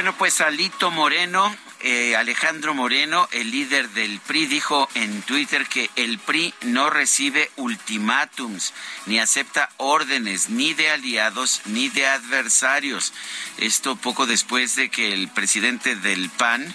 Bueno, pues Alito Moreno, eh, Alejandro Moreno, el líder del PRI, dijo en Twitter que el PRI no recibe ultimátums, ni acepta órdenes, ni de aliados, ni de adversarios. Esto poco después de que el presidente del PAN,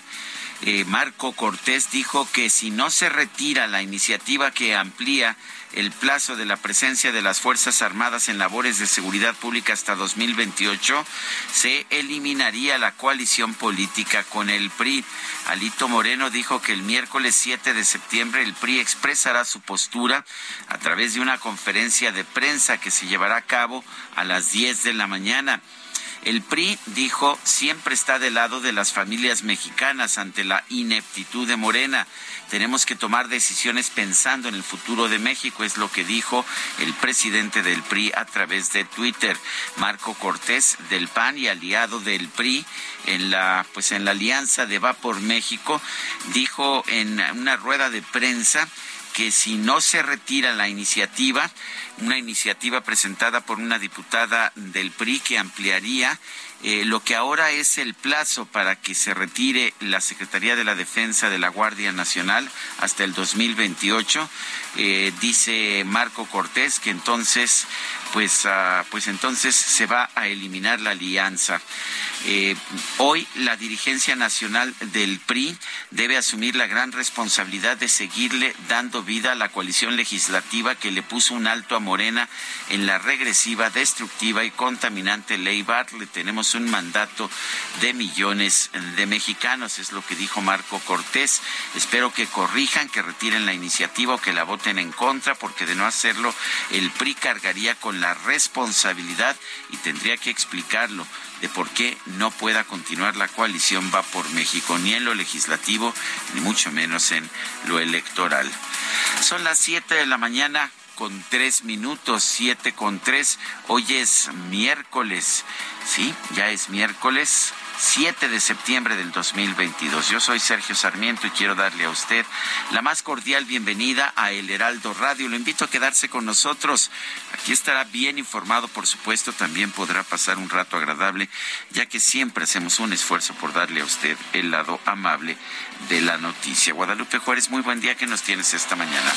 eh, Marco Cortés, dijo que si no se retira la iniciativa que amplía el plazo de la presencia de las Fuerzas Armadas en labores de seguridad pública hasta 2028, se eliminaría la coalición política con el PRI. Alito Moreno dijo que el miércoles 7 de septiembre el PRI expresará su postura a través de una conferencia de prensa que se llevará a cabo a las 10 de la mañana. El PRI, dijo, siempre está del lado de las familias mexicanas ante la ineptitud de Morena. Tenemos que tomar decisiones pensando en el futuro de México, es lo que dijo el presidente del PRI a través de Twitter. Marco Cortés del PAN y aliado del PRI en la pues en la alianza de Va por México dijo en una rueda de prensa que si no se retira la iniciativa, una iniciativa presentada por una diputada del PRI que ampliaría eh, lo que ahora es el plazo para que se retire la Secretaría de la Defensa de la Guardia Nacional hasta el 2028, eh, dice Marco Cortés que entonces, pues, ah, pues entonces se va a eliminar la alianza. Eh, hoy la dirigencia nacional del PRI debe asumir la gran responsabilidad de seguirle dando vida a la coalición legislativa que le puso un alto a Morena en la regresiva, destructiva y contaminante ley Bartlett. Tenemos un mandato de millones de mexicanos, es lo que dijo Marco Cortés. Espero que corrijan, que retiren la iniciativa o que la voten en contra, porque de no hacerlo, el PRI cargaría con la responsabilidad y tendría que explicarlo de por qué no pueda continuar la coalición Va por México, ni en lo legislativo, ni mucho menos en lo electoral. Son las 7 de la mañana con tres minutos, siete con tres. Hoy es miércoles, sí, ya es miércoles. 7 de septiembre del 2022. Yo soy Sergio Sarmiento y quiero darle a usted la más cordial bienvenida a El Heraldo Radio. Lo invito a quedarse con nosotros. Aquí estará bien informado, por supuesto, también podrá pasar un rato agradable, ya que siempre hacemos un esfuerzo por darle a usted el lado amable de la noticia. Guadalupe Juárez, muy buen día que nos tienes esta mañana.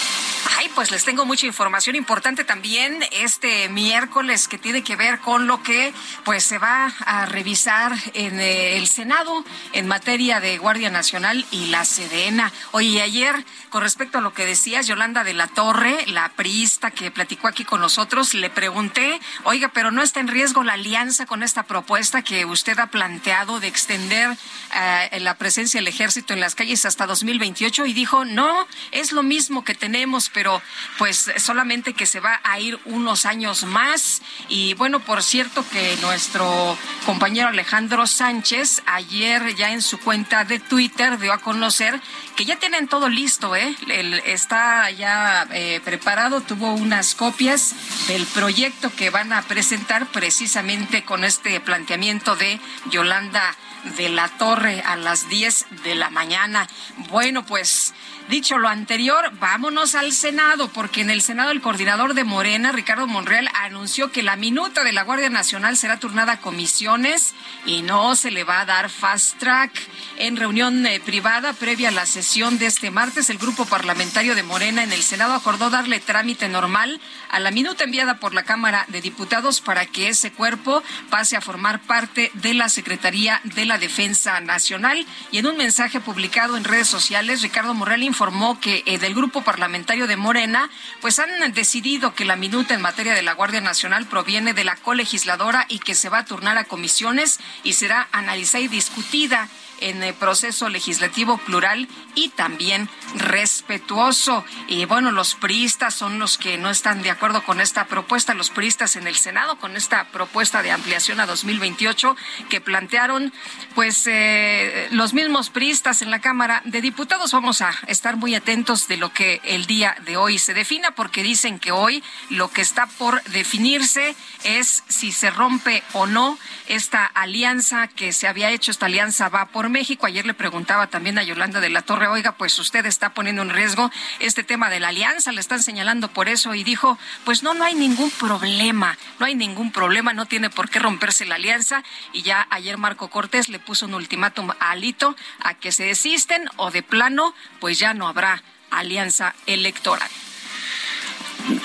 Ay, pues les tengo mucha información importante también este miércoles que tiene que ver con lo que pues se va a revisar en el Senado en materia de Guardia Nacional y la Sedena. Oye, ayer, con respecto a lo que decías, Yolanda de la Torre, la priista que platicó aquí con nosotros, le pregunté, oiga, pero no está en riesgo la alianza con esta propuesta que usted ha planteado de extender eh, la presencia del ejército en las calles hasta 2028 y dijo, no, es lo mismo que tenemos, pero pues solamente que se va a ir unos años más. Y bueno, por cierto que nuestro compañero Alejandro Sánchez ayer ya en su cuenta de Twitter dio a conocer que ya tienen todo listo, ¿eh? está ya eh, preparado, tuvo unas copias del proyecto que van a presentar precisamente con este planteamiento de Yolanda de la Torre a las 10 de la mañana. Bueno, pues Dicho lo anterior, vámonos al Senado, porque en el Senado el coordinador de Morena, Ricardo Monreal, anunció que la minuta de la Guardia Nacional será turnada a comisiones y no se le va a dar fast track. En reunión eh, privada previa a la sesión de este martes, el grupo parlamentario de Morena en el Senado acordó darle trámite normal a la minuta enviada por la Cámara de Diputados para que ese cuerpo pase a formar parte de la Secretaría de la Defensa Nacional. Y en un mensaje publicado en redes sociales, Ricardo Monreal informó que eh, del grupo parlamentario de Morena, pues han decidido que la minuta en materia de la Guardia Nacional proviene de la colegisladora y que se va a turnar a comisiones y será analizada y discutida en el proceso legislativo plural y también respetuoso. Y bueno, los priistas son los que no están de acuerdo con esta propuesta, los priistas en el Senado, con esta propuesta de ampliación a 2028 que plantearon pues eh, los mismos priistas en la Cámara de Diputados. Vamos a estar muy atentos de lo que el día de hoy se defina porque dicen que hoy lo que está por definirse es si se rompe o no esta alianza que se había hecho, esta alianza va por México. Ayer le preguntaba también a Yolanda de la Torre, oiga, pues usted está poniendo en riesgo este tema de la alianza, le están señalando por eso y dijo, pues no, no hay ningún problema, no hay ningún problema, no tiene por qué romperse la alianza. Y ya ayer Marco Cortés le puso un ultimátum a Alito a que se desisten o de plano, pues ya no habrá alianza electoral.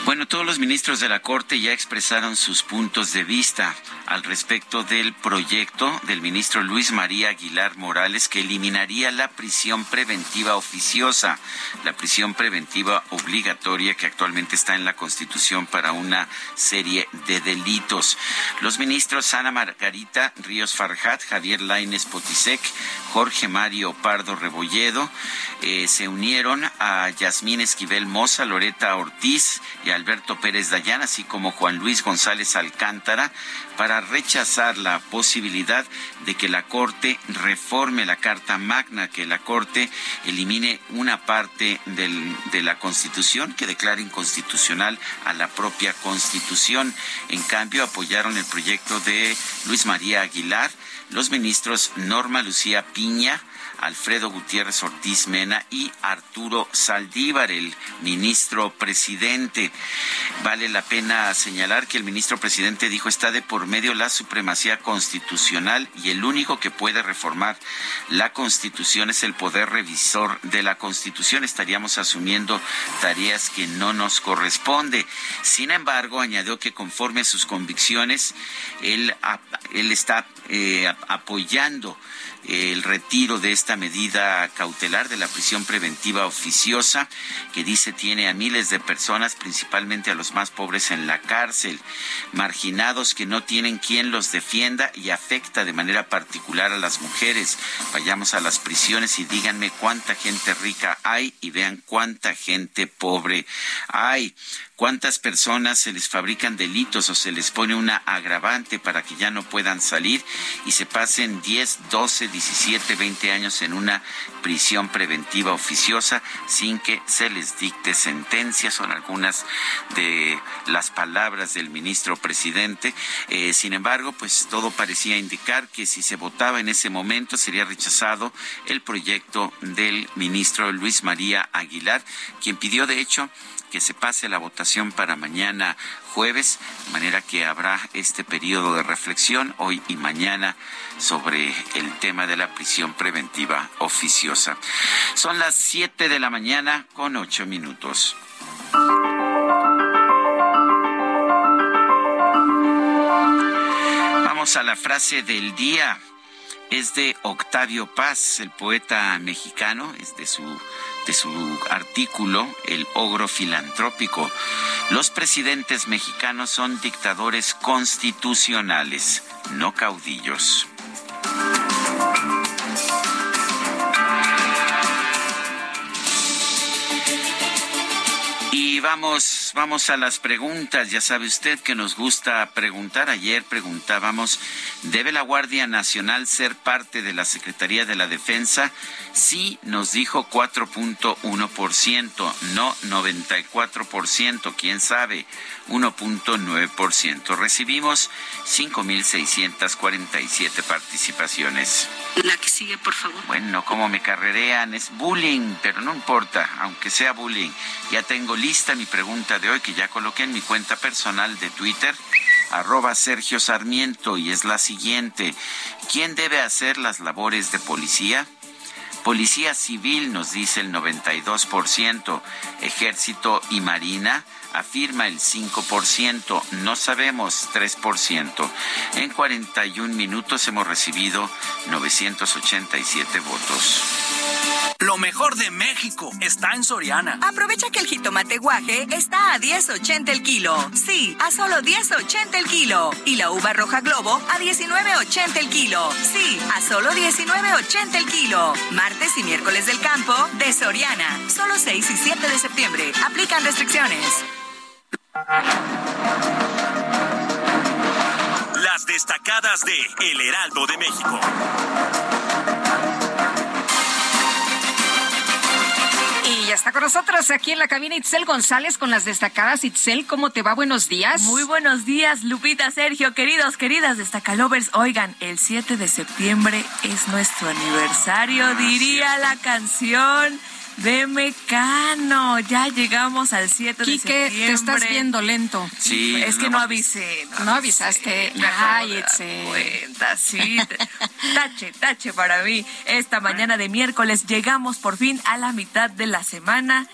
Bueno, todos los ministros de la Corte ya expresaron sus puntos de vista al respecto del proyecto del ministro Luis María Aguilar Morales que eliminaría la prisión preventiva oficiosa, la prisión preventiva obligatoria que actualmente está en la Constitución para una serie de delitos. Los ministros Ana Margarita Ríos Farjat, Javier Laines Potisek, Jorge Mario Pardo Rebolledo eh, se unieron a Yasmín Esquivel Moza, Loreta Ortiz y Alberto Pérez Dayán, así como Juan Luis González Alcántara, para rechazar la posibilidad de que la Corte reforme la Carta Magna, que la Corte elimine una parte de la Constitución que declara inconstitucional a la propia Constitución. En cambio, apoyaron el proyecto de Luis María Aguilar, los ministros Norma Lucía Piña, Alfredo Gutiérrez Ortiz Mena y Arturo Saldívar, el ministro presidente. Vale la pena señalar que el ministro presidente dijo está de por medio la supremacía constitucional y el único que puede reformar la constitución es el poder revisor de la constitución. Estaríamos asumiendo tareas que no nos corresponde. Sin embargo, añadió que conforme a sus convicciones, él, él está eh, apoyando el retiro de esta medida cautelar de la prisión preventiva oficiosa que dice tiene a miles de personas, principalmente a los más pobres en la cárcel, marginados que no tienen quien los defienda y afecta de manera particular a las mujeres. Vayamos a las prisiones y díganme cuánta gente rica hay y vean cuánta gente pobre hay cuántas personas se les fabrican delitos o se les pone una agravante para que ya no puedan salir y se pasen 10, 12, 17, 20 años en una prisión preventiva oficiosa sin que se les dicte sentencia. Son algunas de las palabras del ministro presidente. Eh, sin embargo, pues todo parecía indicar que si se votaba en ese momento sería rechazado el proyecto del ministro Luis María Aguilar, quien pidió de hecho que se pase la votación para mañana jueves, de manera que habrá este periodo de reflexión hoy y mañana sobre el tema de la prisión preventiva oficiosa. Son las 7 de la mañana con 8 minutos. Vamos a la frase del día. Es de Octavio Paz, el poeta mexicano, es de su de su artículo El ogro filantrópico. Los presidentes mexicanos son dictadores constitucionales, no caudillos. Vamos vamos a las preguntas. Ya sabe usted que nos gusta preguntar. Ayer preguntábamos, ¿debe la Guardia Nacional ser parte de la Secretaría de la Defensa? Sí, nos dijo 4.1%, no 94%, quién sabe, 1.9%. Recibimos 5.647 participaciones. La que sigue, por favor. Bueno, como me carrerean, es bullying, pero no importa, aunque sea bullying. Ya tengo lista mi pregunta de hoy que ya coloqué en mi cuenta personal de Twitter arroba Sergio Sarmiento y es la siguiente. ¿Quién debe hacer las labores de policía? Policía Civil nos dice el 92%, Ejército y Marina afirma el 5%, no sabemos 3%. En 41 minutos hemos recibido 987 votos. Lo mejor de México está en Soriana. Aprovecha que el jitomate guaje está a 10.80 el kilo. Sí, a solo 10.80 el kilo. Y la uva roja globo a 19.80 el kilo. Sí, a solo 19.80 el kilo. Martes y miércoles del campo de Soriana. Solo 6 y 7 de septiembre. Aplican restricciones. Las destacadas de El Heraldo de México. Y ya está con nosotros aquí en la cabina Itzel González con las destacadas. Itzel, ¿cómo te va? Buenos días. Muy buenos días, Lupita, Sergio, queridos, queridas destacalovers. Oigan, el 7 de septiembre es nuestro aniversario, diría la canción de Mecano. Ya llegamos al 7 de septiembre. te estás viendo lento. Sí, es que no, avisé. No, avisaste. Ay. Cuenta, sí. tache, tache para mí. Esta mañana de miércoles llegamos por fin a la mitad de la semana.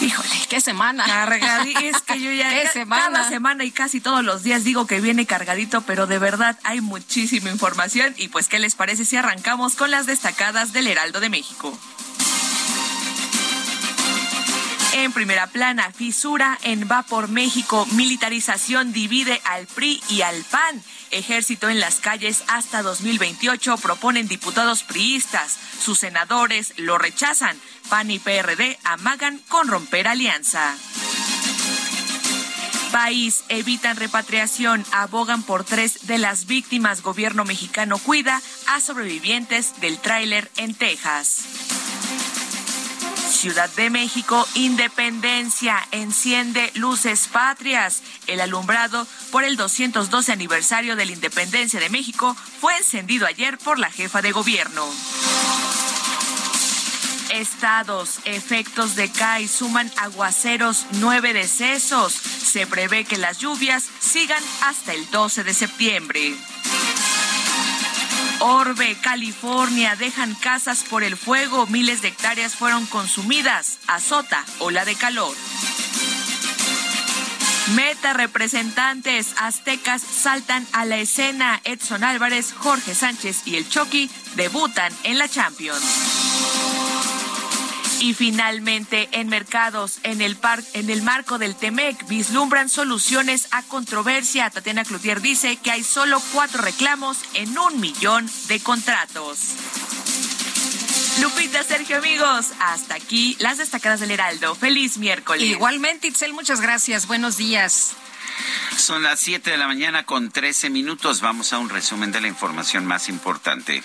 Híjole, qué semana. Cargadito, es que yo ya ¿Qué semana? cada semana y casi todos los días digo que viene cargadito, pero de verdad hay muchísima información y pues qué les parece si arrancamos con las destacadas del Heraldo de México. En primera plana, fisura en Va por México, militarización divide al PRI y al PAN. Ejército en las calles hasta 2028 proponen diputados priistas. Sus senadores lo rechazan. PAN y PRD amagan con romper alianza. País evitan repatriación, abogan por tres de las víctimas. Gobierno mexicano cuida a sobrevivientes del tráiler en Texas. Ciudad de México, Independencia, enciende luces patrias. El alumbrado por el 212 aniversario de la Independencia de México fue encendido ayer por la jefa de gobierno. Estados, efectos de CAI suman aguaceros, nueve decesos. Se prevé que las lluvias sigan hasta el 12 de septiembre. Orbe, California, dejan casas por el fuego, miles de hectáreas fueron consumidas. Azota, ola de calor. Meta representantes aztecas saltan a la escena. Edson Álvarez, Jorge Sánchez y el Chucky debutan en la Champions. Y finalmente, en mercados, en el, par en el marco del TEMEC, vislumbran soluciones a controversia. Tatiana Cloutier dice que hay solo cuatro reclamos en un millón de contratos. Lupita, Sergio, amigos, hasta aquí las destacadas del Heraldo. Feliz miércoles. Igualmente, Itzel, muchas gracias. Buenos días. Son las 7 de la mañana con 13 minutos. Vamos a un resumen de la información más importante.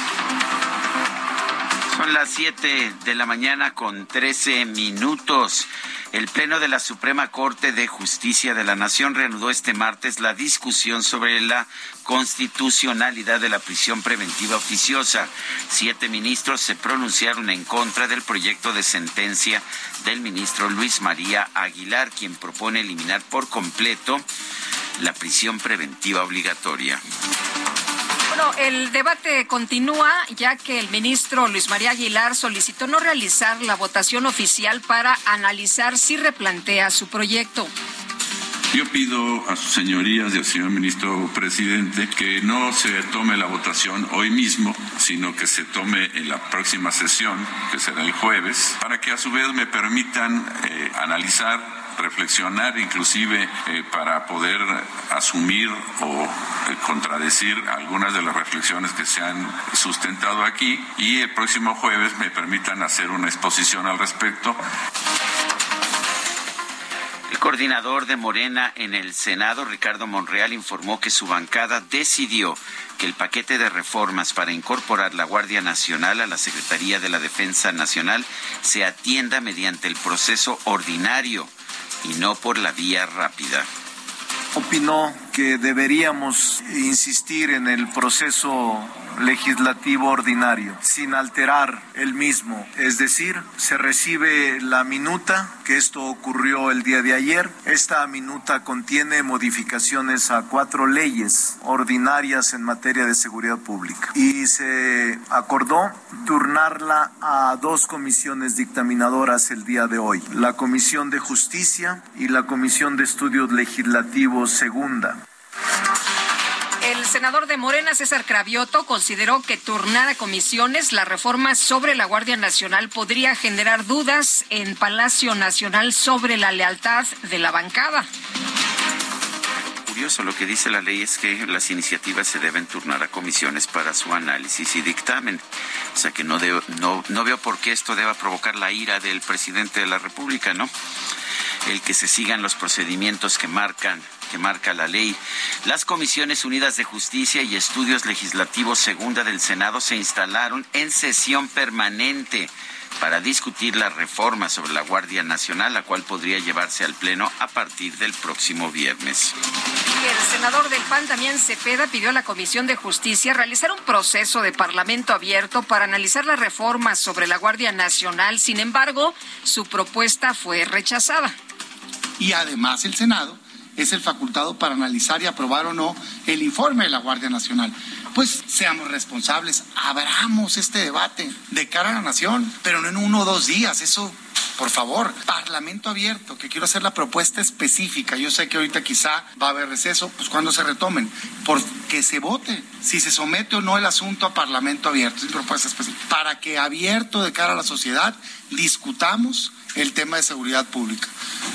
Son las 7 de la mañana con 13 minutos. El Pleno de la Suprema Corte de Justicia de la Nación reanudó este martes la discusión sobre la constitucionalidad de la prisión preventiva oficiosa. Siete ministros se pronunciaron en contra del proyecto de sentencia del ministro Luis María Aguilar, quien propone eliminar por completo la prisión preventiva obligatoria. Bueno, el debate continúa ya que el ministro Luis María Aguilar solicitó no realizar la votación oficial para analizar si replantea su proyecto. Yo pido a sus señorías y al señor ministro presidente que no se tome la votación hoy mismo, sino que se tome en la próxima sesión, que será el jueves, para que a su vez me permitan eh, analizar reflexionar inclusive eh, para poder asumir o eh, contradecir algunas de las reflexiones que se han sustentado aquí y el próximo jueves me permitan hacer una exposición al respecto. Coordinador de Morena en el Senado, Ricardo Monreal, informó que su bancada decidió que el paquete de reformas para incorporar la Guardia Nacional a la Secretaría de la Defensa Nacional se atienda mediante el proceso ordinario y no por la vía rápida. Opinó que deberíamos insistir en el proceso legislativo ordinario, sin alterar el mismo. Es decir, se recibe la minuta, que esto ocurrió el día de ayer. Esta minuta contiene modificaciones a cuatro leyes ordinarias en materia de seguridad pública. Y se acordó turnarla a dos comisiones dictaminadoras el día de hoy, la Comisión de Justicia y la Comisión de Estudios Legislativos Segunda. El senador de Morena, César Cravioto, consideró que turnar a comisiones la reforma sobre la Guardia Nacional podría generar dudas en Palacio Nacional sobre la lealtad de la bancada curioso. Lo que dice la ley es que las iniciativas se deben turnar a comisiones para su análisis y dictamen. O sea que no, no, veo por qué esto deba provocar la ira del presidente de la República, ¿no? El que se sigan los procedimientos que marcan que marca la ley. Las Comisiones Unidas de Justicia y Estudios Legislativos Segunda del Senado se instalaron en sesión permanente para discutir la reforma sobre la Guardia Nacional, la cual podría llevarse al Pleno a partir del próximo viernes. Y el senador del PAN, también Cepeda, pidió a la Comisión de Justicia realizar un proceso de parlamento abierto para analizar la reforma sobre la Guardia Nacional. Sin embargo, su propuesta fue rechazada. Y además el Senado es el facultado para analizar y aprobar o no el informe de la Guardia Nacional. Pues seamos responsables, abramos este debate de cara a la nación, pero no en uno o dos días, eso por favor, Parlamento abierto, que quiero hacer la propuesta específica. Yo sé que ahorita quizá va a haber receso, pues cuando se retomen, porque se vote si se somete o no el asunto a Parlamento abierto, es propuesta específica, para que abierto de cara a la sociedad discutamos el tema de seguridad pública.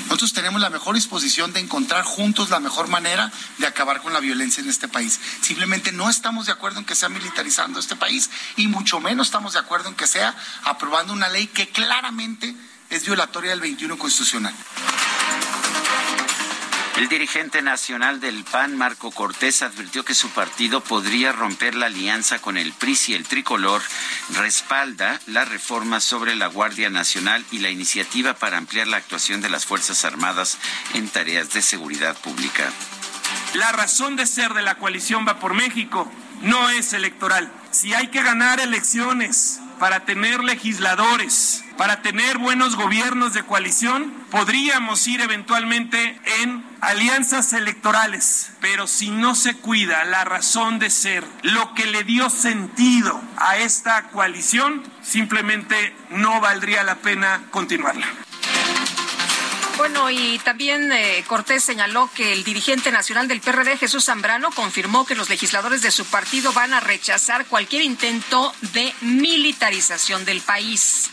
Nosotros tenemos la mejor disposición de encontrar juntos la mejor manera de acabar con la violencia en este país. Simplemente no estamos de acuerdo en que sea militarizando este país y mucho menos estamos de acuerdo en que sea aprobando una ley que claramente es violatoria del 21 constitucional. El dirigente nacional del PAN, Marco Cortés, advirtió que su partido podría romper la alianza con el PRI y el tricolor respalda la reforma sobre la Guardia Nacional y la iniciativa para ampliar la actuación de las Fuerzas Armadas en tareas de seguridad pública. La razón de ser de la coalición Va por México no es electoral. Si hay que ganar elecciones para tener legisladores, para tener buenos gobiernos de coalición, podríamos ir eventualmente en alianzas electorales, pero si no se cuida la razón de ser, lo que le dio sentido a esta coalición, simplemente no valdría la pena continuarla. Bueno, y también eh, Cortés señaló que el dirigente nacional del PRD, Jesús Zambrano, confirmó que los legisladores de su partido van a rechazar cualquier intento de militarización del país.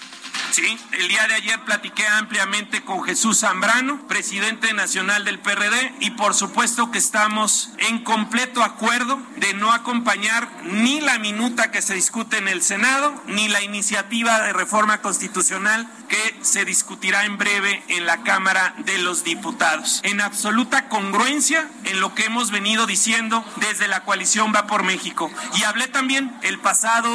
Sí, el día de ayer platiqué ampliamente con Jesús Zambrano, presidente nacional del PRD, y por supuesto que estamos en completo acuerdo de no acompañar ni la minuta que se discute en el Senado, ni la iniciativa de reforma constitucional que se discutirá en breve en la Cámara de los Diputados. En absoluta congruencia en lo que hemos venido diciendo desde la coalición Va por México. Y hablé también el pasado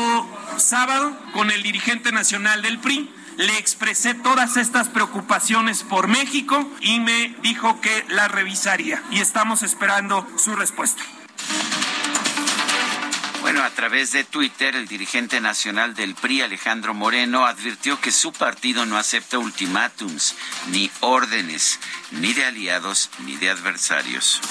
sábado con el dirigente nacional del PRI le expresé todas estas preocupaciones por México y me dijo que la revisaría y estamos esperando su respuesta. Bueno, a través de Twitter, el dirigente nacional del PRI, Alejandro Moreno, advirtió que su partido no acepta ultimátums, ni órdenes, ni de aliados, ni de adversarios.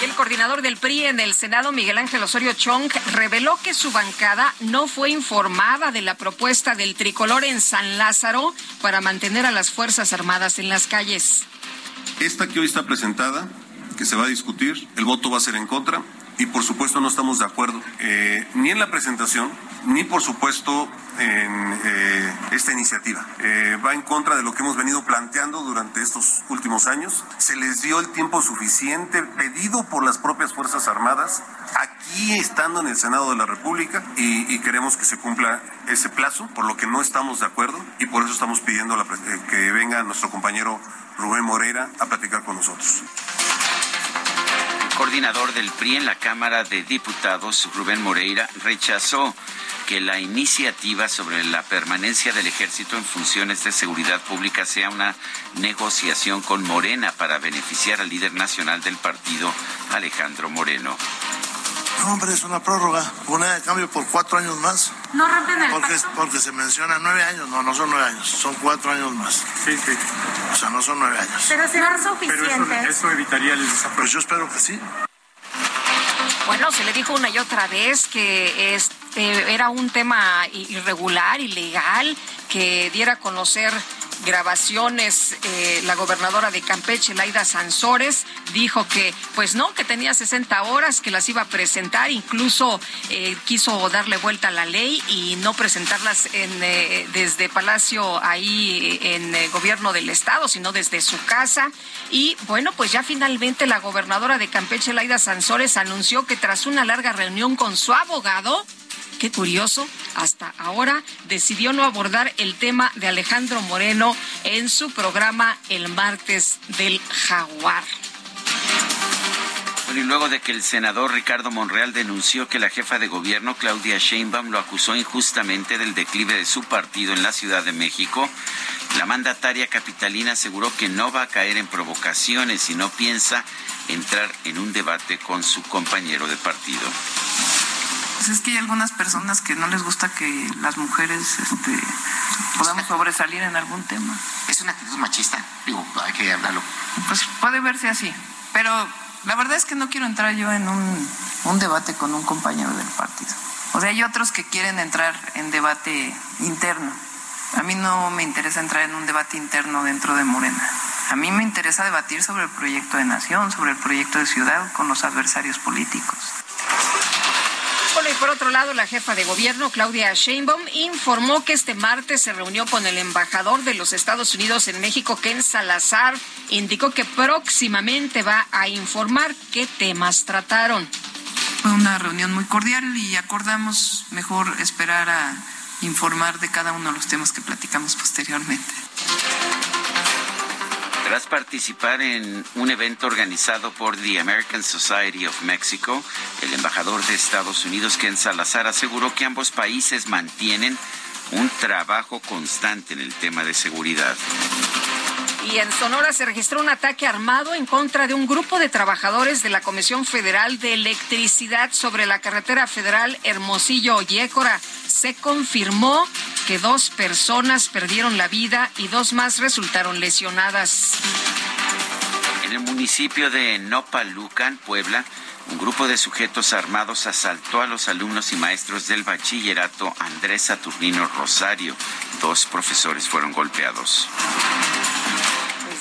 El coordinador del PRI en el Senado, Miguel Ángel Osorio Chong, reveló que su bancada no fue informada de la propuesta del tricolor en San Lázaro para mantener a las Fuerzas Armadas en las calles. Esta que hoy está presentada, que se va a discutir, el voto va a ser en contra y por supuesto no estamos de acuerdo eh, ni en la presentación ni por supuesto en eh, esta iniciativa. Eh, va en contra de lo que hemos venido planteando durante estos últimos años. Se les dio el tiempo suficiente pedido por las propias Fuerzas Armadas aquí estando en el Senado de la República y, queremos que se cumpla ese plazo, por lo que no estamos de acuerdo y por eso estamos pidiendo la, que venga nuestro compañero Rubén Moreira a platicar con nosotros coordinador del PRI en la Cámara de Diputados, Rubén Moreira, rechazó que la iniciativa sobre la permanencia del ejército en funciones de seguridad pública sea una negociación con Morena para beneficiar al líder nacional del partido, Alejandro Moreno. No, hombre, es una prórroga, una de cambio por cuatro años más. No rompen el porque, porque se menciona nueve años, no, no son nueve años, son cuatro años más. Sí, sí. O sea, no son nueve años. Pero será suficiente. Pero eso, evitaría el desapruebo. Pues yo espero que sí. Bueno, se le dijo una y otra vez que este era un tema irregular, ilegal, que diera a conocer grabaciones, eh, la gobernadora de Campeche, Laida Sansores, dijo que, pues no, que tenía 60 horas, que las iba a presentar, incluso eh, quiso darle vuelta a la ley y no presentarlas en, eh, desde Palacio ahí en el gobierno del estado, sino desde su casa. Y bueno, pues ya finalmente la gobernadora de Campeche, Laida Sansores, anunció que tras una larga reunión con su abogado, Qué curioso, hasta ahora decidió no abordar el tema de Alejandro Moreno en su programa El martes del jaguar. Bueno, y luego de que el senador Ricardo Monreal denunció que la jefa de gobierno, Claudia Sheinbaum, lo acusó injustamente del declive de su partido en la Ciudad de México, la mandataria capitalina aseguró que no va a caer en provocaciones y no piensa entrar en un debate con su compañero de partido. Pues es que hay algunas personas que no les gusta que las mujeres este, podamos sobresalir en algún tema. ¿Es una actitud machista? Digo, hay que hablarlo. Pues puede verse así, pero la verdad es que no quiero entrar yo en un, un debate con un compañero del partido. O sea, hay otros que quieren entrar en debate interno. A mí no me interesa entrar en un debate interno dentro de Morena. A mí me interesa debatir sobre el proyecto de nación, sobre el proyecto de ciudad con los adversarios políticos. Bueno, y por otro lado, la jefa de gobierno, Claudia Sheinbaum, informó que este martes se reunió con el embajador de los Estados Unidos en México, Ken Salazar. Indicó que próximamente va a informar qué temas trataron. Fue una reunión muy cordial y acordamos mejor esperar a informar de cada uno de los temas que platicamos posteriormente. Tras participar en un evento organizado por The American Society of Mexico, el embajador de Estados Unidos, Ken Salazar, aseguró que ambos países mantienen un trabajo constante en el tema de seguridad. Y en Sonora se registró un ataque armado en contra de un grupo de trabajadores de la Comisión Federal de Electricidad sobre la carretera federal Hermosillo-Yécora. Se confirmó que dos personas perdieron la vida y dos más resultaron lesionadas. En el municipio de Nopalucan, Puebla, un grupo de sujetos armados asaltó a los alumnos y maestros del bachillerato Andrés Saturnino Rosario. Dos profesores fueron golpeados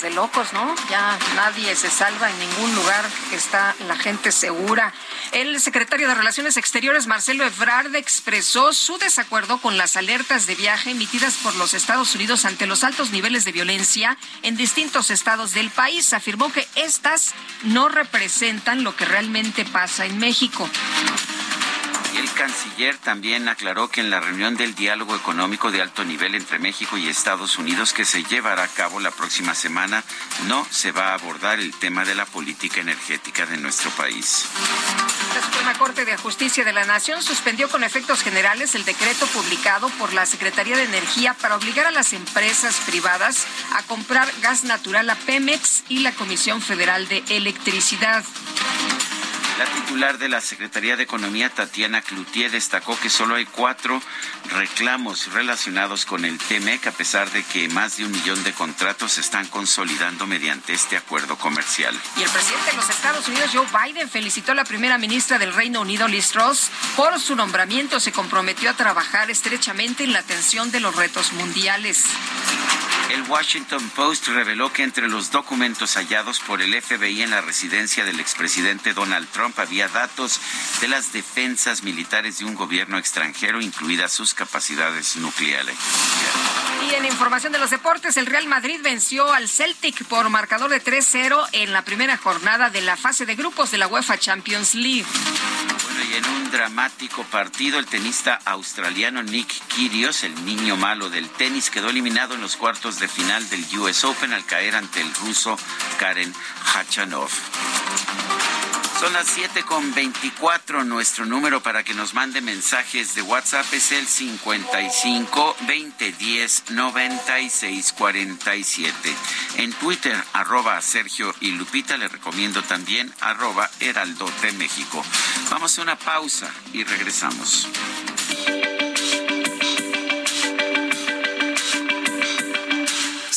de locos, ¿no? Ya nadie se salva en ningún lugar, está la gente segura. El secretario de Relaciones Exteriores, Marcelo Ebrard, expresó su desacuerdo con las alertas de viaje emitidas por los Estados Unidos ante los altos niveles de violencia en distintos estados del país. Afirmó que estas no representan lo que realmente pasa en México. El canciller también aclaró que en la reunión del diálogo económico de alto nivel entre México y Estados Unidos que se llevará a cabo la próxima semana no se va a abordar el tema de la política energética de nuestro país. La Suprema Corte de Justicia de la Nación suspendió con efectos generales el decreto publicado por la Secretaría de Energía para obligar a las empresas privadas a comprar gas natural a Pemex y la Comisión Federal de Electricidad. La titular de la Secretaría de Economía, Tatiana Cloutier, destacó que solo hay cuatro reclamos relacionados con el TEMEC, a pesar de que más de un millón de contratos se están consolidando mediante este acuerdo comercial. Y el presidente de los Estados Unidos, Joe Biden, felicitó a la primera ministra del Reino Unido, Liz Truss, por su nombramiento. Se comprometió a trabajar estrechamente en la atención de los retos mundiales. El Washington Post reveló que entre los documentos hallados por el FBI en la residencia del expresidente Donald Trump había datos de las defensas militares de un gobierno extranjero, incluidas sus capacidades nucleares. Y en información de los deportes, el Real Madrid venció al Celtic por marcador de 3-0 en la primera jornada de la fase de grupos de la UEFA Champions League. Bueno, y en un dramático partido, el tenista australiano Nick Kyrgios, el niño malo del tenis, quedó eliminado en los cuartos de final del US Open al caer ante el ruso Karen Hachanov. Son las 7 con 24. Nuestro número para que nos mande mensajes de WhatsApp es el 55 2010 96 47. En Twitter, arroba Sergio y Lupita, le recomiendo también arroba Heraldo de México. Vamos a una pausa y regresamos.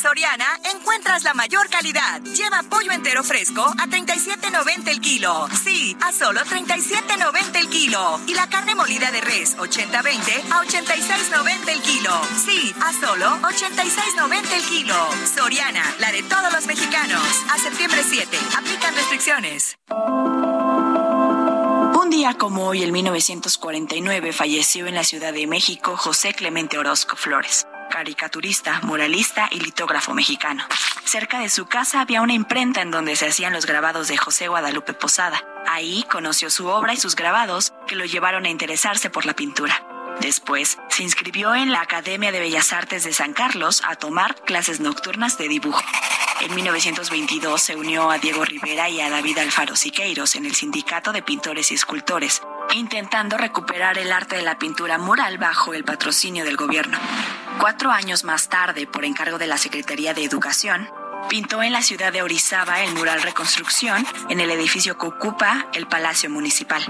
Soriana encuentras la mayor calidad. Lleva pollo entero fresco a 37.90 el kilo. Sí, a solo 37.90 el kilo. Y la carne molida de res 80-20 a 86.90 el kilo. Sí, a solo 86.90 el kilo. Soriana, la de todos los mexicanos. A septiembre 7. Aplican restricciones. Un día como hoy, en 1949, falleció en la Ciudad de México José Clemente Orozco Flores caricaturista, muralista y litógrafo mexicano. Cerca de su casa había una imprenta en donde se hacían los grabados de José Guadalupe Posada. Ahí conoció su obra y sus grabados que lo llevaron a interesarse por la pintura. Después, se inscribió en la Academia de Bellas Artes de San Carlos a tomar clases nocturnas de dibujo. En 1922 se unió a Diego Rivera y a David Alfaro Siqueiros en el Sindicato de Pintores y Escultores, intentando recuperar el arte de la pintura mural bajo el patrocinio del gobierno. Cuatro años más tarde, por encargo de la Secretaría de Educación, pintó en la ciudad de Orizaba el mural Reconstrucción en el edificio que ocupa el Palacio Municipal.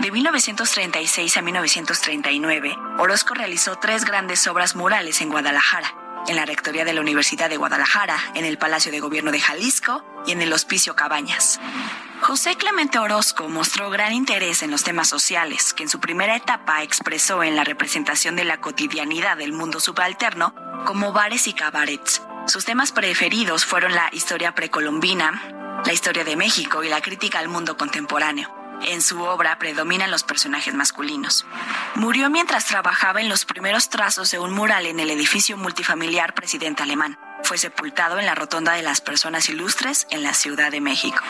De 1936 a 1939, Orozco realizó tres grandes obras murales en Guadalajara, en la Rectoría de la Universidad de Guadalajara, en el Palacio de Gobierno de Jalisco y en el Hospicio Cabañas. José Clemente Orozco mostró gran interés en los temas sociales, que en su primera etapa expresó en la representación de la cotidianidad del mundo subalterno como bares y cabarets. Sus temas preferidos fueron la historia precolombina, la historia de México y la crítica al mundo contemporáneo. En su obra predominan los personajes masculinos. Murió mientras trabajaba en los primeros trazos de un mural en el edificio multifamiliar Presidente Alemán. Fue sepultado en la Rotonda de las Personas Ilustres en la Ciudad de México.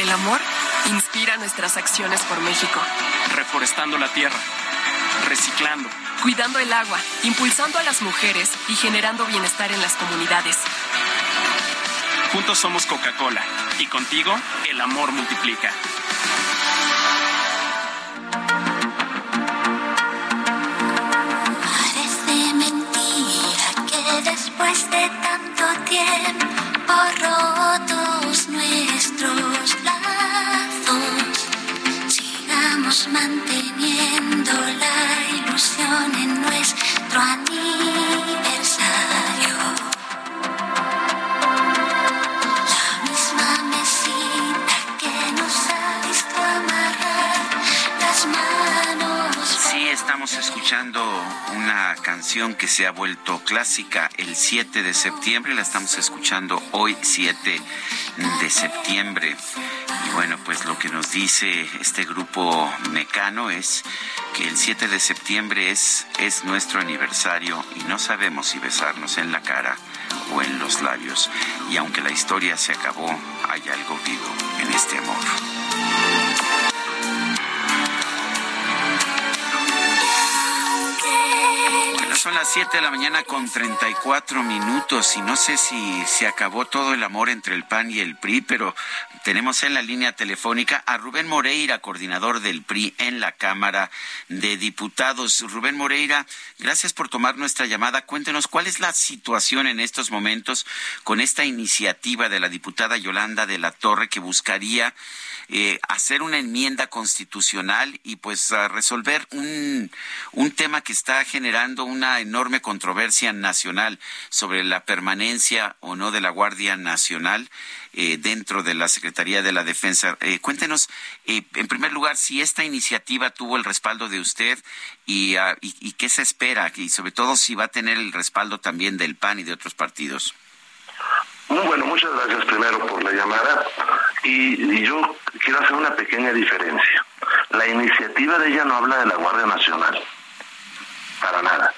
El amor inspira nuestras acciones por México. Reforestando la tierra, reciclando, cuidando el agua, impulsando a las mujeres y generando bienestar en las comunidades. Juntos somos Coca-Cola y contigo el amor multiplica. Parece mentira que después de tanto tiempo canción que se ha vuelto clásica el 7 de septiembre, la estamos escuchando hoy 7 de septiembre. Y bueno, pues lo que nos dice este grupo mecano es que el 7 de septiembre es, es nuestro aniversario y no sabemos si besarnos en la cara o en los labios. Y aunque la historia se acabó, hay algo vivo en este amor. Son las 7 de la mañana con 34 minutos y no sé si se acabó todo el amor entre el PAN y el PRI, pero tenemos en la línea telefónica a Rubén Moreira, coordinador del PRI en la Cámara de Diputados. Rubén Moreira, gracias por tomar nuestra llamada. Cuéntenos cuál es la situación en estos momentos con esta iniciativa de la diputada Yolanda de la Torre que buscaría eh, hacer una enmienda constitucional y pues resolver un, un tema que está generando una enorme controversia nacional sobre la permanencia o no de la Guardia Nacional eh, dentro de la Secretaría de la Defensa. Eh, cuéntenos, eh, en primer lugar, si esta iniciativa tuvo el respaldo de usted y, ah, y, y qué se espera y sobre todo si va a tener el respaldo también del PAN y de otros partidos. Bueno, muchas gracias primero por la llamada y, yo quiero hacer una pequeña diferencia. La iniciativa de ella no habla de la Guardia Nacional, para nada.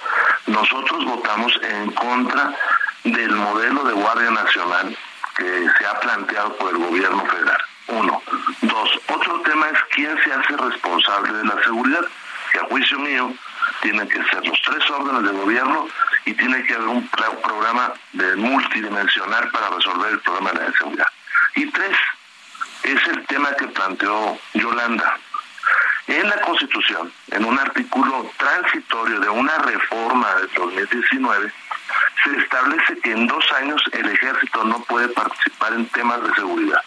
Nosotros votamos en contra del modelo de Guardia Nacional que se ha planteado por el gobierno federal. Uno. Dos. Otro tema es quién se hace responsable de la seguridad, que a juicio mío tienen que ser los tres órdenes de gobierno y tiene que haber un pro- programa de multidimensional para resolver el problema de la seguridad. Y tres, es el tema que planteó Yolanda. En la Constitución, en un artículo transitorio de una reforma de 2019, se establece que en dos años el ejército no puede participar en temas de seguridad.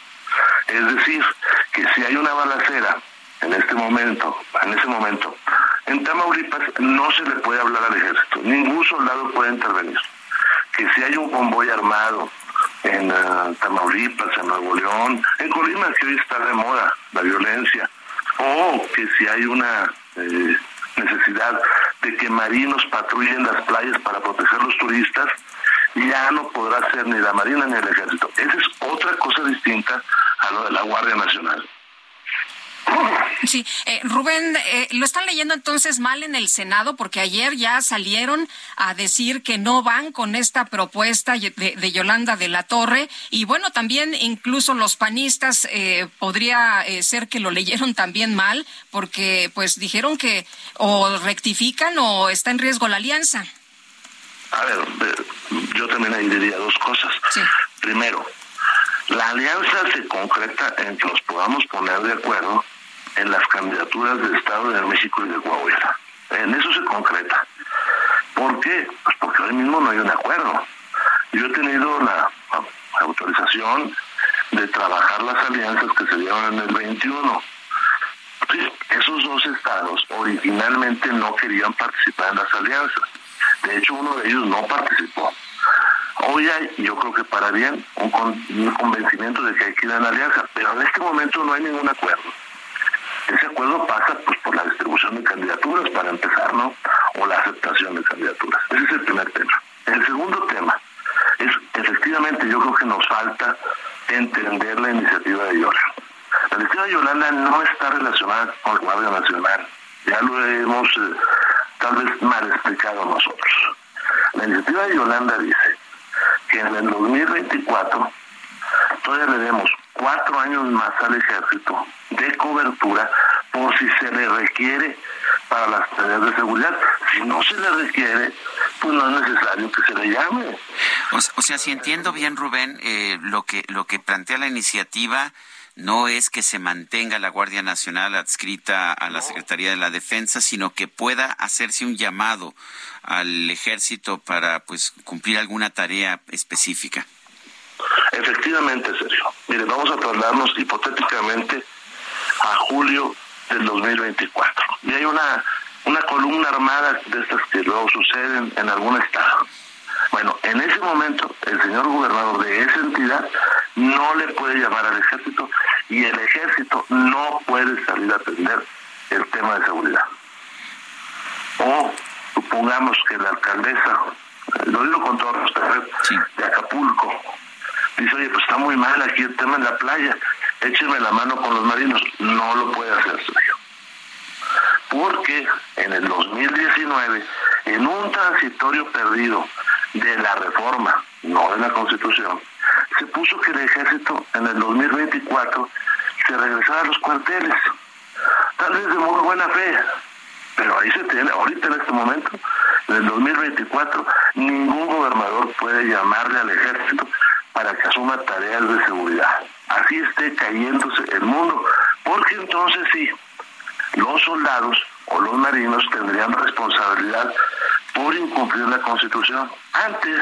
Es decir, que si hay una balacera en este momento, en ese momento, en Tamaulipas no se le puede hablar al ejército, ningún soldado puede intervenir. Que si hay un convoy armado en ah, Tamaulipas, en Nuevo León, en Colima, que hoy está de moda la violencia, o que si hay una eh, necesidad de que marinos patrullen las playas para proteger a los turistas, ya no podrá ser ni la Marina ni el Ejército. Esa es otra cosa distinta a lo de la Guardia Nacional. Sí, eh, Rubén, eh, lo están leyendo entonces mal en el Senado porque ayer ya salieron a decir que no van con esta propuesta de, de Yolanda de la Torre y bueno, también incluso los panistas eh, podría eh, ser que lo leyeron también mal porque pues dijeron que o rectifican o está en riesgo la alianza. A ver, eh, yo también ahí diría dos cosas. Primero, la alianza se concreta en que nos podamos poner de acuerdo en las candidaturas del Estado de México y de Coahuila. En eso se concreta. ¿Por qué? Pues porque hoy mismo no hay un acuerdo. Yo he tenido la autorización de trabajar las alianzas que se dieron en el 21. Sí, esos dos estados originalmente no querían participar en las alianzas. De hecho, uno de ellos no participó. Hoy hay, yo creo que para bien, un, con- un convencimiento de que hay que ir a la alianza, pero en este momento no hay ningún acuerdo. Ese acuerdo pasa pues por la distribución de candidaturas para empezar, ¿no? O la aceptación de candidaturas. Ese es el primer tema. El segundo tema es, efectivamente, yo creo que nos falta entender la iniciativa de Yolanda. La iniciativa de Yolanda no está relacionada con la Guardia Nacional. Ya lo hemos eh, tal vez mal explicado nosotros. La iniciativa de Yolanda dice que en el 2024 todavía le demos cuatro años más al ejército de cobertura por si se le requiere para las tareas de seguridad. Si no se le requiere, pues no es necesario que se le llame. O, o sea, si entiendo bien, Rubén, eh, lo que lo que plantea la iniciativa no es que se mantenga la Guardia Nacional adscrita a la Secretaría de la Defensa, sino que pueda hacerse un llamado al ejército para pues cumplir alguna tarea específica. Efectivamente, Sergio. Mire, vamos a trasladarnos hipotéticamente a julio del 2024. Y hay una, una columna armada de estas que luego suceden en algún estado. Bueno, en ese momento el señor gobernador de esa entidad no le puede llamar al ejército y el ejército no puede salir a atender el tema de seguridad. O supongamos que la alcaldesa, lo digo con todo respeto, de Acapulco, dice, oye, pues está muy mal aquí el tema en la playa, écheme la mano con los marinos. No lo puede hacer, Sergio. Porque en el 2019, en un transitorio perdido de la reforma, no de la constitución, se puso que el ejército en el 2024 se regresara a los cuarteles. Tal vez de muy buena fe, pero ahí se tiene, ahorita en este momento, en el 2024, ningún gobernador puede llamarle al ejército para que asuma tareas de seguridad. Así esté cayéndose el mundo, porque entonces sí, los soldados o los marinos tendrían responsabilidad por incumplir la constitución. Antes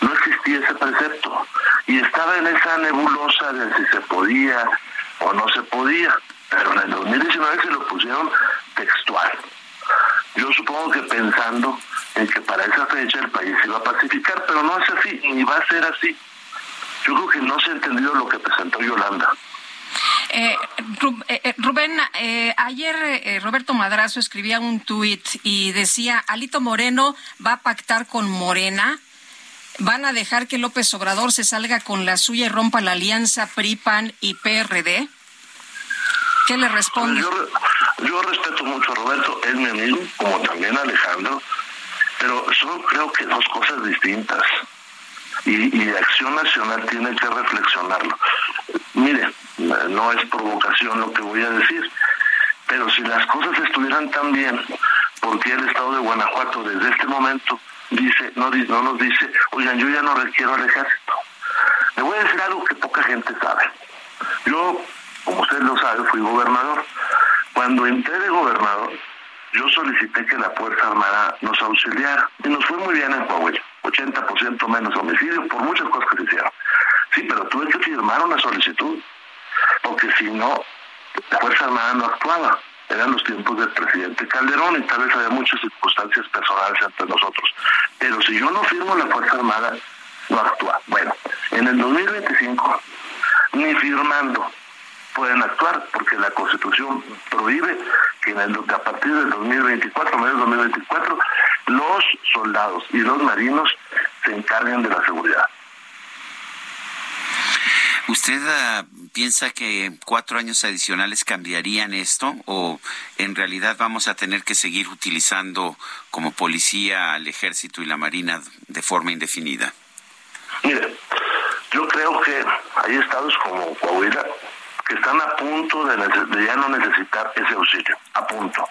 no existía ese precepto y estaba en esa nebulosa de si se podía o no se podía, pero en el 2019 se lo pusieron textual. Yo supongo que pensando en que para esa fecha el país se iba a pacificar, pero no es así, ni va a ser así. Yo creo que no se ha entendido lo que presentó Yolanda. Eh, eh, eh, Rubén, ayer Roberto Madrazo escribía un tuit y decía, Alito Moreno va a pactar con Morena, van a dejar que López Obrador se salga con la suya y rompa la alianza PRI-PAN y PRD. ¿Qué le responde? Yo, yo respeto mucho a Roberto, es mi amigo, como también a Alejandro, pero son creo que dos cosas distintas y, y Acción Nacional tiene que reflexionarlo. Mire, no es provocación lo que voy a decir, pero si las cosas estuvieran tan bien, ¿por qué el Estado de Guanajuato desde este momento dice, no, no nos dice, oigan, yo ya no requiero al ejército? Le voy a decir algo que poca gente sabe. Yo, como usted lo sabe, fui gobernador. Cuando entré de gobernador, yo solicité que la Fuerza Armada nos auxiliara y nos fue muy bien en Coahuila. 80% menos homicidios por muchas cosas que se hicieron. Sí, pero tuve que firmar una solicitud, porque si no, la Fuerza Armada no actuaba. Eran los tiempos del presidente Calderón y tal vez había muchas circunstancias personales entre nosotros. Pero si yo no firmo la Fuerza Armada, no actúa. Bueno, en el 2025, ni firmando pueden actuar, porque la Constitución prohíbe que en el, a partir del 2024, medio 2024, los soldados y los marinos se encarguen de la seguridad. ¿Usted ah, piensa que cuatro años adicionales cambiarían esto o en realidad vamos a tener que seguir utilizando como policía al ejército y la marina de forma indefinida? Mire, yo creo que hay estados como Coahuila que están a punto de, ya no necesitar ese auxilio, a punto.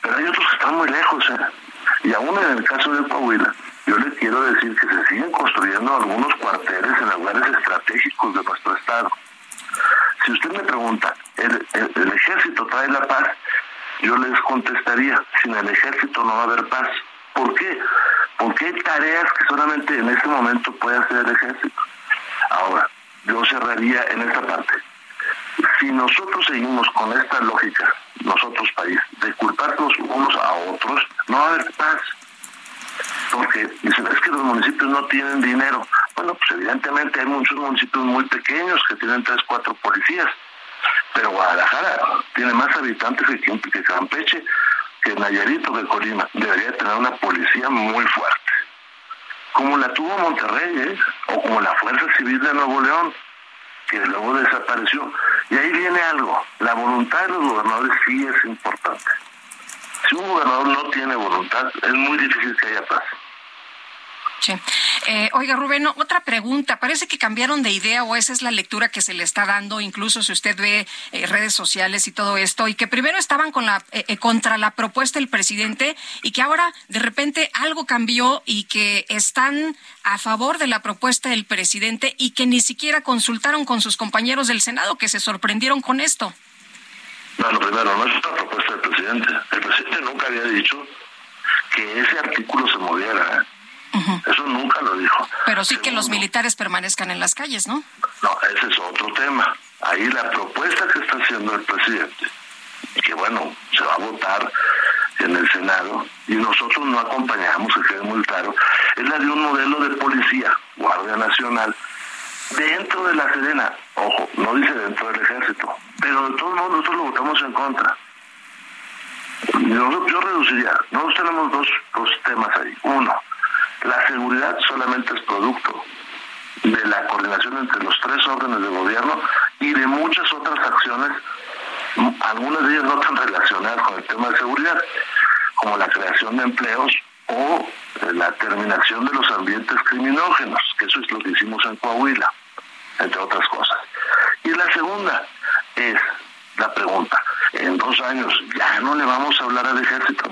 Pero hay otros que están muy lejos, ¿eh? Y aún en el caso de Coahuila, yo le quiero decir que se siguen construyendo algunos cuarteles en lugares estratégicos de nuestro estado. Si usted me pregunta, ¿el, el, ejército trae la paz? Yo les contestaría, sin el ejército no va a haber paz. ¿Por qué? Porque hay tareas que solamente en este momento puede hacer el ejército. Ahora, yo cerraría en esta parte. Si nosotros seguimos con esta lógica, nosotros país, de culparnos unos a otros, no va a haber paz. Porque dicen, es que los municipios no tienen dinero. Bueno, pues evidentemente hay muchos municipios muy pequeños que tienen tres, cuatro policías. Pero Guadalajara tiene más habitantes que, que Campeche, que Nayarito, que Colima. Debería tener una policía muy fuerte. Como la tuvo Monterrey, ¿eh? o como la Fuerza Civil de Nuevo León que luego desapareció. Y ahí viene algo, la voluntad de los gobernadores sí es importante. Si un gobernador no tiene voluntad, es muy difícil que haya paz. Sí. Eh, oiga, Rubén, otra pregunta. Parece que cambiaron de idea o esa es la lectura que se le está dando, incluso si usted ve eh, redes sociales y todo esto, y que primero estaban con la, eh, contra la propuesta del presidente y que ahora de repente algo cambió y que están a favor de la propuesta del presidente y que ni siquiera consultaron con sus compañeros del Senado, que se sorprendieron con esto. Bueno, primero, no es una propuesta del presidente. El presidente nunca había dicho que ese artículo se moviera. Eso nunca lo dijo. Pero sí que los militares permanezcan en las calles, ¿no? No, ese es otro tema. Ahí la propuesta que está haciendo el presidente, que bueno, se va a votar en el Senado, y nosotros no acompañamos, que quede muy claro, es la de un modelo de policía, Guardia Nacional, dentro de la Serena. Ojo, no dice dentro del ejército, pero de todos modos nosotros lo votamos en contra. yo, yo reduciría, nosotros tenemos dos, dos temas ahí. Uno, la seguridad solamente es producto de la coordinación entre los tres órdenes de gobierno y de muchas otras acciones, algunas de ellas no tan relacionadas con el tema de seguridad, como la creación de empleos o eh, la terminación de los ambientes criminógenos, que eso es lo que hicimos en Coahuila, entre otras cosas. Y la segunda es la pregunta, en dos años ya no le vamos a hablar al ejército.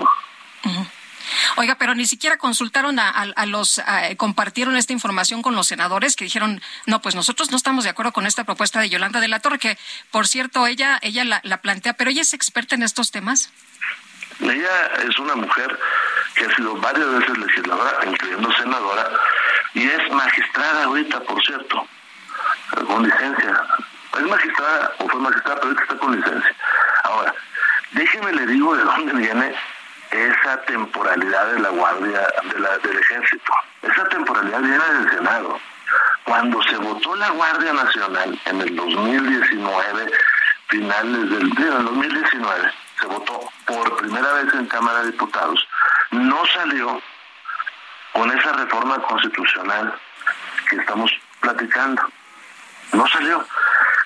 Oiga, pero ni siquiera consultaron a, los, compartieron esta información con los senadores que dijeron, no, pues nosotros no estamos de acuerdo con esta propuesta de Yolanda de la Torre, que por cierto ella, ella la, la plantea, pero ella es experta en estos temas. Ella es una mujer que ha sido varias veces legisladora, incluyendo senadora, y es magistrada ahorita, por cierto, con licencia. Es magistrada o fue magistrada, pero ahorita está con licencia. Ahora, déjeme le digo de dónde viene esa temporalidad de la Guardia de la, del Ejército. Esa temporalidad viene del Senado. Cuando se votó la Guardia Nacional en el 2019, finales del, del 2019, se votó por primera vez en Cámara de Diputados, no salió con esa reforma constitucional que estamos platicando. No salió.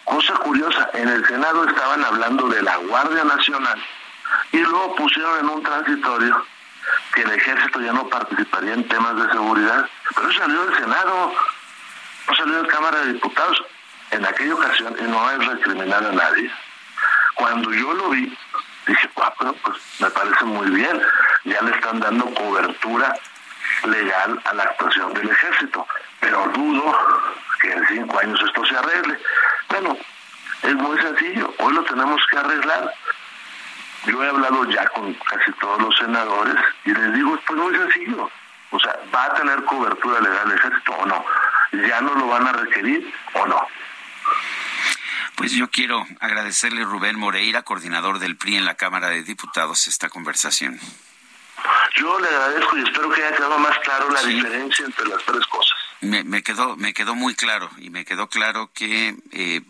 Cosa curiosa, en el Senado estaban hablando de la Guardia Nacional y luego pusieron en un transitorio que el ejército ya no participaría en temas de seguridad, pero eso salió del Senado, no salió de Cámara de Diputados en aquella ocasión y no es recriminar a nadie. Cuando yo lo vi, dije, ah, pues me parece muy bien, ya le están dando cobertura legal a la actuación del ejército, pero dudo que en cinco años esto se arregle. Bueno, es muy sencillo, hoy lo tenemos que arreglar. Yo he hablado ya con casi todos los senadores y les digo, pues muy sencillo. O sea, ¿va a tener cobertura legal el ejército o no? ¿Ya no lo van a requerir o no? Pues yo quiero agradecerle Rubén Moreira, coordinador del PRI en la Cámara de Diputados, esta conversación. Yo le agradezco y espero que haya quedado más claro la diferencia entre las tres cosas. Me, quedó, me quedó muy claro y me quedó claro que eh,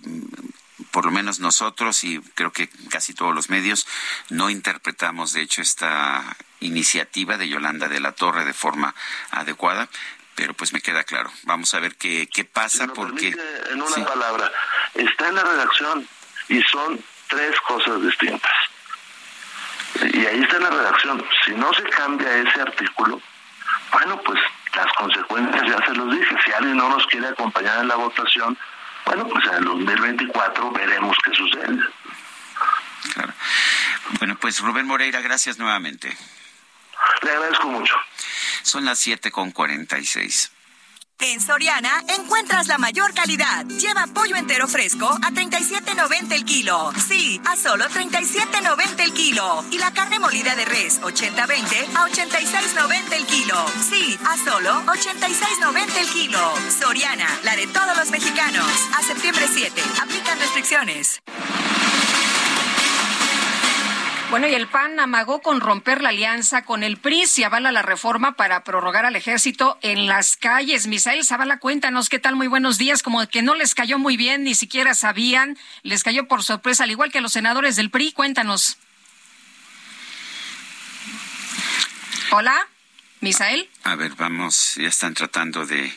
por lo menos nosotros y creo que casi todos los medios no interpretamos de hecho esta iniciativa de Yolanda de la Torre de forma adecuada pero pues me queda claro. Vamos a ver qué, qué pasa porque... En una palabra, está en la redacción y son tres cosas distintas. Y ahí está en la redacción. Si no se cambia ese artículo, bueno, pues las consecuencias ya se los dije. Si alguien no nos quiere acompañar en la votación, bueno, pues en el 2024 veremos qué sucede. Claro. Bueno, pues Rubén Moreira, gracias nuevamente. Le agradezco mucho. Son las 7 con 46. En Soriana encuentras la mayor calidad. Lleva pollo entero fresco a 37.90 el kilo. Sí, a solo 37.90 el kilo. Y la carne molida de res 80-20 a 86.90 el kilo. Sí, a solo 86.90 el kilo. Soriana, la de todos los mexicanos. A septiembre 7. Aplican restricciones. Bueno, y el PAN amagó con romper la alianza con el PRI si avala la reforma para prorrogar al ejército en las calles. Misael Zavala, cuéntanos qué tal, muy buenos días. Como que no les cayó muy bien, ni siquiera sabían, les cayó por sorpresa, al igual que a los senadores del PRI. Cuéntanos. Hola, Misael. A ver, vamos, ya están tratando de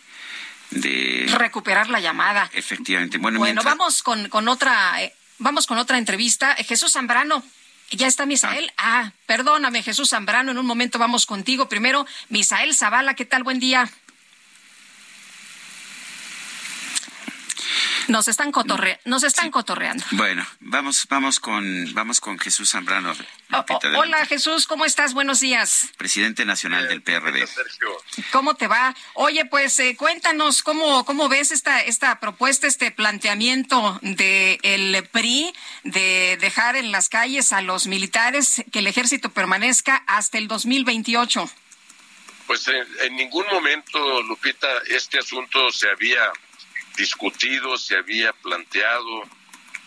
de recuperar la llamada. Efectivamente. Bueno, bueno vamos con, con otra eh, vamos con otra entrevista. Jesús Zambrano, ya está Misael. Ah, perdóname, Jesús Zambrano, en un momento vamos contigo. Primero, Misael Zavala, ¿qué tal? Buen día. Nos están, cotorre nos están cotorreando. Bueno, vamos, vamos con, vamos con Jesús Zambrano. Oh, oh, hola Jesús, ¿cómo estás? Buenos días. Presidente nacional del PRD. ¿Cómo te va? Oye, pues eh, cuéntanos cómo, cómo ves esta, esta propuesta, este planteamiento del el PRI de dejar en las calles a los militares que el ejército permanezca hasta el 2028. Pues en, en ningún momento, Lupita, este asunto se había discutido, se había planteado,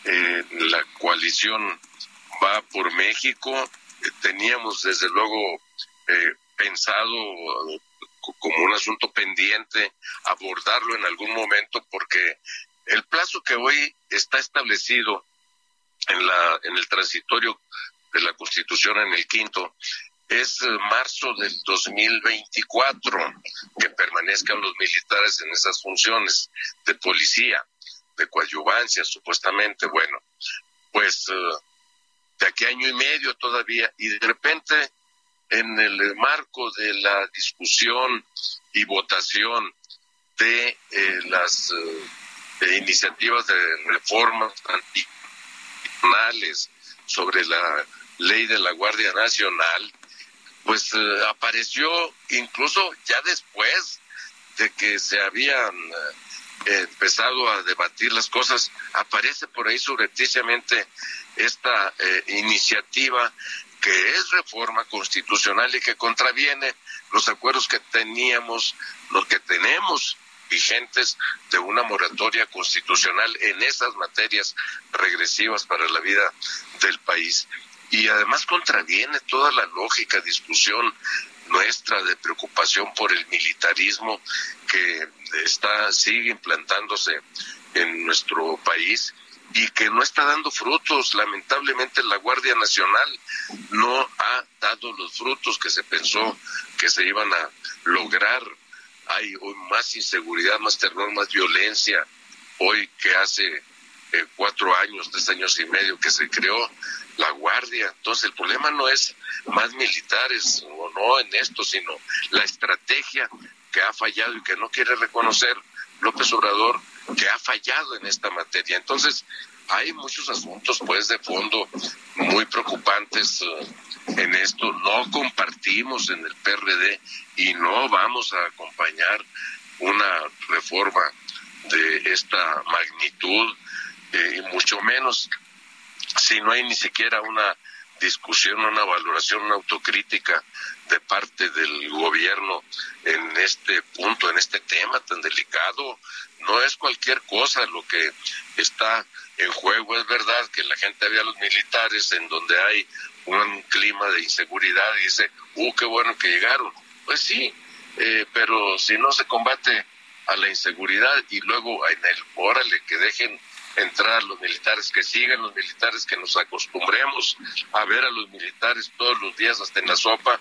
eh, la coalición va por México, eh, teníamos desde luego eh, pensado como un asunto pendiente abordarlo en algún momento porque el plazo que hoy está establecido en la en el transitorio de la Constitución en el quinto, es eh, marzo del 2024 que permanezcan los militares en esas funciones de policía, de coadyuvancia, supuestamente. Bueno, pues eh, de aquí año y medio todavía, y de repente en el marco de la discusión y votación de eh, las iniciativas de reformas anticonstitucionales sobre la ley de la Guardia Nacional, pues eh, apareció incluso ya después de que se habían eh, empezado a debatir las cosas, aparece por ahí subrepticiamente esta eh, iniciativa que es reforma constitucional y que contraviene los acuerdos que teníamos, los que tenemos vigentes de una moratoria constitucional en esas materias regresivas para la vida del país y además contraviene toda la lógica discusión nuestra de preocupación por el militarismo que está sigue implantándose en nuestro país y que no está dando frutos. Lamentablemente la Guardia Nacional no ha dado los frutos que se pensó que se iban a lograr. Hay hoy más inseguridad, más terror, más violencia hoy que hace eh, cuatro años, tres años y medio que se creó la guardia. Entonces el problema no es más militares o no en esto, sino la estrategia que ha fallado y que no quiere reconocer López Obrador que ha fallado en esta materia. Entonces hay muchos asuntos pues de fondo muy preocupantes eh, en esto. No compartimos en el PRD y no vamos a acompañar una reforma de esta magnitud eh, y mucho menos si no hay ni siquiera una discusión, una valoración, una autocrítica de parte del gobierno en este punto, en este tema tan delicado. No es cualquier cosa lo que está en juego. Es verdad que la gente ve a los militares en donde hay un clima de inseguridad y dice, ¡uh, qué bueno que llegaron! Pues sí, eh, pero si no se combate a la inseguridad y luego en el órale que dejen entrar los militares, que sigan los militares, que nos acostumbremos a ver a los militares todos los días hasta en la sopa,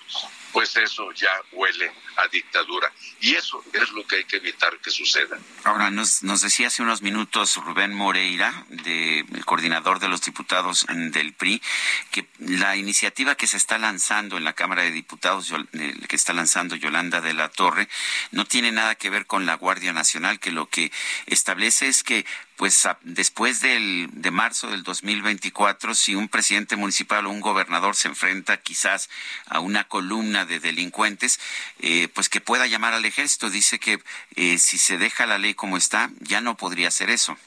pues eso ya huele a dictadura. Y eso es lo que hay que evitar que suceda. Ahora, nos, nos decía hace unos minutos Rubén Moreira, de, el coordinador de los diputados del PRI, que la iniciativa que se está lanzando en la Cámara de Diputados, que está lanzando Yolanda de la Torre, no tiene nada que ver con la Guardia Nacional, que lo que establece es que pues después del, de marzo del 2024, si un presidente municipal o un gobernador se enfrenta quizás a una columna de delincuentes, eh, pues que pueda llamar al ejército. Dice que eh, si se deja la ley como está, ya no podría hacer eso.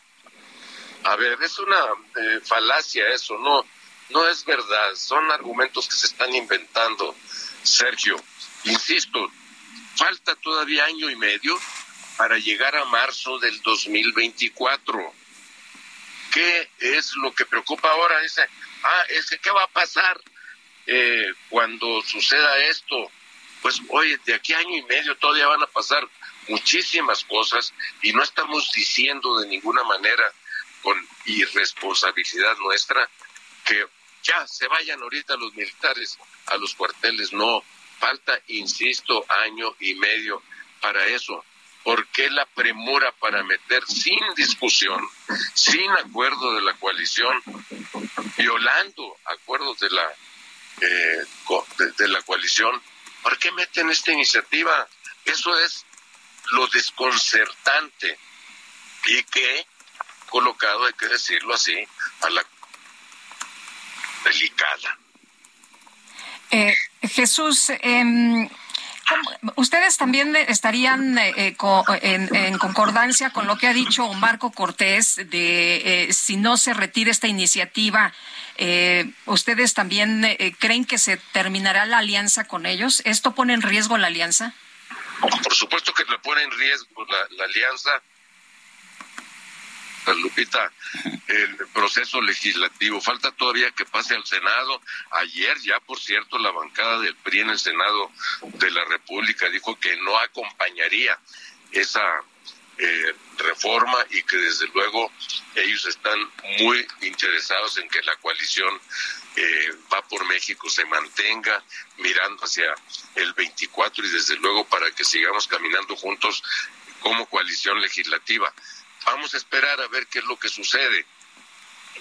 A ver, es una eh, falacia eso, no, no es verdad, son argumentos que se están inventando, Sergio. Insisto, falta todavía año y medio para llegar a marzo del 2024. ¿Qué es lo que preocupa ahora? Dice, ah, es que ¿qué va a pasar eh, cuando suceda esto? Pues oye, de aquí a año y medio todavía van a pasar muchísimas cosas y no estamos diciendo de ninguna manera con irresponsabilidad nuestra que ya se vayan ahorita los militares a los cuarteles. No, falta, insisto, año y medio para eso. ¿Por qué la premura para meter sin discusión, sin acuerdo de la coalición, violando acuerdos de la eh, de, la coalición? ¿Por qué meten esta iniciativa? Eso es lo desconcertante y que colocado, hay que decirlo así, a la delicada. Eh, Jesús, eh, ¿Ustedes también estarían eh, eh, en, concordancia con lo que ha dicho Marco Cortés de eh, si no se retira esta iniciativa, ¿ustedes también creen que se terminará la alianza con ellos? ¿Esto pone en riesgo la alianza? Por supuesto que le pone en riesgo la alianza Lupita, el proceso legislativo. Falta todavía que pase al Senado. Ayer ya, por cierto, la bancada del PRI en el Senado de la República dijo que no acompañaría esa eh, reforma y que desde luego ellos están muy interesados en que la coalición eh, va por México se mantenga mirando hacia el 24 y desde luego para que sigamos caminando juntos como coalición legislativa. Vamos a esperar a ver qué es lo que sucede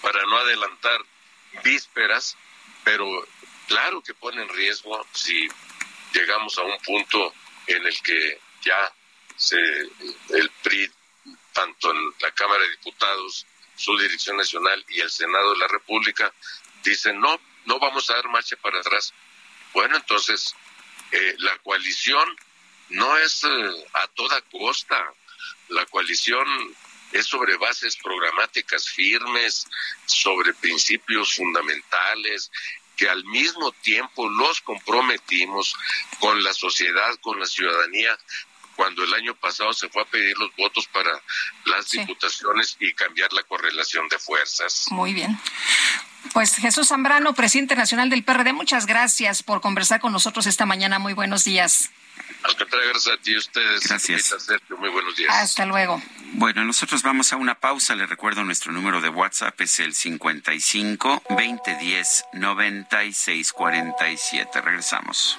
para no adelantar vísperas, pero claro que pone en riesgo si llegamos a un punto en el que ya se, el PRI, tanto en la Cámara de Diputados, su dirección nacional y el Senado de la República, dicen no, no vamos a dar marcha para atrás. Bueno, entonces eh, la coalición no es eh, a toda costa, la coalición es sobre bases programáticas firmes, sobre principios fundamentales, que al mismo tiempo los comprometimos con la sociedad, con la ciudadanía, cuando el año pasado se fue a pedir los votos para las diputaciones y cambiar la correlación de fuerzas. Muy bien. Pues Jesús Zambrano, presidente nacional del PRD, muchas gracias por conversar con nosotros esta mañana. Muy buenos días. Al contrario, gracias a ti ustedes. Gracias. Muy buenos días. Hasta luego. Bueno, nosotros vamos a una pausa. Le recuerdo nuestro número de WhatsApp es el 55 2010 9647. Regresamos.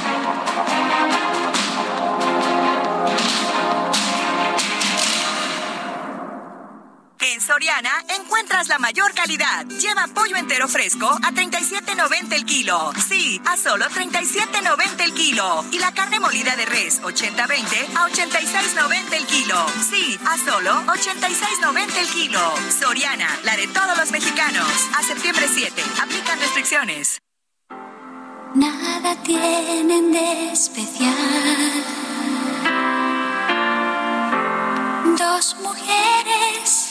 En Soriana encuentras la mayor calidad. Lleva pollo entero fresco a 37.90 el kilo. Sí, a solo 37.90 el kilo. Y la carne molida de res 80-20 a 86.90 el kilo. Sí, a solo 86.90 el kilo. Soriana, la de todos los mexicanos. A septiembre 7. Aplican restricciones. Nada tienen de especial. Dos mujeres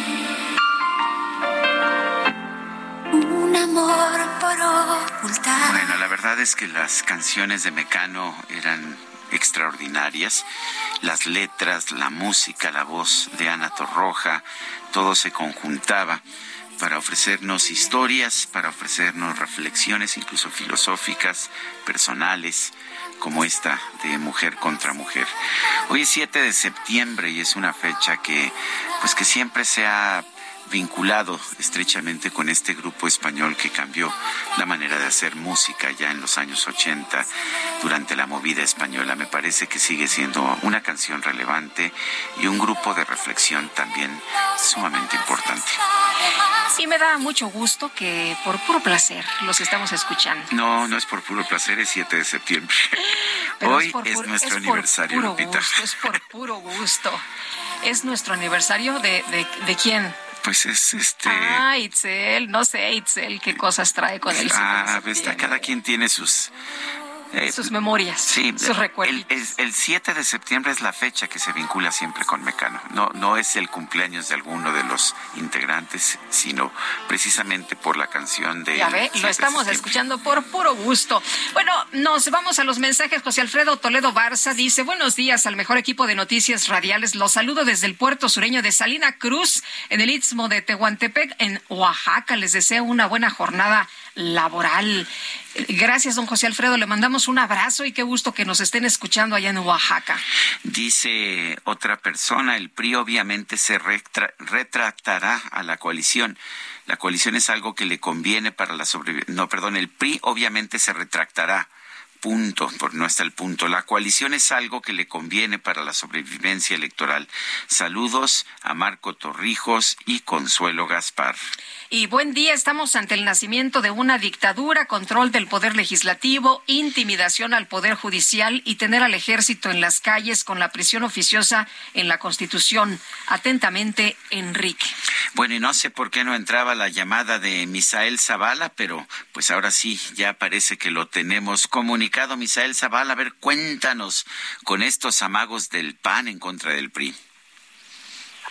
Un amor por ocultar. Bueno, la verdad es que las canciones de Mecano eran extraordinarias. Las letras, la música, la voz de Ana Torroja, todo se conjuntaba para ofrecernos historias, para ofrecernos reflexiones, incluso filosóficas, personales, como esta de Mujer contra Mujer. Hoy es 7 de septiembre y es una fecha que, pues que siempre se ha vinculado estrechamente con este grupo español que cambió la manera de hacer música ya en los años 80 durante la movida española. Me parece que sigue siendo una canción relevante y un grupo de reflexión también sumamente importante. Sí, me da mucho gusto que por puro placer los estamos escuchando. No, no es por puro placer, es 7 de septiembre. Pero Hoy por es, nuestro es por aniversario, puro Lupita. gusto, es por puro gusto. Es nuestro aniversario de, de, de quién? Pues es este... Ah, Itzel, no sé, Itzel, qué cosas trae con él. Ah, ves, cada quien tiene sus... eh, Sus memorias, Sí, sus el, el, el 7 de septiembre es la fecha que se vincula siempre con Mecano. No, no es el cumpleaños de alguno de los integrantes, sino precisamente por la canción de... Ya ve, lo estamos escuchando por puro gusto. Bueno, nos vamos a los mensajes. José Alfredo Toledo Barza dice, buenos días al mejor equipo de noticias radiales. Los saludo desde el puerto sureño de Salina Cruz, en el Istmo de Tehuantepec, en Oaxaca. Les deseo una buena jornada laboral. Gracias, don José Alfredo. Le mandamos un abrazo y qué gusto que nos estén escuchando allá en Oaxaca. Dice otra persona, el PRI obviamente se retractará a la coalición. La coalición es algo que le conviene para la sobrevivencia. No, perdón, el PRI obviamente se retractará punto, por no está el punto. La coalición es algo que le conviene para la sobrevivencia electoral. Saludos a Marco Torrijos y Consuelo Gaspar. Y buen día, estamos ante el nacimiento de una dictadura, control del poder legislativo, intimidación al poder judicial y tener al ejército en las calles con la prisión oficiosa en la Constitución. Atentamente, Enrique. Bueno, y no sé por qué no entraba la llamada de Misael Zavala, pero pues ahora sí, ya parece que lo tenemos comunicado. Misael Zavala, a ver, cuéntanos con estos amagos del PAN en contra del PRI.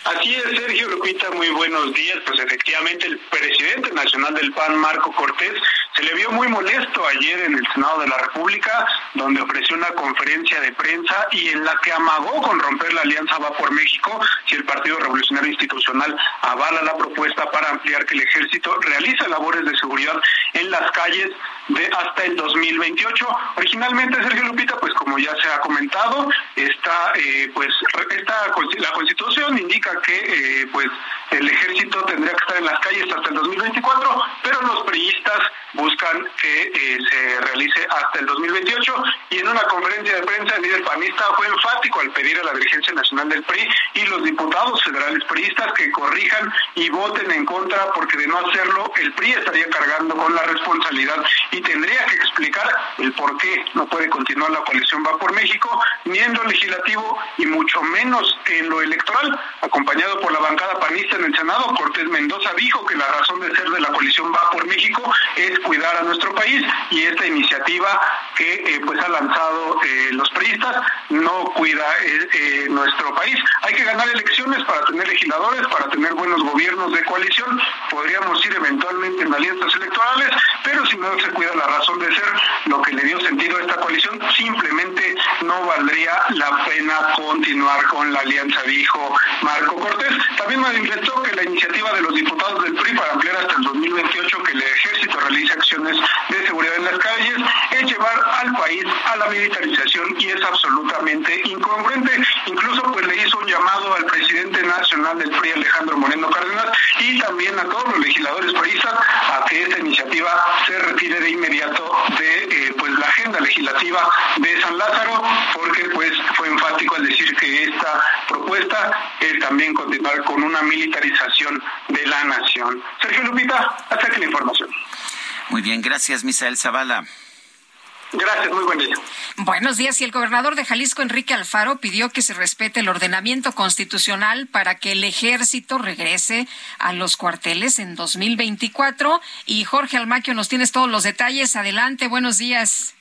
Así es, Sergio Lupita, muy buenos días. Pues efectivamente el presidente nacional del PAN, Marco Cortés, se le vio muy molesto ayer en el Senado de la República, donde ofreció una conferencia de prensa y en la que amagó con romper la alianza Va por México si el Partido Revolucionario Institucional avala la propuesta para ampliar que el ejército realice labores de seguridad en las calles de hasta el 2028. Originalmente, Sergio Lupita, pues como ya se ha comentado, está, eh, pues esta, la Constitución indica que eh, pues el ejército tendría que estar en las calles hasta el 2024, pero los priistas buscan que eh, se realice hasta el 2028 y en una conferencia de prensa el líder panista fue enfático al pedir a la dirigencia nacional del PRI y los diputados federales priistas que corrijan y voten en contra porque de no hacerlo el PRI estaría cargando con la responsabilidad y tendría que explicar el por qué no puede continuar la coalición Va por México ni en lo legislativo y mucho menos en lo electoral. Acompañado por la bancada panista en el Senado, Cortés Mendoza dijo que la razón de ser de la coalición Va por México es cuidar a nuestro país y esta iniciativa que eh, pues ha lanzado eh, los periodistas no cuida eh, nuestro país. Hay que ganar elecciones para tener legisladores, para tener buenos gobiernos de coalición. Podríamos ir eventualmente en alianzas electorales, pero si no se cuida la razón de ser, lo que le dio sentido a esta coalición, simplemente no valdría la pena continuar con la alianza, dijo Marco Cortés. También manifestó que la iniciativa de los diputados del PRI para ampliar hasta el 2028 que el ejército realice acciones de seguridad en las calles es llevar al país a la militarización y es absolutamente incongruente. Incluso pues le hizo un llamado al presidente nacional del PRI, Alejandro Moreno Cárdenas, y también a todos los legisladores priistas a que esta iniciativa se retire de inmediato de eh, pues la agenda legislativa de San Lázaro, porque pues fue enfático al decir que esta propuesta es también continuar con una militarización de la nación. Sergio Lupita, hasta aquí la información. Muy bien, gracias, Misael Zavala. Gracias, muy buen día. Buenos días. Y el gobernador de Jalisco, Enrique Alfaro, pidió que se respete el ordenamiento constitucional para que el ejército regrese a los cuarteles en 2024. Y Jorge Almaquio, nos tienes todos los detalles. Adelante, buenos días.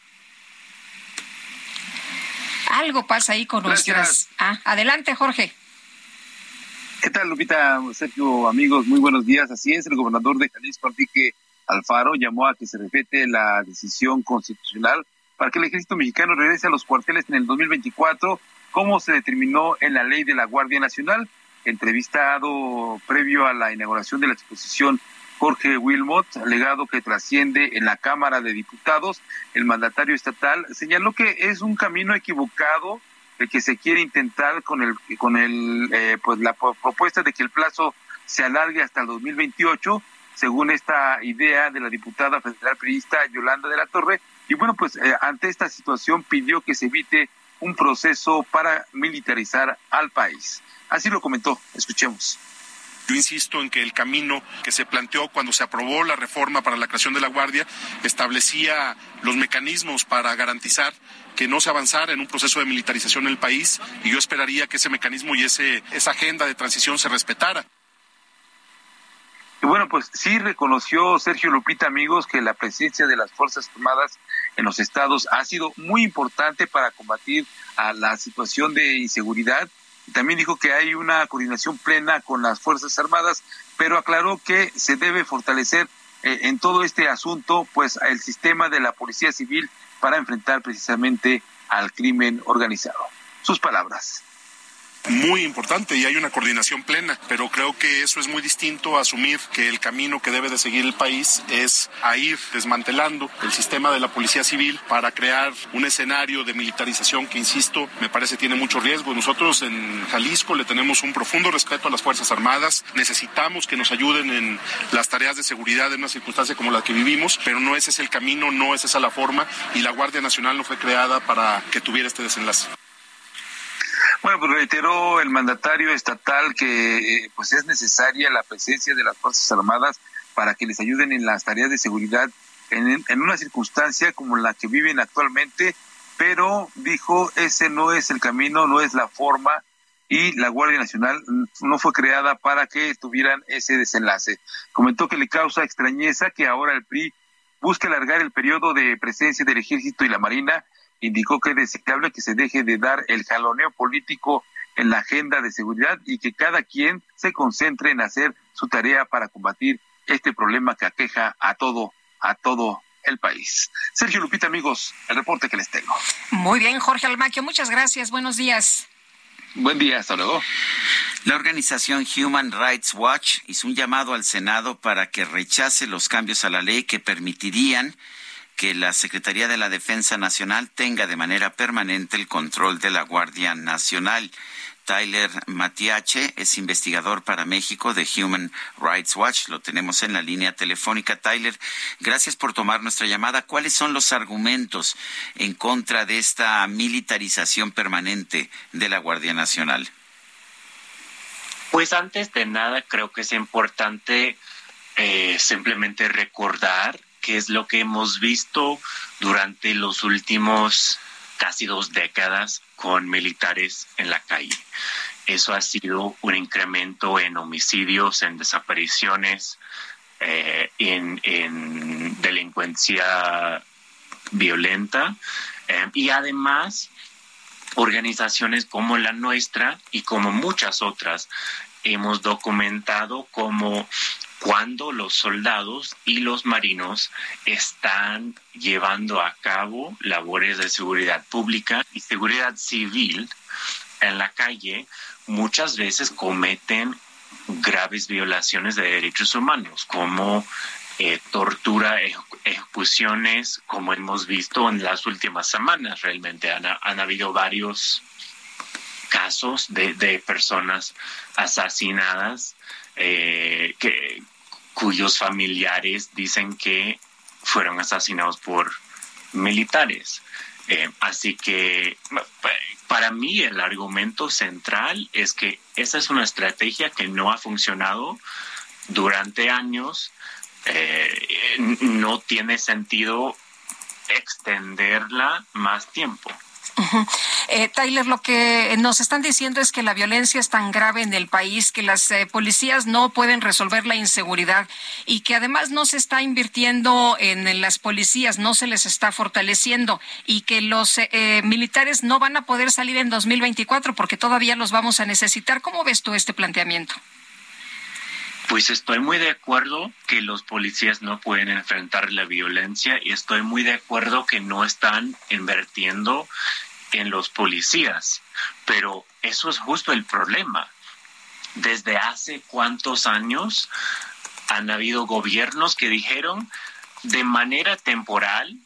Algo pasa ahí con nuestras. Ah, adelante, Jorge. ¿Qué tal, Lupita? Sergio, amigos, muy buenos días. Así es, el gobernador de Jalisco, Enrique Alfaro llamó a que se respete la decisión constitucional para que el ejército mexicano regrese a los cuarteles en el 2024, como se determinó en la ley de la Guardia Nacional. Entrevistado previo a la inauguración de la exposición Jorge Wilmot, legado que trasciende en la Cámara de Diputados, el mandatario estatal señaló que es un camino equivocado que se quiere intentar con el con el eh, pues la propuesta de que el plazo se alargue hasta el 2028 según esta idea de la diputada federal periodista Yolanda de la Torre. Y bueno, pues eh, ante esta situación pidió que se evite un proceso para militarizar al país. Así lo comentó. Escuchemos. Yo insisto en que el camino que se planteó cuando se aprobó la reforma para la creación de la Guardia establecía los mecanismos para garantizar que no se avanzara en un proceso de militarización en el país y yo esperaría que ese mecanismo y ese, esa agenda de transición se respetara. Y bueno, pues sí reconoció Sergio Lupita, amigos, que la presencia de las Fuerzas Armadas en los estados ha sido muy importante para combatir a la situación de inseguridad. También dijo que hay una coordinación plena con las Fuerzas Armadas, pero aclaró que se debe fortalecer eh, en todo este asunto, pues, el sistema de la Policía Civil para enfrentar precisamente al crimen organizado. Sus palabras muy importante y hay una coordinación plena, pero creo que eso es muy distinto a asumir que el camino que debe de seguir el país es a ir desmantelando el sistema de la policía civil para crear un escenario de militarización que, insisto, me parece tiene mucho riesgo. Nosotros en Jalisco le tenemos un profundo respeto a las Fuerzas Armadas, necesitamos que nos ayuden en las tareas de seguridad en una circunstancia como la que vivimos, pero no ese es el camino, no es esa la forma y la Guardia Nacional no fue creada para que tuviera este desenlace. Bueno, pues reiteró el mandatario estatal que eh, pues es necesaria la presencia de las Fuerzas Armadas para que les ayuden en las tareas de seguridad en, en una circunstancia como la que viven actualmente, pero dijo ese no es el camino, no es la forma y la Guardia Nacional no fue creada para que tuvieran ese desenlace. Comentó que le causa extrañeza que ahora el PRI busque alargar el periodo de presencia del Ejército y la Marina indicó que es deseable que se deje de dar el jaloneo político en la agenda de seguridad y que cada quien se concentre en hacer su tarea para combatir este problema que aqueja a todo, a todo el país. Sergio Lupita, amigos, el reporte que les tengo. Muy bien, Jorge Almaquio, muchas gracias. Buenos días. Buen día, hasta luego. La organización Human Rights Watch hizo un llamado al Senado para que rechace los cambios a la ley que permitirían que la Secretaría de la Defensa Nacional tenga de manera permanente el control de la Guardia Nacional. Tyler Matiache es investigador para México de Human Rights Watch. Lo tenemos en la línea telefónica. Tyler, gracias por tomar nuestra llamada. ¿Cuáles son los argumentos en contra de esta militarización permanente de la Guardia Nacional? Pues antes de nada, creo que es importante eh, simplemente recordar que es lo que hemos visto durante los últimos casi dos décadas con militares en la calle. Eso ha sido un incremento en homicidios, en desapariciones, eh, en, delincuencia violenta eh, y además organizaciones como la nuestra y como muchas otras hemos documentado como cuando los soldados y los marinos están llevando a cabo labores de seguridad pública y seguridad civil en la calle, muchas veces cometen graves violaciones de derechos humanos, como eh, tortura, ejecuciones, como hemos visto en las últimas semanas. Realmente han, habido varios casos de, personas asesinadas eh, que, cuyos familiares dicen que fueron asesinados por militares. Eh, así que para mí el argumento central es que esa es una estrategia que no ha funcionado durante años. Eh, no tiene sentido extenderla más tiempo. Eh, Tyler, lo que nos están diciendo es que la violencia es tan grave en el país que las eh, policías no pueden resolver la inseguridad y que además no se está invirtiendo en, las policías, no se les está fortaleciendo y que los eh, militares no van a poder salir en 2024 porque todavía los vamos a necesitar. ¿Cómo ves tú este planteamiento? Pues estoy muy de acuerdo que los policías no pueden enfrentar la violencia y estoy muy de acuerdo que no están invirtiendo en los policías, pero eso es justo el problema. Desde hace cuántos años han habido gobiernos que dijeron de manera temporal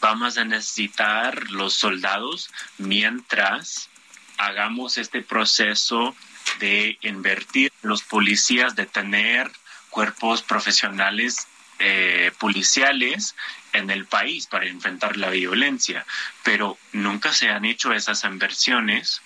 vamos a necesitar los soldados mientras hagamos este proceso de invertir los policías, de tener cuerpos profesionales eh, policiales en el país para enfrentar la violencia, pero nunca se han hecho esas inversiones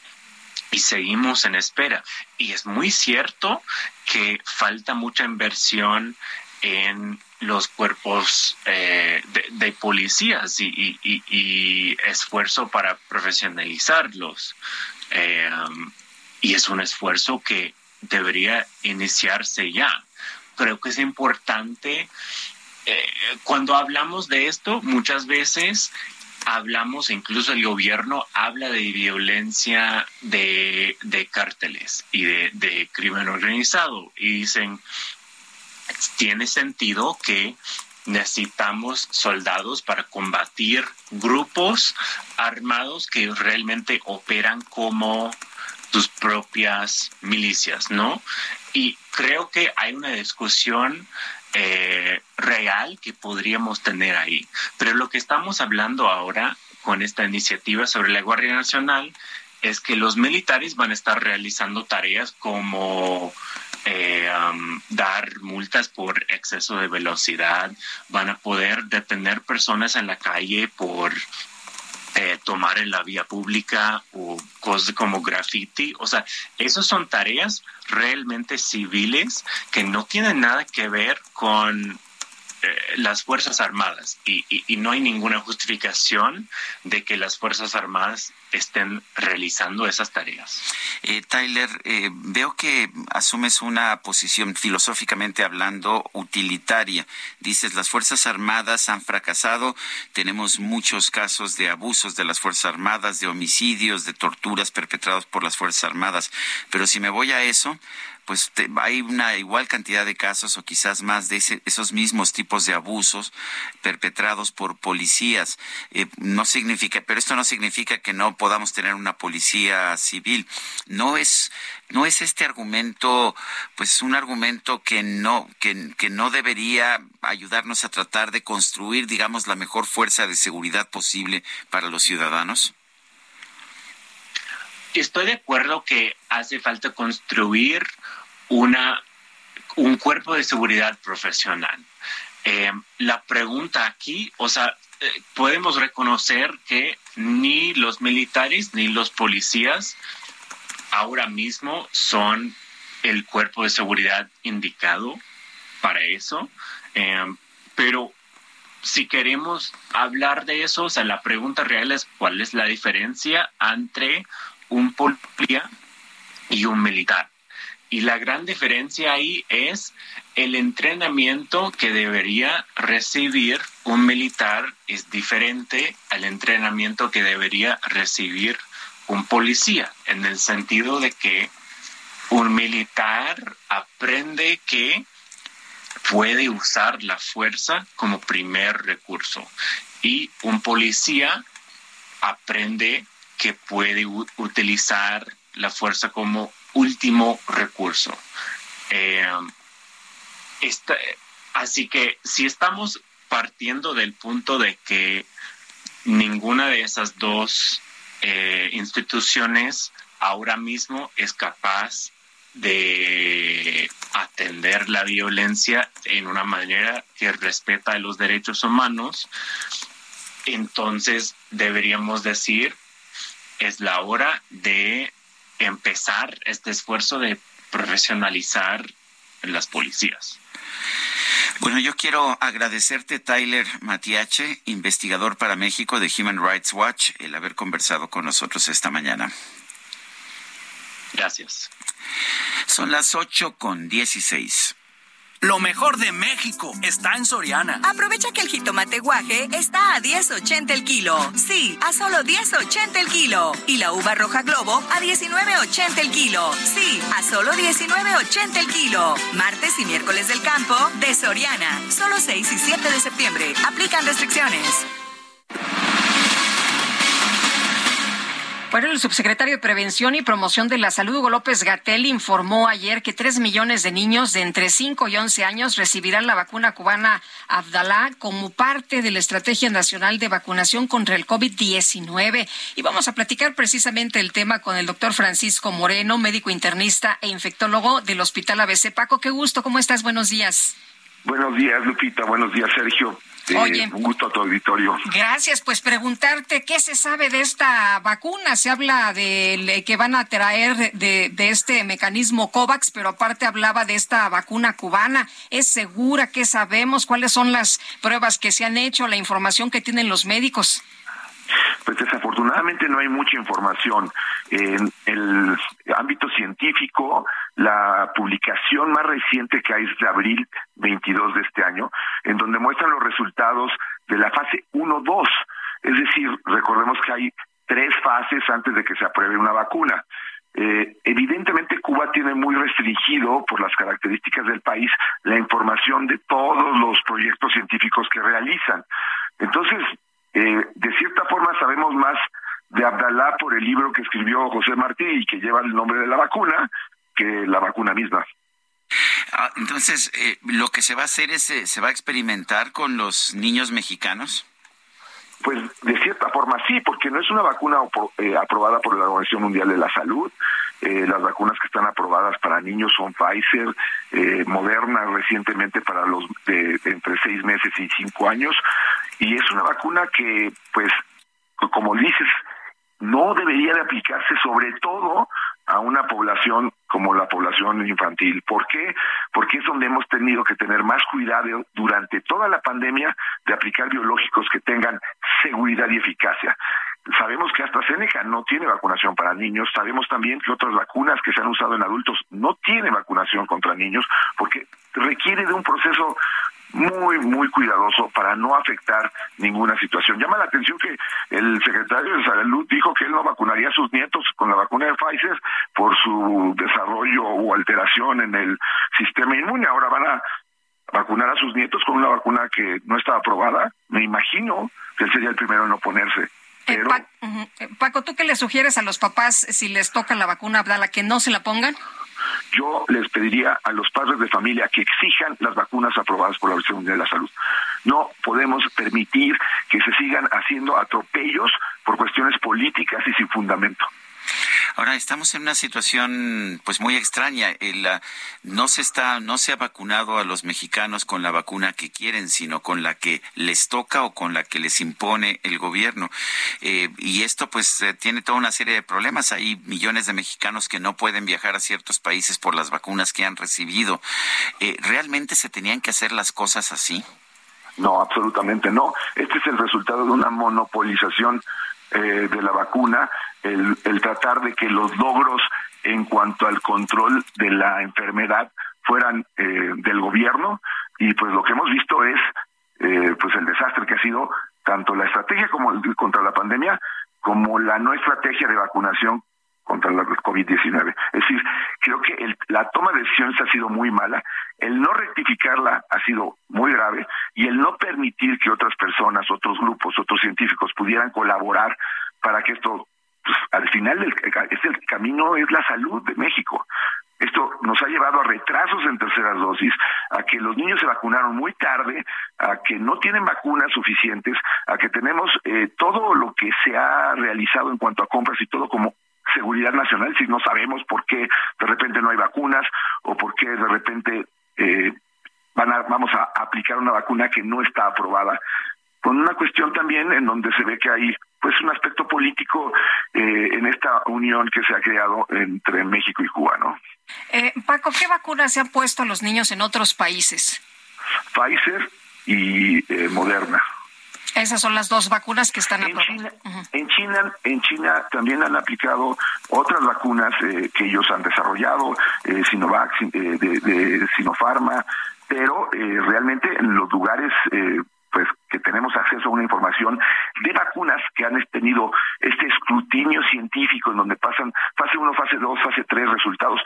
y seguimos en espera. Y es muy cierto que falta mucha inversión en los cuerpos eh, de, policías y, esfuerzo para profesionalizarlos. Eh, y es un esfuerzo que debería iniciarse ya. Creo que es importante eh, cuando hablamos de esto, muchas veces hablamos, incluso el gobierno habla de violencia de, de cárteles y de, de crimen organizado y dicen, tiene sentido que necesitamos soldados para combatir grupos armados que realmente operan como sus propias milicias, ¿no? Y creo que hay una discusión eh, real que podríamos tener ahí. Pero lo que estamos hablando ahora con esta iniciativa sobre la Guardia Nacional es que los militares van a estar realizando tareas como eh, dar multas por exceso de velocidad, van a poder detener personas en la calle por eh, tomar en la vía pública o cosas como graffiti. O sea, esas son tareas realmente civiles que no tienen nada que ver con eh, las Fuerzas Armadas y, no hay ninguna justificación de que las Fuerzas Armadas estén realizando esas tareas. Eh, Tyler, eh, veo que asumes una posición filosóficamente hablando utilitaria. Dices, las Fuerzas Armadas han fracasado, tenemos muchos casos de abusos de las Fuerzas Armadas, de homicidios, de torturas perpetrados por las Fuerzas Armadas, pero si me voy a eso, pues hay una igual cantidad de casos o quizás más de esos mismos tipos de abusos perpetrados por policías. Eh, no significa, pero esto no significa que no podamos tener una policía civil. No es, no es este argumento, pues un argumento que no, que, que no debería ayudarnos a tratar de construir, digamos, la mejor fuerza de seguridad posible para los ciudadanos. Estoy de acuerdo que hace falta construir una, un cuerpo de seguridad profesional. Eh, la pregunta aquí, o sea, eh, podemos reconocer que ni los militares ni los policías ahora mismo son el cuerpo de seguridad indicado para eso, eh, pero si queremos hablar de eso, o sea, la pregunta real es cuál es la diferencia entre un policía y un militar. Y la gran diferencia ahí es el entrenamiento que debería recibir un militar es diferente al entrenamiento que debería recibir un policía, en el sentido de que un militar aprende que puede usar la fuerza como primer recurso y un policía aprende que puede utilizar la fuerza como último recurso. Eh, así que si estamos partiendo del punto de que ninguna de esas dos eh, instituciones ahora mismo es capaz de atender la violencia en una manera que respeta los derechos humanos, entonces deberíamos decir es la hora de empezar este esfuerzo de profesionalizar las policías. Bueno, yo quiero agradecerte, Tyler Matiache, investigador para México de Human Rights Watch, el haber conversado con nosotros esta mañana. Gracias. Son las ocho con dieciséis. Lo mejor de México está en Soriana. Aprovecha que el jitomate guaje está a 10.80 el kilo. Sí, a solo 10.80 el kilo. Y la uva roja globo a 19.80 el kilo. Sí, a solo 19.80 el kilo. Martes y miércoles del campo de Soriana. Solo 6 y 7 de septiembre. Aplican restricciones. Bueno, el subsecretario de Prevención y Promoción de la Salud, Hugo López Gatel, informó ayer que tres millones de niños de entre 5 y 11 años recibirán la vacuna cubana Abdalá como parte de la Estrategia Nacional de Vacunación contra el COVID-19. Y vamos a platicar precisamente el tema con el doctor Francisco Moreno, médico internista e infectólogo del Hospital ABC. Paco, qué gusto, ¿cómo estás? Buenos días. Buenos días, Lupita. Buenos días, Sergio. Oye, un gusto a tu auditorio. Gracias, pues preguntarte qué se sabe de esta vacuna. Se habla de que van a traer de, de, este mecanismo COVAX, pero aparte hablaba de esta vacuna cubana. ¿Es segura? ¿Qué sabemos? ¿Cuáles son las pruebas que se han hecho? ¿La información que tienen los médicos? Pues desafortunadamente no hay mucha información. En el ámbito científico, la publicación más reciente que hay es de abril 22 de este año, en donde muestran los resultados de la fase 1-2. Es decir, recordemos que hay tres fases antes de que se apruebe una vacuna. Eh, evidentemente Cuba tiene muy restringido, por las características del país, la información de todos los proyectos científicos que realizan. Entonces, eh, de cierta forma sabemos más de Abdalá por el libro que escribió José Martí y que lleva el nombre de la vacuna que la vacuna misma. Ah, entonces, eh, lo que se va a hacer es, eh, ¿se va a experimentar con los niños mexicanos? Pues de cierta forma sí, porque no es una vacuna eh, aprobada por la Organización Mundial de la Salud. Las vacunas que están aprobadas para niños son Pfizer, Moderna recientemente para los de, entre seis meses y cinco años. Y es una vacuna que, pues, como dices, no debería de aplicarse sobre todo a una población como la población infantil. ¿Por qué? Porque es donde hemos tenido que tener más cuidado durante toda la pandemia de aplicar biológicos que tengan seguridad y eficacia. Sabemos que AstraZeneca no tiene vacunación para niños, sabemos también que otras vacunas que se han usado en adultos no tienen vacunación contra niños porque requiere de un proceso muy, muy cuidadoso para no afectar ninguna situación. Llama la atención que el secretario de Salud dijo que él no vacunaría a sus nietos con la vacuna de Pfizer por su desarrollo o alteración en el sistema inmune. Ahora van a vacunar a sus nietos con una vacuna que no está aprobada. Me imagino que él sería el primero en oponerse. Eh. Eh, Paco, ¿tú qué le sugieres a los papás si les toca la vacuna Abdala que no se la pongan? yo les pediría a los padres de familia que exijan las vacunas aprobadas por la Organización Mundial de la Salud. No podemos permitir que se sigan haciendo atropellos por cuestiones políticas y sin fundamento. Ahora estamos en una situación pues muy extraña. El, no se está, no se ha vacunado a los mexicanos con la vacuna que quieren, sino con la que les toca o con la que les impone el gobierno. Eh, y esto pues eh, tiene toda una serie de problemas. Hay millones de mexicanos que no pueden viajar a ciertos países por las vacunas que han recibido. Eh, ¿Realmente se tenían que hacer las cosas así? No, absolutamente no. Este es el resultado de una monopolización de la vacuna el, tratar de que los logros en cuanto al control de la enfermedad fueran eh, del gobierno. Y pues lo que hemos visto es eh, pues el desastre que ha sido tanto la estrategia como contra la pandemia como la no estrategia de vacunación contra la COVID-19. Es decir, creo que el, la toma de decisiones ha sido muy mala, el no rectificarla ha sido muy grave y el no permitir que otras personas, otros grupos, otros científicos pudieran colaborar para que esto pues al final el, es el camino es la salud de México. Esto nos ha llevado a retrasos en terceras dosis, a que los niños se vacunaron muy tarde, a que no tienen vacunas suficientes, a que tenemos eh, todo lo que se ha realizado en cuanto a compras y todo como seguridad nacional, si no sabemos por qué de repente no hay vacunas o por qué de repente eh, van a, vamos a aplicar una vacuna que no está aprobada, con una cuestión también en donde se ve que hay pues un aspecto político eh, en esta unión que se ha creado entre México y Cuba, ¿no? Eh, Paco, ¿qué vacunas se han puesto a los niños en otros países? Pfizer y eh, Moderna. Esas son las dos vacunas que están en China, en China, en China también han aplicado otras vacunas eh, que ellos han desarrollado, eh, Sinovac, de, de Sinopharma, pero realmente en los lugares pues que tenemos acceso a una información de vacunas que han tenido este escrutinio científico en donde pasan fase 1, fase 2, fase 3 resultados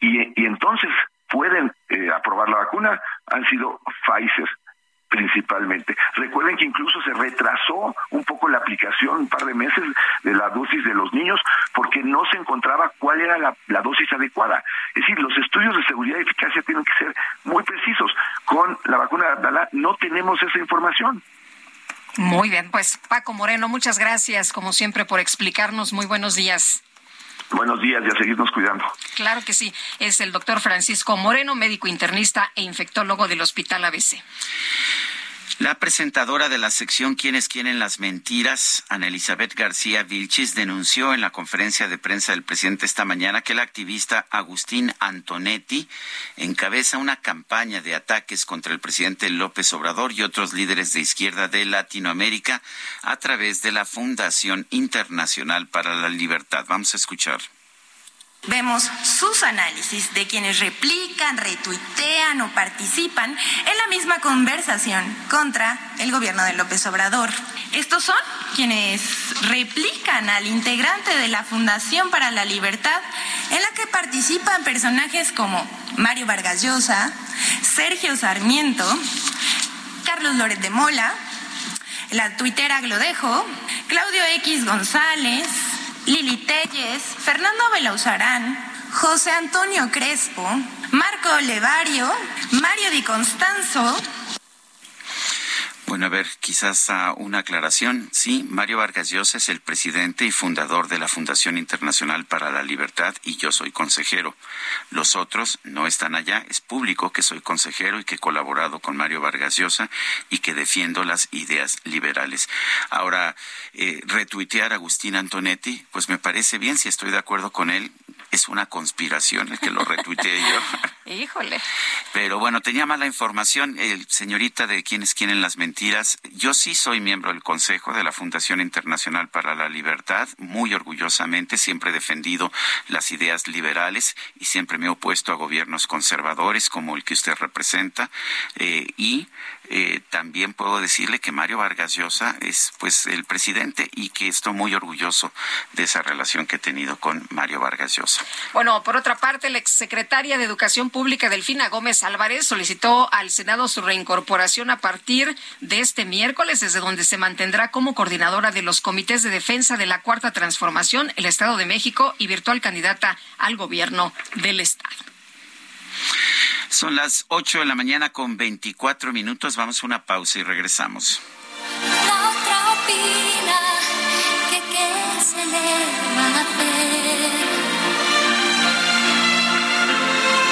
y, y entonces pueden eh, aprobar la vacuna han sido Pfizer principalmente. Recuerden que incluso se retrasó un poco la aplicación, un par de meses, de la dosis de los niños, porque no se encontraba cuál era la, dosis adecuada. Es decir, los estudios de seguridad y eficacia tienen que ser muy precisos. Con la vacuna de Abdala no tenemos esa información. Muy bien, pues Paco Moreno, muchas gracias, como siempre, por explicarnos. Muy buenos días. Buenos días y a seguirnos cuidando. Claro que sí. Es el doctor Francisco Moreno, médico internista e infectólogo del Hospital ABC. La presentadora de la sección Quienes quieren las mentiras, Ana Elizabeth García Vilchis, denunció en la conferencia de prensa del presidente esta mañana que el activista Agustín Antonetti encabeza una campaña de ataques contra el presidente López Obrador y otros líderes de izquierda de Latinoamérica a través de la Fundación Internacional para la Libertad. Vamos a escuchar. Vemos sus análisis de quienes replican, retuitean o participan en la misma conversación contra el gobierno de López Obrador. Estos son quienes replican al integrante de la Fundación para la Libertad, en la que participan personajes como Mario Vargas Llosa, Sergio Sarmiento, Carlos Loret de Mola, la tuitera Glodejo, Claudio X González, Lili Telles, Fernando Belauzarán, José Antonio Crespo, Marco Olevario, Mario Di Constanzo, bueno, a ver, quizás una aclaración. Sí, Mario Vargas Llosa es el presidente y fundador de la Fundación Internacional para la Libertad y yo soy consejero. Los otros no están allá. Es público que soy consejero y que he colaborado con Mario Vargas Llosa y que defiendo las ideas liberales. Ahora, eh, retuitear a Agustín Antonetti, pues me parece bien si estoy de acuerdo con él es una conspiración el que lo retuiteé yo. Híjole. Pero bueno, tenía mala información, el señorita de quienes quieren las mentiras. Yo sí soy miembro del Consejo de la Fundación Internacional para la Libertad, muy orgullosamente, siempre he defendido las ideas liberales y siempre me he opuesto a gobiernos conservadores como el que usted representa. Eh, y eh, también puedo decirle que Mario Vargas Llosa es pues el presidente y que estoy muy orgulloso de esa relación que he tenido con Mario Vargas Llosa. Bueno, por otra parte, la exsecretaria de Educación Pública, Delfina Gómez Álvarez, solicitó al Senado su reincorporación a partir de este miércoles, desde donde se mantendrá como coordinadora de los comités de defensa de la Cuarta Transformación, el Estado de México y virtual candidata al gobierno del Estado. Son las 8 de la mañana con 24 minutos. Vamos a una pausa y regresamos. La otra opina que qué se le va a hacer.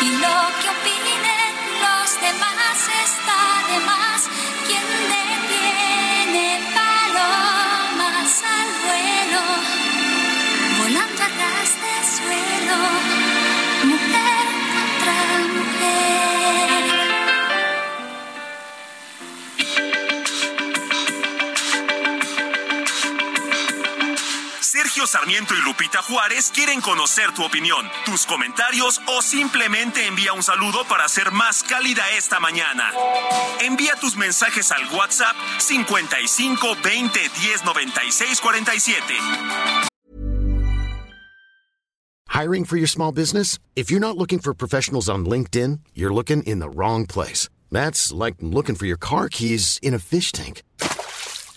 Y lo que opinen los demás está de más. Quien detiene palomas al vuelo, volando a ras de suelo, Sergio Sarmiento y Lupita Juárez quieren conocer tu opinión, tus comentarios o simplemente envía un saludo para ser más cálida esta mañana. Envía tus mensajes al WhatsApp 55 20 10 96 47. Hiring for your small business? If you're not looking for professionals on LinkedIn, you're looking in the wrong place. That's like looking for your car keys in a fish tank.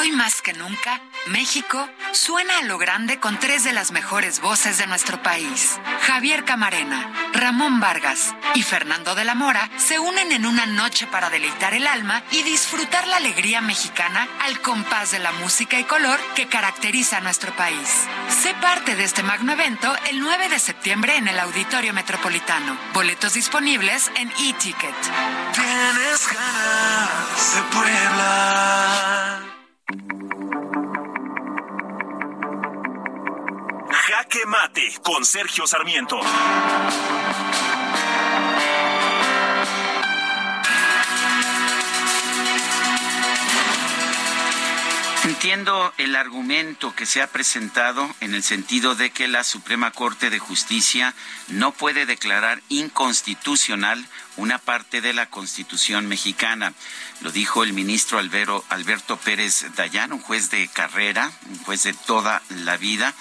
Hoy más que nunca, México suena a lo grande con tres de las mejores voces de nuestro país. Javier Camarena, Ramón Vargas y Fernando de la Mora se unen en una noche para deleitar el alma y disfrutar la alegría mexicana al compás de la música y color que caracteriza a nuestro país. Sé parte de este magno evento el 9 de septiembre en el Auditorio Metropolitano. Boletos disponibles en e-ticket. Tienes ganas de Puebla. Jaque Mate con Sergio Sarmiento. Entiendo el argumento que se ha presentado en el sentido de que la Suprema Corte de Justicia no puede declarar inconstitucional una parte de la Constitución mexicana. Lo dijo el ministro Albero, Alberto Pérez Dayán, un juez de carrera, un juez de toda la vida,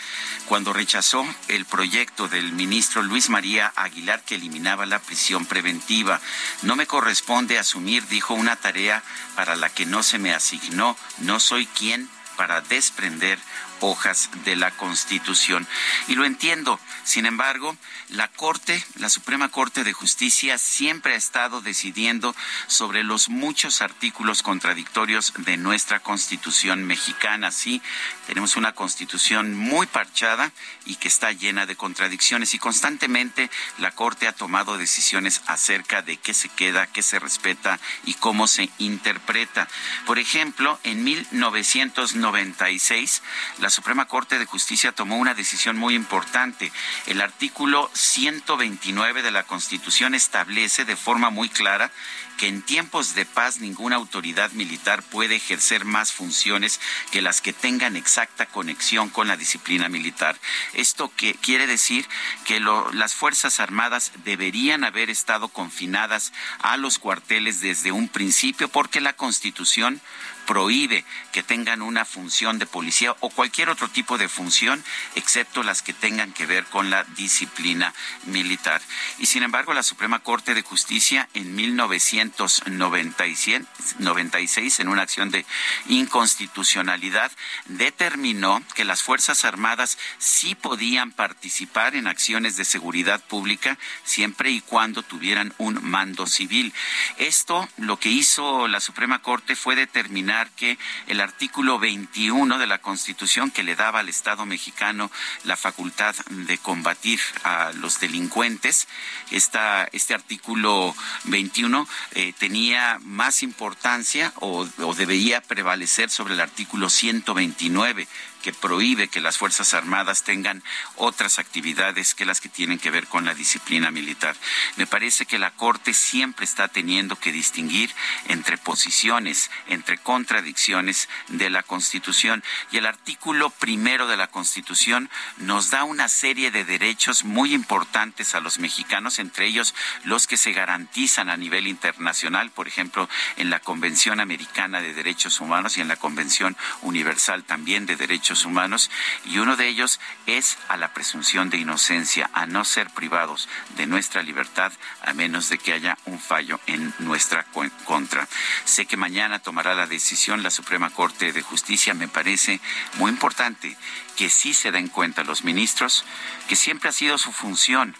cuando rechazó el proyecto del ministro Luis María Aguilar que eliminaba la prisión preventiva. No me corresponde asumir, dijo, una tarea para la que no se me asignó. No soy quien para desprender hojas de la Constitución. Y lo entiendo. Sin embargo, la Corte, la Suprema Corte de Justicia, siempre ha estado decidiendo sobre los muchos artículos contradictorios de nuestra Constitución mexicana. Sí, tenemos una Constitución muy parchada y que está llena de contradicciones y constantemente la Corte ha tomado decisiones acerca de qué se queda, qué se respeta y cómo se interpreta. Por ejemplo, en 1996, la Suprema Corte de Justicia tomó una decisión muy importante. El artículo 129 de la Constitución establece de forma muy clara que en tiempos de paz ninguna autoridad militar puede ejercer más funciones que las que tengan exacta conexión con la disciplina militar. Esto quiere decir que las Fuerzas Armadas deberían haber estado confinadas a los cuarteles desde un principio porque la Constitución prohíbe que tengan una función de policía o cualquier otro tipo de función, excepto las que tengan que ver con la disciplina militar. Y sin embargo, la Suprema Corte de Justicia en 1996, en una acción de inconstitucionalidad, determinó que las Fuerzas Armadas sí podían participar en acciones de seguridad pública siempre y cuando tuvieran un mando civil. Esto lo que hizo la Suprema Corte fue determinar que el artículo 21 de la Constitución que le daba al Estado mexicano la facultad de combatir a los delincuentes, este artículo 21 eh, tenía más importancia o, o debería prevalecer sobre el artículo 129 que prohíbe que las Fuerzas Armadas tengan otras actividades que las que tienen que ver con la disciplina militar. Me parece que la Corte siempre está teniendo que distinguir entre posiciones, entre contradicciones de la Constitución. Y el artículo primero de la Constitución nos da una serie de derechos muy importantes a los mexicanos, entre ellos los que se garantizan a nivel internacional, por ejemplo, en la Convención Americana de Derechos Humanos y en la Convención Universal también de Derechos Humanos y uno de ellos es a la presunción de inocencia, a no ser privados de nuestra libertad a menos de que haya un fallo en nuestra contra. Sé que mañana tomará la decisión la Suprema Corte de Justicia, me parece muy importante que sí se den cuenta los ministros que siempre ha sido su función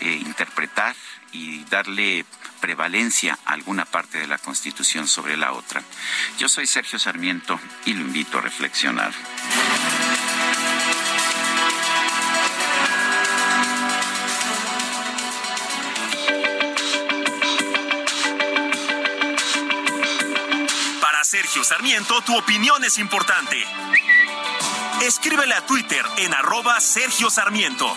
eh, interpretar y darle prevalencia alguna parte de la Constitución sobre la otra. Yo soy Sergio Sarmiento y lo invito a reflexionar. Para Sergio Sarmiento, tu opinión es importante. Escríbele a Twitter en arroba Sergio Sarmiento.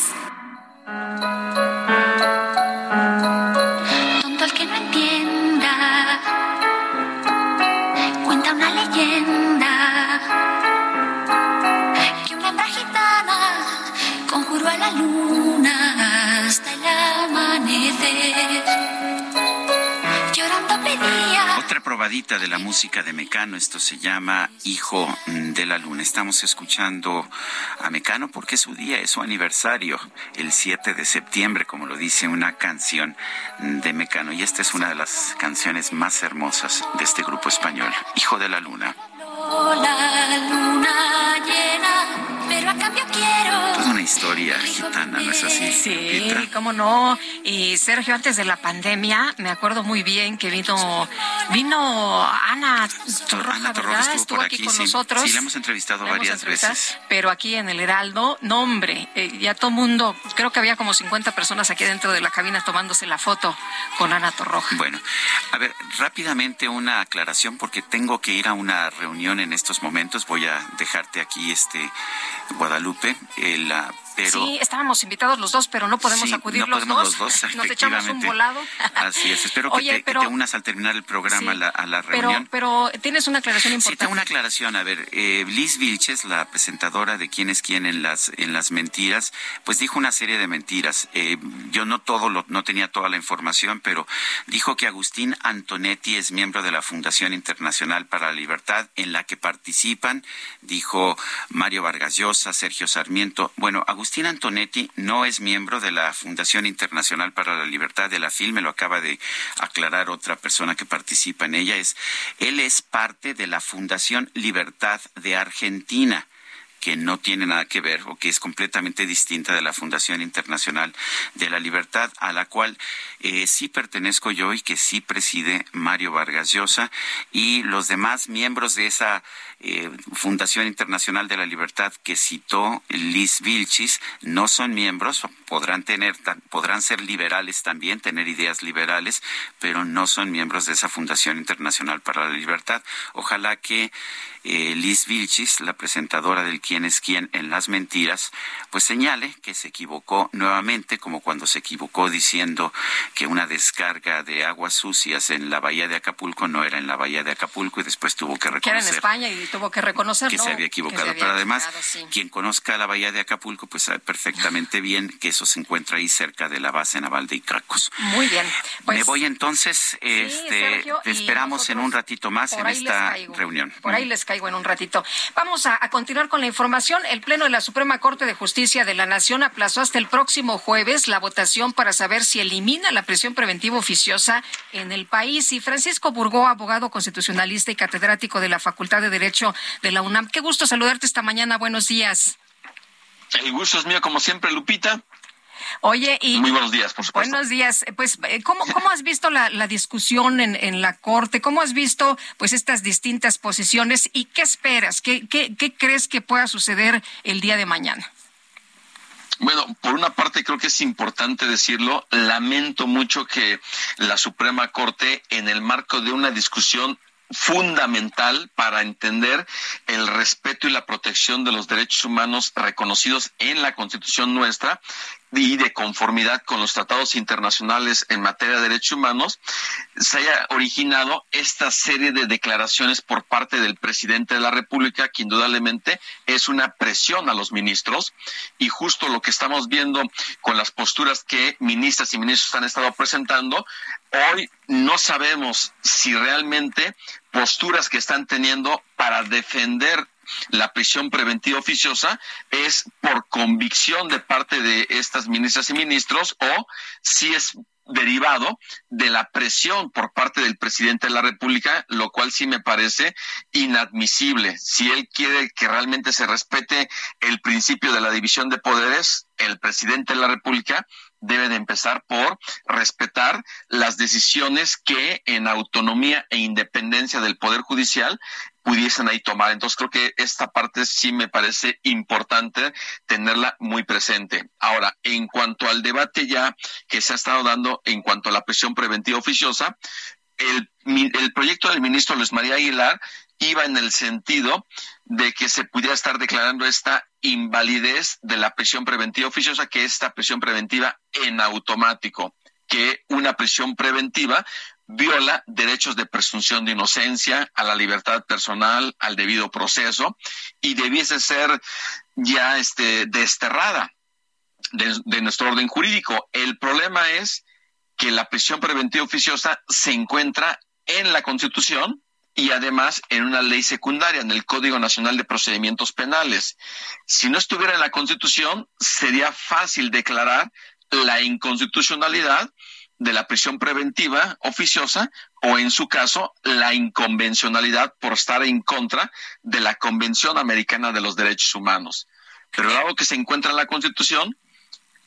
De la música de Mecano. Esto se llama Hijo de la Luna. Estamos escuchando a Mecano porque su día, es su aniversario, el 7 de septiembre, como lo dice una canción de Mecano. Y esta es una de las canciones más hermosas de este grupo español, Hijo de la Luna. La luna cambio quiero. Es una historia gitana, ¿no es así? Sí, cómo no. Y Sergio, antes de la pandemia, me acuerdo muy bien que vino, vino Ana Torroja, Ana Torroja estuvo, por aquí, con nosotros. Sí, la hemos entrevistado varias veces. Pero aquí en el Heraldo, no hombre, eh, ya todo mundo, creo que había como 50 personas aquí dentro de la cabina tomándose la foto con Ana Torroja. Bueno, a ver, rápidamente una aclaración porque tengo que ir a una reunión en estos momentos. Voy a dejarte aquí, este Guadalupe. El, pero... Sí, estábamos invitados los dos, pero no podemos Sí, acudir no los, podemos dos. los dos, Nos echamos un volado. Así es, espero Oye, que, te, que pero- te unas al terminar el programa a, la, a la Pero, reunión. pero tienes una aclaración Sí, importante. tengo una aclaración. A ver, eh, Liz Vilches, la presentadora de quién es quién en las en las mentiras, pues dijo una serie de mentiras. Eh, yo no todo lo, no tenía toda la información, pero dijo que Agustín Antonetti es miembro de la Fundación Internacional para la Libertad, en la que participan, dijo Mario Vargas Llosa, Sergio Sarmiento. Bueno, Agustín Antonetti no es miembro de la Fundación Internacional para la Libertad de la FIL, me lo acaba de aclarar otra persona que participa en ella. Es, él es parte de la Fundación Libertad de Argentina que no tiene nada que ver o que es completamente distinta de la Fundación Internacional de la Libertad, a la cual eh, sí pertenezco yo y que sí preside Mario Vargas Llosa y los demás miembros de esa eh, Fundación Internacional de la Libertad que citó Liz Vilchis no son miembros, podrán tener, podrán ser liberales también, tener ideas liberales, pero no son miembros de esa Fundación Internacional para la Libertad. Ojalá que eh, Liz Vilchis, la presentadora del quién es quién en las mentiras, pues señale que se equivocó nuevamente, como cuando se equivocó diciendo que una descarga de aguas sucias en la bahía de Acapulco no era en la bahía de Acapulco y después tuvo que que era en reconocer España y tuvo que reconocerlo. que se había equivocado. que se había Pero además, sí. quien conozca la bahía de Acapulco, pues sabe perfectamente bien que eso se encuentra ahí cerca de la base naval de Icacos. Muy bien. Pues, Me voy entonces, este, Sergio, te esperamos en un ratito más en esta reunión. Por ahí les caigo en un ratito. Vamos a, a continuar con la información. El Pleno de la Suprema Corte de Justicia de la Nación aplazó hasta el próximo jueves la votación para saber si elimina la prisión preventiva oficiosa en el país. Y Francisco Burgó, abogado constitucionalista y catedrático de la Facultad de Derecho de la UNAM. Qué gusto saludarte esta mañana. Buenos días. El gusto es mío, como siempre, Lupita. Oye, y Muy buenos días, por supuesto. Buenos días. Pues, eh, ¿cómo, cómo has visto la, la discusión en, en la Corte? ¿Cómo has visto pues estas distintas posiciones y qué esperas? ¿Qué, qué, qué crees que pueda suceder el día de mañana? Bueno, por una parte creo que es importante decirlo, lamento mucho que la Suprema Corte, en el marco de una discusión fundamental para entender el respeto y la protección de los derechos humanos reconocidos en la Constitución nuestra y de conformidad con los tratados internacionales en materia de derechos humanos, se haya originado esta serie de declaraciones por parte del presidente de la República, que indudablemente es una presión a los ministros, y justo lo que estamos viendo con las posturas que ministras y ministros han estado presentando, hoy no sabemos si realmente posturas que están teniendo para defender la prisión preventiva oficiosa es por convicción de parte de estas ministras y ministros o si es derivado de la presión por parte del presidente de la República, lo cual sí me parece inadmisible. Si él quiere que realmente se respete el principio de la división de poderes, el presidente de la República debe de empezar por respetar las decisiones que en autonomía e independencia del Poder Judicial pudiesen ahí tomar. Entonces creo que esta parte sí me parece importante tenerla muy presente. Ahora, en cuanto al debate ya que se ha estado dando en cuanto a la prisión preventiva oficiosa, el, el proyecto del ministro Luis María Aguilar iba en el sentido de que se pudiera estar declarando esta invalidez de la prisión preventiva oficiosa, que es esta prisión preventiva en automático, que una prisión preventiva viola derechos de presunción de inocencia, a la libertad personal, al debido proceso, y debiese ser ya este, desterrada de, de nuestro orden jurídico. El problema es que la prisión preventiva oficiosa se encuentra en la Constitución y además en una ley secundaria, en el Código Nacional de Procedimientos Penales. Si no estuviera en la Constitución, sería fácil declarar la inconstitucionalidad de la prisión preventiva oficiosa o en su caso la inconvencionalidad por estar en contra de la Convención Americana de los Derechos Humanos. Pero dado que se encuentra en la Constitución,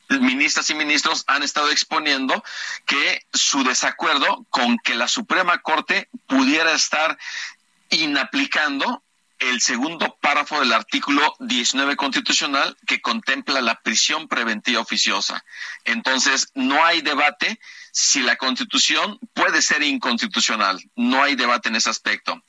ministras y ministros han estado exponiendo que su desacuerdo con que la Suprema Corte pudiera estar inaplicando el segundo párrafo del artículo 19 constitucional que contempla la prisión preventiva oficiosa. Entonces, no hay debate si la constitución puede ser inconstitucional, no hay debate en ese aspecto.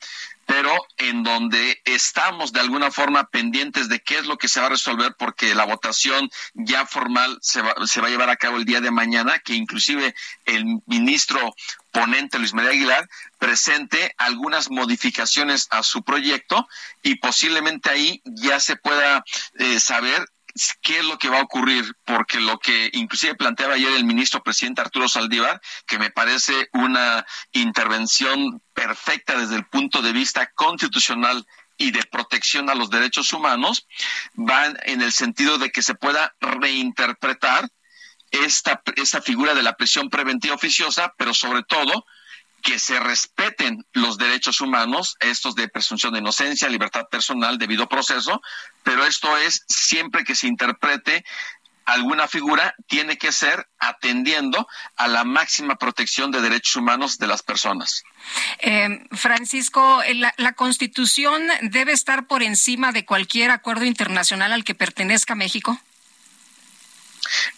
Pero en donde estamos de alguna forma pendientes de qué es lo que se va a resolver porque la votación ya formal se va, se va a llevar a cabo el día de mañana, que inclusive el ministro ponente Luis María Aguilar presente algunas modificaciones a su proyecto y posiblemente ahí ya se pueda eh, saber qué es lo que va a ocurrir, porque lo que inclusive planteaba ayer el ministro presidente Arturo Saldívar, que me parece una intervención perfecta desde el punto de vista constitucional y de protección a los derechos humanos, va en el sentido de que se pueda reinterpretar esta, esta figura de la prisión preventiva oficiosa, pero sobre todo que se respeten los derechos humanos, estos de presunción de inocencia, libertad personal, debido proceso, pero esto es siempre que se interprete alguna figura tiene que ser atendiendo a la máxima protección de derechos humanos de las personas. Eh, Francisco, la, la, Constitución debe estar por encima de cualquier acuerdo internacional al que pertenezca México.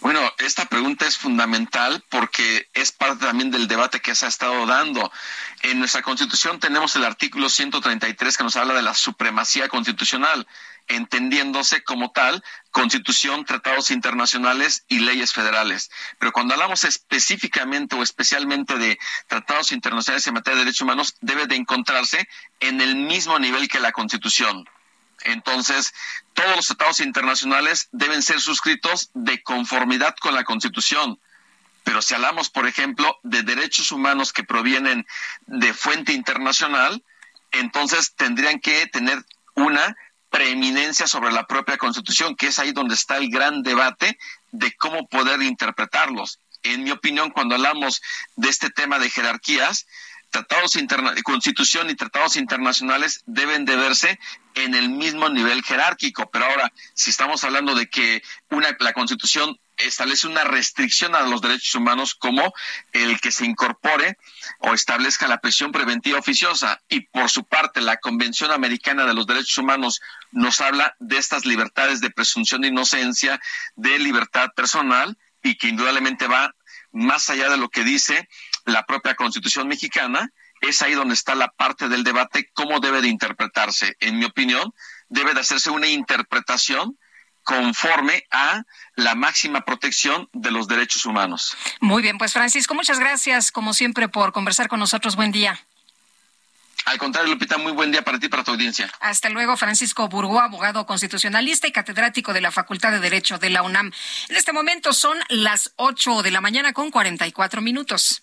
Bueno, esta pregunta es fundamental porque es parte también del debate que se ha estado dando. En nuestra Constitución tenemos el artículo 133 que nos habla de la supremacía constitucional, entendiéndose como tal Constitución, tratados internacionales y leyes federales. Pero cuando hablamos específicamente o especialmente de tratados internacionales en materia de derechos humanos, debe de encontrarse en el mismo nivel que la Constitución. Entonces, todos los tratados internacionales deben ser suscritos de conformidad con la Constitución. Pero si hablamos, por ejemplo, de derechos humanos que provienen de fuente internacional, entonces tendrían que tener una preeminencia sobre la propia Constitución, que es ahí donde está el gran debate de cómo poder interpretarlos. En mi opinión, cuando hablamos de este tema de jerarquías, tratados constitución y tratados internacionales deben de verse en el mismo nivel jerárquico. Pero ahora, si estamos hablando de que una, la constitución establece una restricción a los derechos humanos como el que se incorpore o establezca la prisión preventiva oficiosa y por su parte la Convención Americana de los Derechos Humanos nos habla de estas libertades de presunción de inocencia, de libertad personal y que indudablemente va más allá de lo que dice la propia Constitución mexicana, es ahí donde está la parte del debate, cómo debe de interpretarse. En mi opinión, debe de hacerse una interpretación conforme a la máxima protección de los derechos humanos. Muy bien, pues Francisco, muchas gracias, como siempre, por conversar con nosotros. Buen día. Al contrario, Lupita, muy buen día para ti y para tu audiencia. Hasta luego, Francisco Burgó, abogado constitucionalista y catedrático de la Facultad de Derecho de la UNAM. En este momento son las 8 de la mañana con 44 minutos.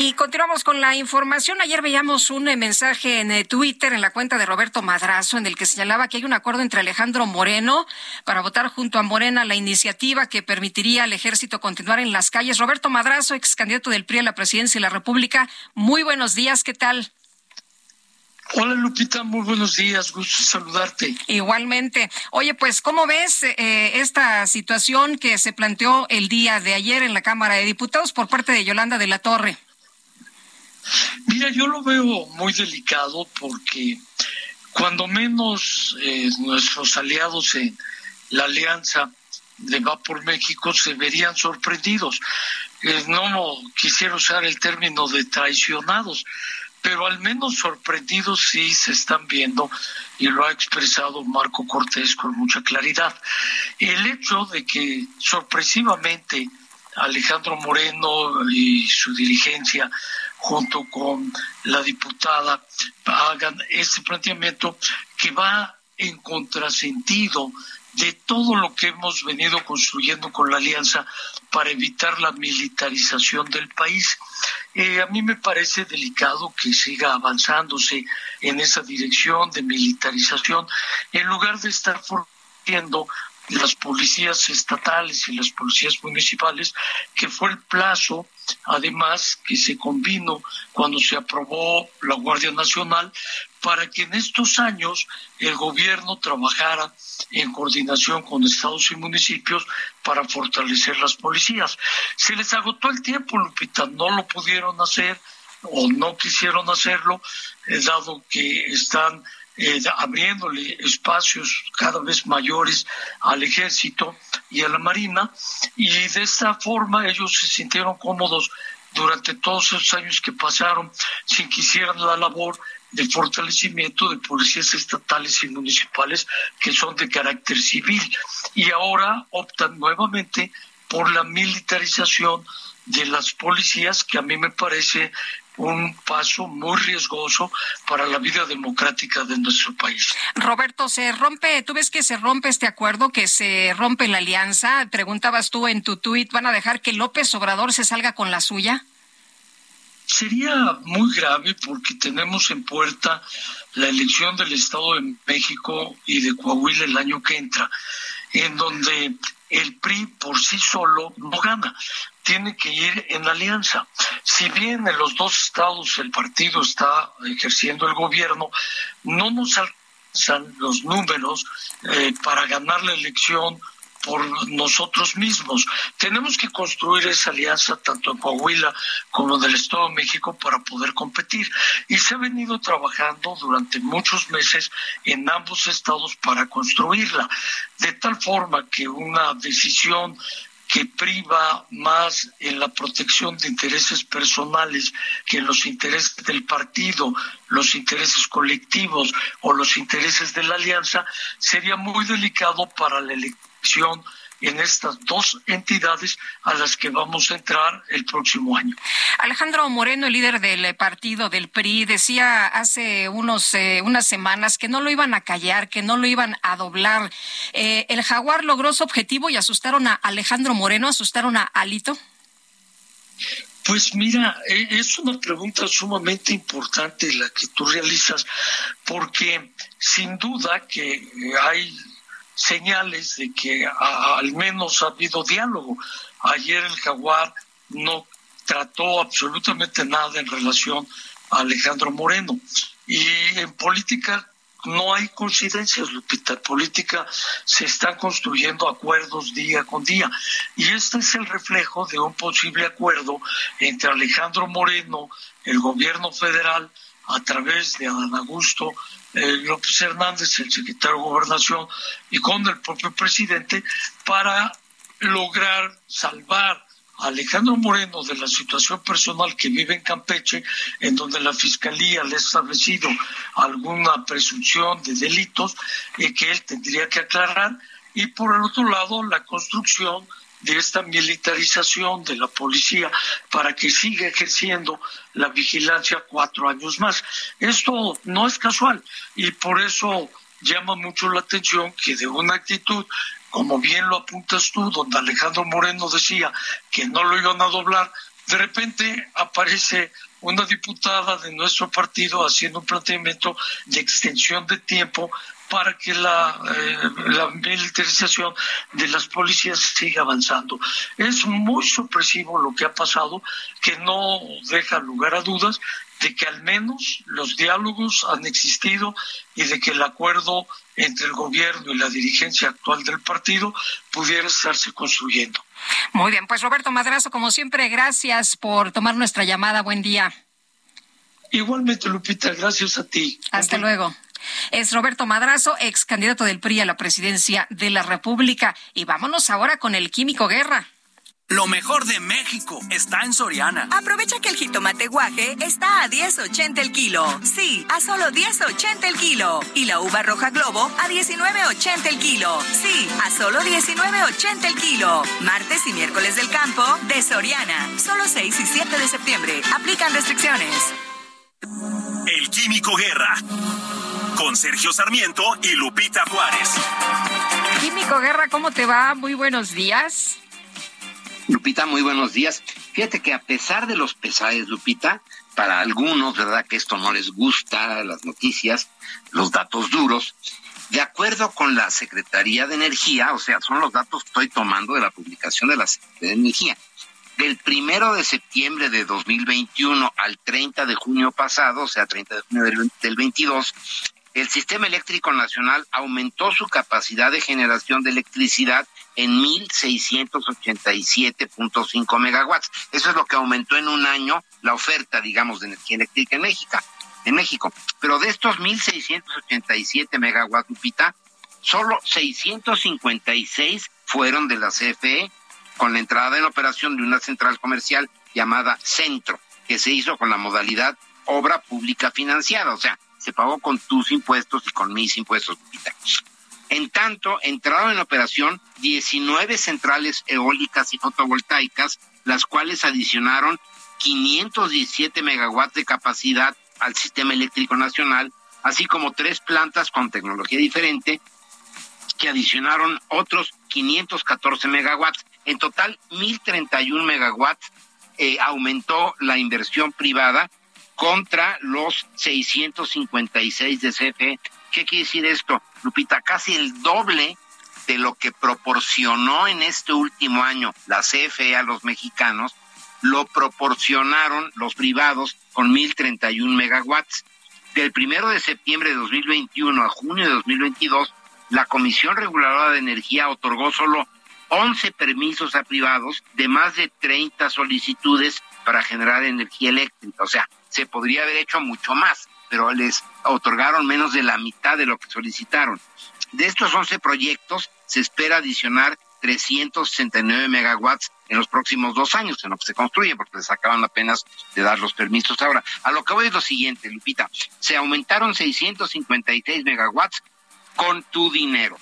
Y continuamos con la información. Ayer veíamos un eh, mensaje en eh, Twitter en la cuenta de Roberto Madrazo en el que señalaba que hay un acuerdo entre Alejandro Moreno para votar junto a Morena la iniciativa que permitiría al ejército continuar en las calles. Roberto Madrazo, ex candidato del PRI a la presidencia de la República. Muy buenos días, ¿qué tal? Hola Lupita, muy buenos días, gusto saludarte. Igualmente. Oye, pues, ¿cómo ves eh, esta situación que se planteó el día de ayer en la Cámara de Diputados por parte de Yolanda de la Torre? Mira, yo lo veo muy delicado porque cuando menos eh, nuestros aliados en la alianza de Va por México se verían sorprendidos. Eh, no quisiera usar el término de traicionados, pero al menos sorprendidos sí se están viendo y lo ha expresado Marco Cortés con mucha claridad. El hecho de que sorpresivamente Alejandro Moreno y su dirigencia junto con la diputada hagan este planteamiento que va en contrasentido de todo lo que hemos venido construyendo con la alianza para evitar la militarización del país. Eh, a mí me parece delicado que siga avanzándose en esa dirección de militarización en lugar de estar fortaleciendo las policías estatales y las policías municipales, que fue el plazo además que se convino cuando se aprobó la Guardia Nacional para que en estos años el gobierno trabajara en coordinación con estados y municipios para fortalecer las policías. Se les agotó el tiempo, Lupita, no lo pudieron hacer o no quisieron hacerlo, eh, dado que están eh, abriéndole espacios cada vez mayores al ejército y a la marina, y de esta forma ellos se sintieron cómodos durante todos esos años que pasaron sin que hicieran la labor de fortalecimiento de policías estatales y municipales que son de carácter civil. Y ahora optan nuevamente por la militarización de las policías que a mí me parece un paso muy riesgoso para la vida democrática de nuestro país. Roberto, se rompe, tú ves que se rompe este acuerdo, que se rompe la alianza. Preguntabas tú en tu tuit, ¿van a dejar que López Obrador se salga con la suya? Sería muy grave porque tenemos en puerta la elección del Estado de México y de Coahuila el año que entra, en donde el PRI por sí solo no gana, tiene que ir en alianza. Si bien en los dos estados el partido está ejerciendo el gobierno, no nos alcanzan los números eh, para ganar la elección por nosotros mismos. Tenemos que construir esa alianza tanto en Coahuila como en el Estado de México para poder competir. Y se ha venido trabajando durante muchos meses en ambos estados para construirla, de tal forma que una decisión que priva más en la protección de intereses personales que en los intereses del partido, los intereses colectivos o los intereses de la alianza, sería muy delicado para la elección en estas dos entidades a las que vamos a entrar el próximo año. Alejandro Moreno, el líder del partido del PRI, decía hace unos eh, unas semanas que no lo iban a callar, que no lo iban a doblar. Eh, ¿El jaguar logró su objetivo y asustaron a Alejandro Moreno, asustaron a Alito? Pues mira, e, es una pregunta sumamente importante la que tú realizas, porque sin duda que hay señales de que al menos ha habido diálogo. Ayer el jaguar no trató absolutamente nada en relación a Alejandro Moreno. Y en política no hay coincidencias, Lupita. En política se están construyendo acuerdos día con día. Y este es el reflejo de un posible acuerdo entre Alejandro Moreno, el gobierno federal, a través de Adán Augusto eh, López Hernández, el secretario de Gobernación, y con el propio presidente para lograr salvar a Alejandro Moreno de la situación personal que vive en Campeche, en donde la Fiscalía le ha establecido alguna presunción de delitos y que él tendría que aclarar, y por el otro lado la construcción de esta militarización de la policía para que siga ejerciendo la vigilancia cuatro años más. Esto no es casual y por eso llama mucho la atención que de una actitud, como bien lo apuntas tú, donde Alejandro Moreno decía que no lo iban a doblar, de repente aparece una diputada de nuestro partido haciendo un planteamiento de extensión de tiempo para que la, eh, la militarización de las policías siga avanzando. Es muy sorpresivo lo que ha pasado, que no deja lugar a dudas de que al menos los diálogos han existido y de que el acuerdo entre el gobierno y la dirigencia actual del partido pudiera estarse construyendo. Muy bien, pues Roberto Madrazo, como siempre, gracias por tomar nuestra llamada. Buen día. Igualmente, Lupita, gracias a ti. Hasta luego. Es Roberto Madrazo, ex candidato del PRI a la presidencia de la República. Y vámonos ahora con el Químico Guerra. Lo mejor de México está en Soriana. Aprovecha que el jitomate guaje está a 10.80 el kilo. Sí, a solo 10.80 el kilo. Y la uva roja globo a 19.80 el kilo. Sí, a solo 19.80 el kilo. Martes y miércoles del campo de Soriana. Solo 6 y 7 de septiembre. Aplican restricciones. El Químico Guerra con Sergio Sarmiento y Lupita Juárez. Químico Guerra, ¿cómo te va? Muy buenos días. Lupita, muy buenos días. Fíjate que a pesar de los pesares, Lupita, para algunos, ¿verdad? Que esto no les gusta, las noticias, los datos duros. De acuerdo con la Secretaría de Energía, o sea, son los datos que estoy tomando de la publicación de la Secretaría de Energía, Del primero de septiembre de 2021 al 30 de junio pasado, o sea, 30 de junio del, del 22, el sistema eléctrico nacional aumentó su capacidad de generación de electricidad en 1.687.5 megawatts. Eso es lo que aumentó en un año la oferta, digamos, de energía eléctrica en México. En México. Pero de estos 1.687 megawatts, Lupita, solo 656 fueron de la CFE, con la entrada en operación de una central comercial llamada Centro, que se hizo con la modalidad obra pública financiada, o sea, se pagó con tus impuestos y con mis impuestos. En tanto, entraron en operación 19 centrales eólicas y fotovoltaicas, las cuales adicionaron 517 megawatts de capacidad al sistema eléctrico nacional, así como tres plantas con tecnología diferente que adicionaron otros 514 megawatts. En total, 1.031 megawatts eh, aumentó la inversión privada contra los 656 de CFE. ¿Qué quiere decir esto? Lupita, casi el doble de lo que proporcionó en este último año la CFE a los mexicanos, lo proporcionaron los privados con 1.031 megawatts. Del primero de septiembre de 2021 a junio de 2022, la Comisión Reguladora de Energía otorgó solo 11 permisos a privados de más de 30 solicitudes para generar energía eléctrica. O sea, se podría haber hecho mucho más pero les otorgaron menos de la mitad de lo que solicitaron. De estos 11 proyectos, se espera adicionar 369 megawatts en los próximos dos años en lo que se construye, porque les acaban apenas de dar los permisos ahora. A lo que voy es lo siguiente, Lupita, se aumentaron 656 megawatts con tu dinero,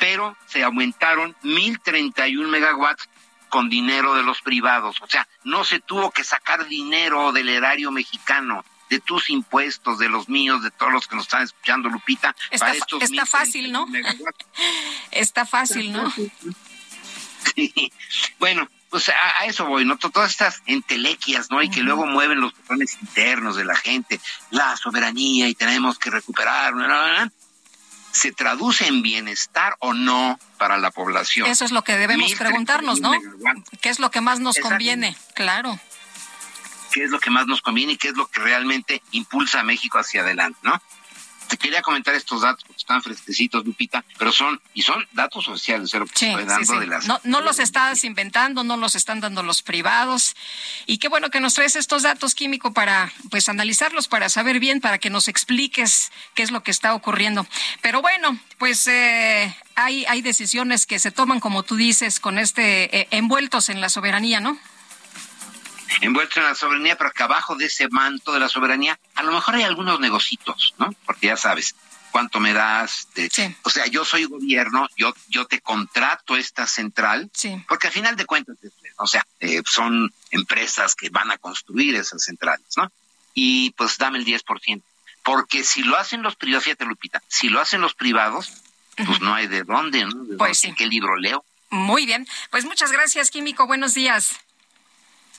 pero se aumentaron 1031 megawatts con dinero de los privados. O sea, no se tuvo que sacar dinero del erario mexicano, de tus impuestos, de los míos, de todos los que nos están escuchando, Lupita. Está, está fácil, ¿no? está fácil, ¿no? Sí. Bueno, pues a, eso voy, ¿no? Todas estas entelequias, ¿no? Y que luego mueven los patrones internos de la gente, la soberanía y tenemos que recuperar, ¿no? ¿Se traduce en bienestar o no para la población? Eso es lo que debemos preguntarnos, ¿no? ¿Qué es lo que más nos conviene? Claro qué es lo que más nos conviene y qué es lo que realmente impulsa a México hacia adelante, ¿no? Te quería comentar estos datos porque están fresquecitos, Lupita, pero son, y son datos oficiales, lo que dando de las... No, no los estás inventando, no los están dando los privados. Y qué bueno que nos traes estos datos químicos para, pues, analizarlos, para saber bien, para que nos expliques qué es lo que está ocurriendo. Pero bueno, pues eh, hay, hay decisiones que se toman, como tú dices, con este, eh, envueltos en la soberanía, ¿no? Envueltos en la soberanía, pero que abajo de ese manto de la soberanía, a lo mejor hay algunos negocitos, ¿no? Porque ya sabes, cuánto me das. O sea, yo soy gobierno, yo, yo te contrato esta central, porque al final de cuentas, o sea, eh, son empresas que van a construir esas centrales, ¿no? Y pues dame el 10%. Porque si lo hacen los privados, fíjate Lupita, si lo hacen los privados, pues no hay de dónde, ¿no? pues sí. ¿Qué libro leo? Muy bien, pues muchas gracias, Químico, buenos días.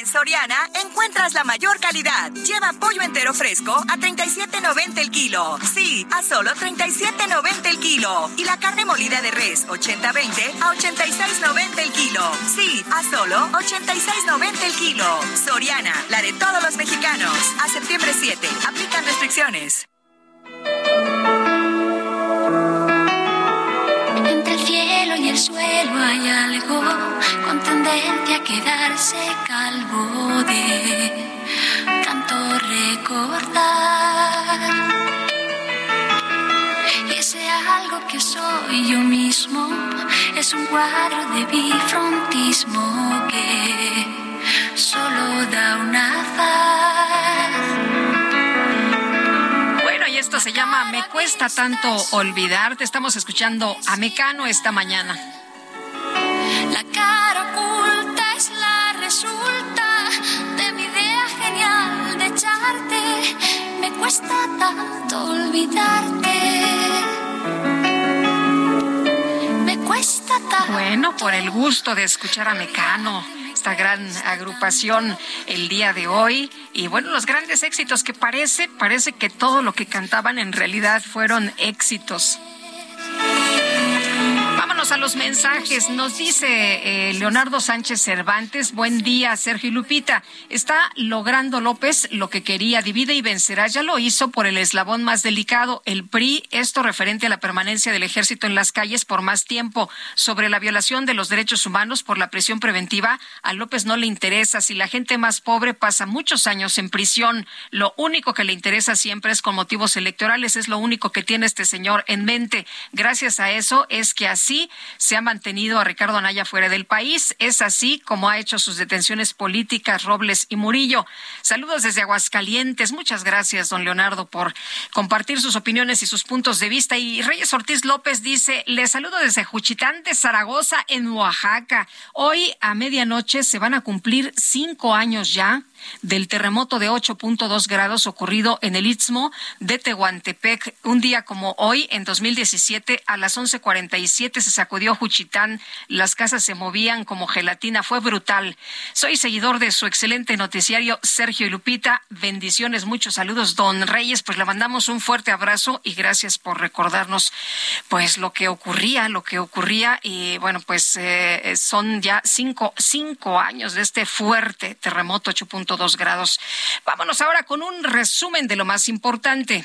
En Soriana encuentras la mayor calidad. Lleva pollo entero fresco a 37.90 el kilo. Sí, a solo 37.90 el kilo. Y la carne molida de res 80-20 a 86.90 el kilo. Sí, a solo 86.90 el kilo. Soriana, la de todos los mexicanos. A septiembre 7. Aplican restricciones. Suelo hay algo con tendencia a quedarse calvo de tanto recordar. Y es sea algo que soy yo mismo. Es un cuadro de bifrontismo que solo da una faz. Esto se llama Me cuesta tanto olvidarte. Estamos escuchando a Mecano esta mañana. La cara oculta es la resulta de mi idea genial de echarte. Me cuesta tanto olvidarte. Me cuesta tanto. Bueno, por el gusto de escuchar a Mecano, esta gran agrupación el día de hoy. Y bueno, los grandes éxitos que parece, parece que todo lo que cantaban en realidad fueron éxitos. Vámonos a los mensajes. Nos dice eh, Leonardo Sánchez Cervantes. Buen día, Sergio y Lupita. Está logrando López lo que quería. Divide y vencerá. Ya lo hizo por el eslabón más delicado, el PRI. Esto referente a la permanencia del ejército en las calles por más tiempo. Sobre la violación de los derechos humanos por la prisión preventiva, a López no le interesa. Si la gente más pobre pasa muchos años en prisión, lo único que le interesa siempre es con motivos electorales. Es lo único que tiene este señor en mente. Gracias a eso es que así se ha mantenido a Ricardo Anaya fuera del país. Es así como ha hecho sus detenciones políticas Robles y Murillo. Saludos desde Aguascalientes. Muchas gracias, don Leonardo, por compartir sus opiniones y sus puntos de vista. Y Reyes Ortiz López dice, le saludo desde Juchitán de Zaragoza, en Oaxaca. Hoy a medianoche se van a cumplir cinco años ya del terremoto de 8.2 grados ocurrido en el Istmo de Tehuantepec. Un día como hoy, en 2017, a las 11.47 se sacudió Juchitán. Las casas se movían como gelatina. Fue brutal. Soy seguidor de su excelente noticiario, Sergio y Lupita. Bendiciones, muchos saludos, don Reyes. Pues le mandamos un fuerte abrazo y gracias por recordarnos, pues, lo que ocurría, lo que ocurría. Y bueno, pues eh, son ya cinco, cinco años de este fuerte terremoto 8.2 Vámonos ahora con un resumen de lo más importante.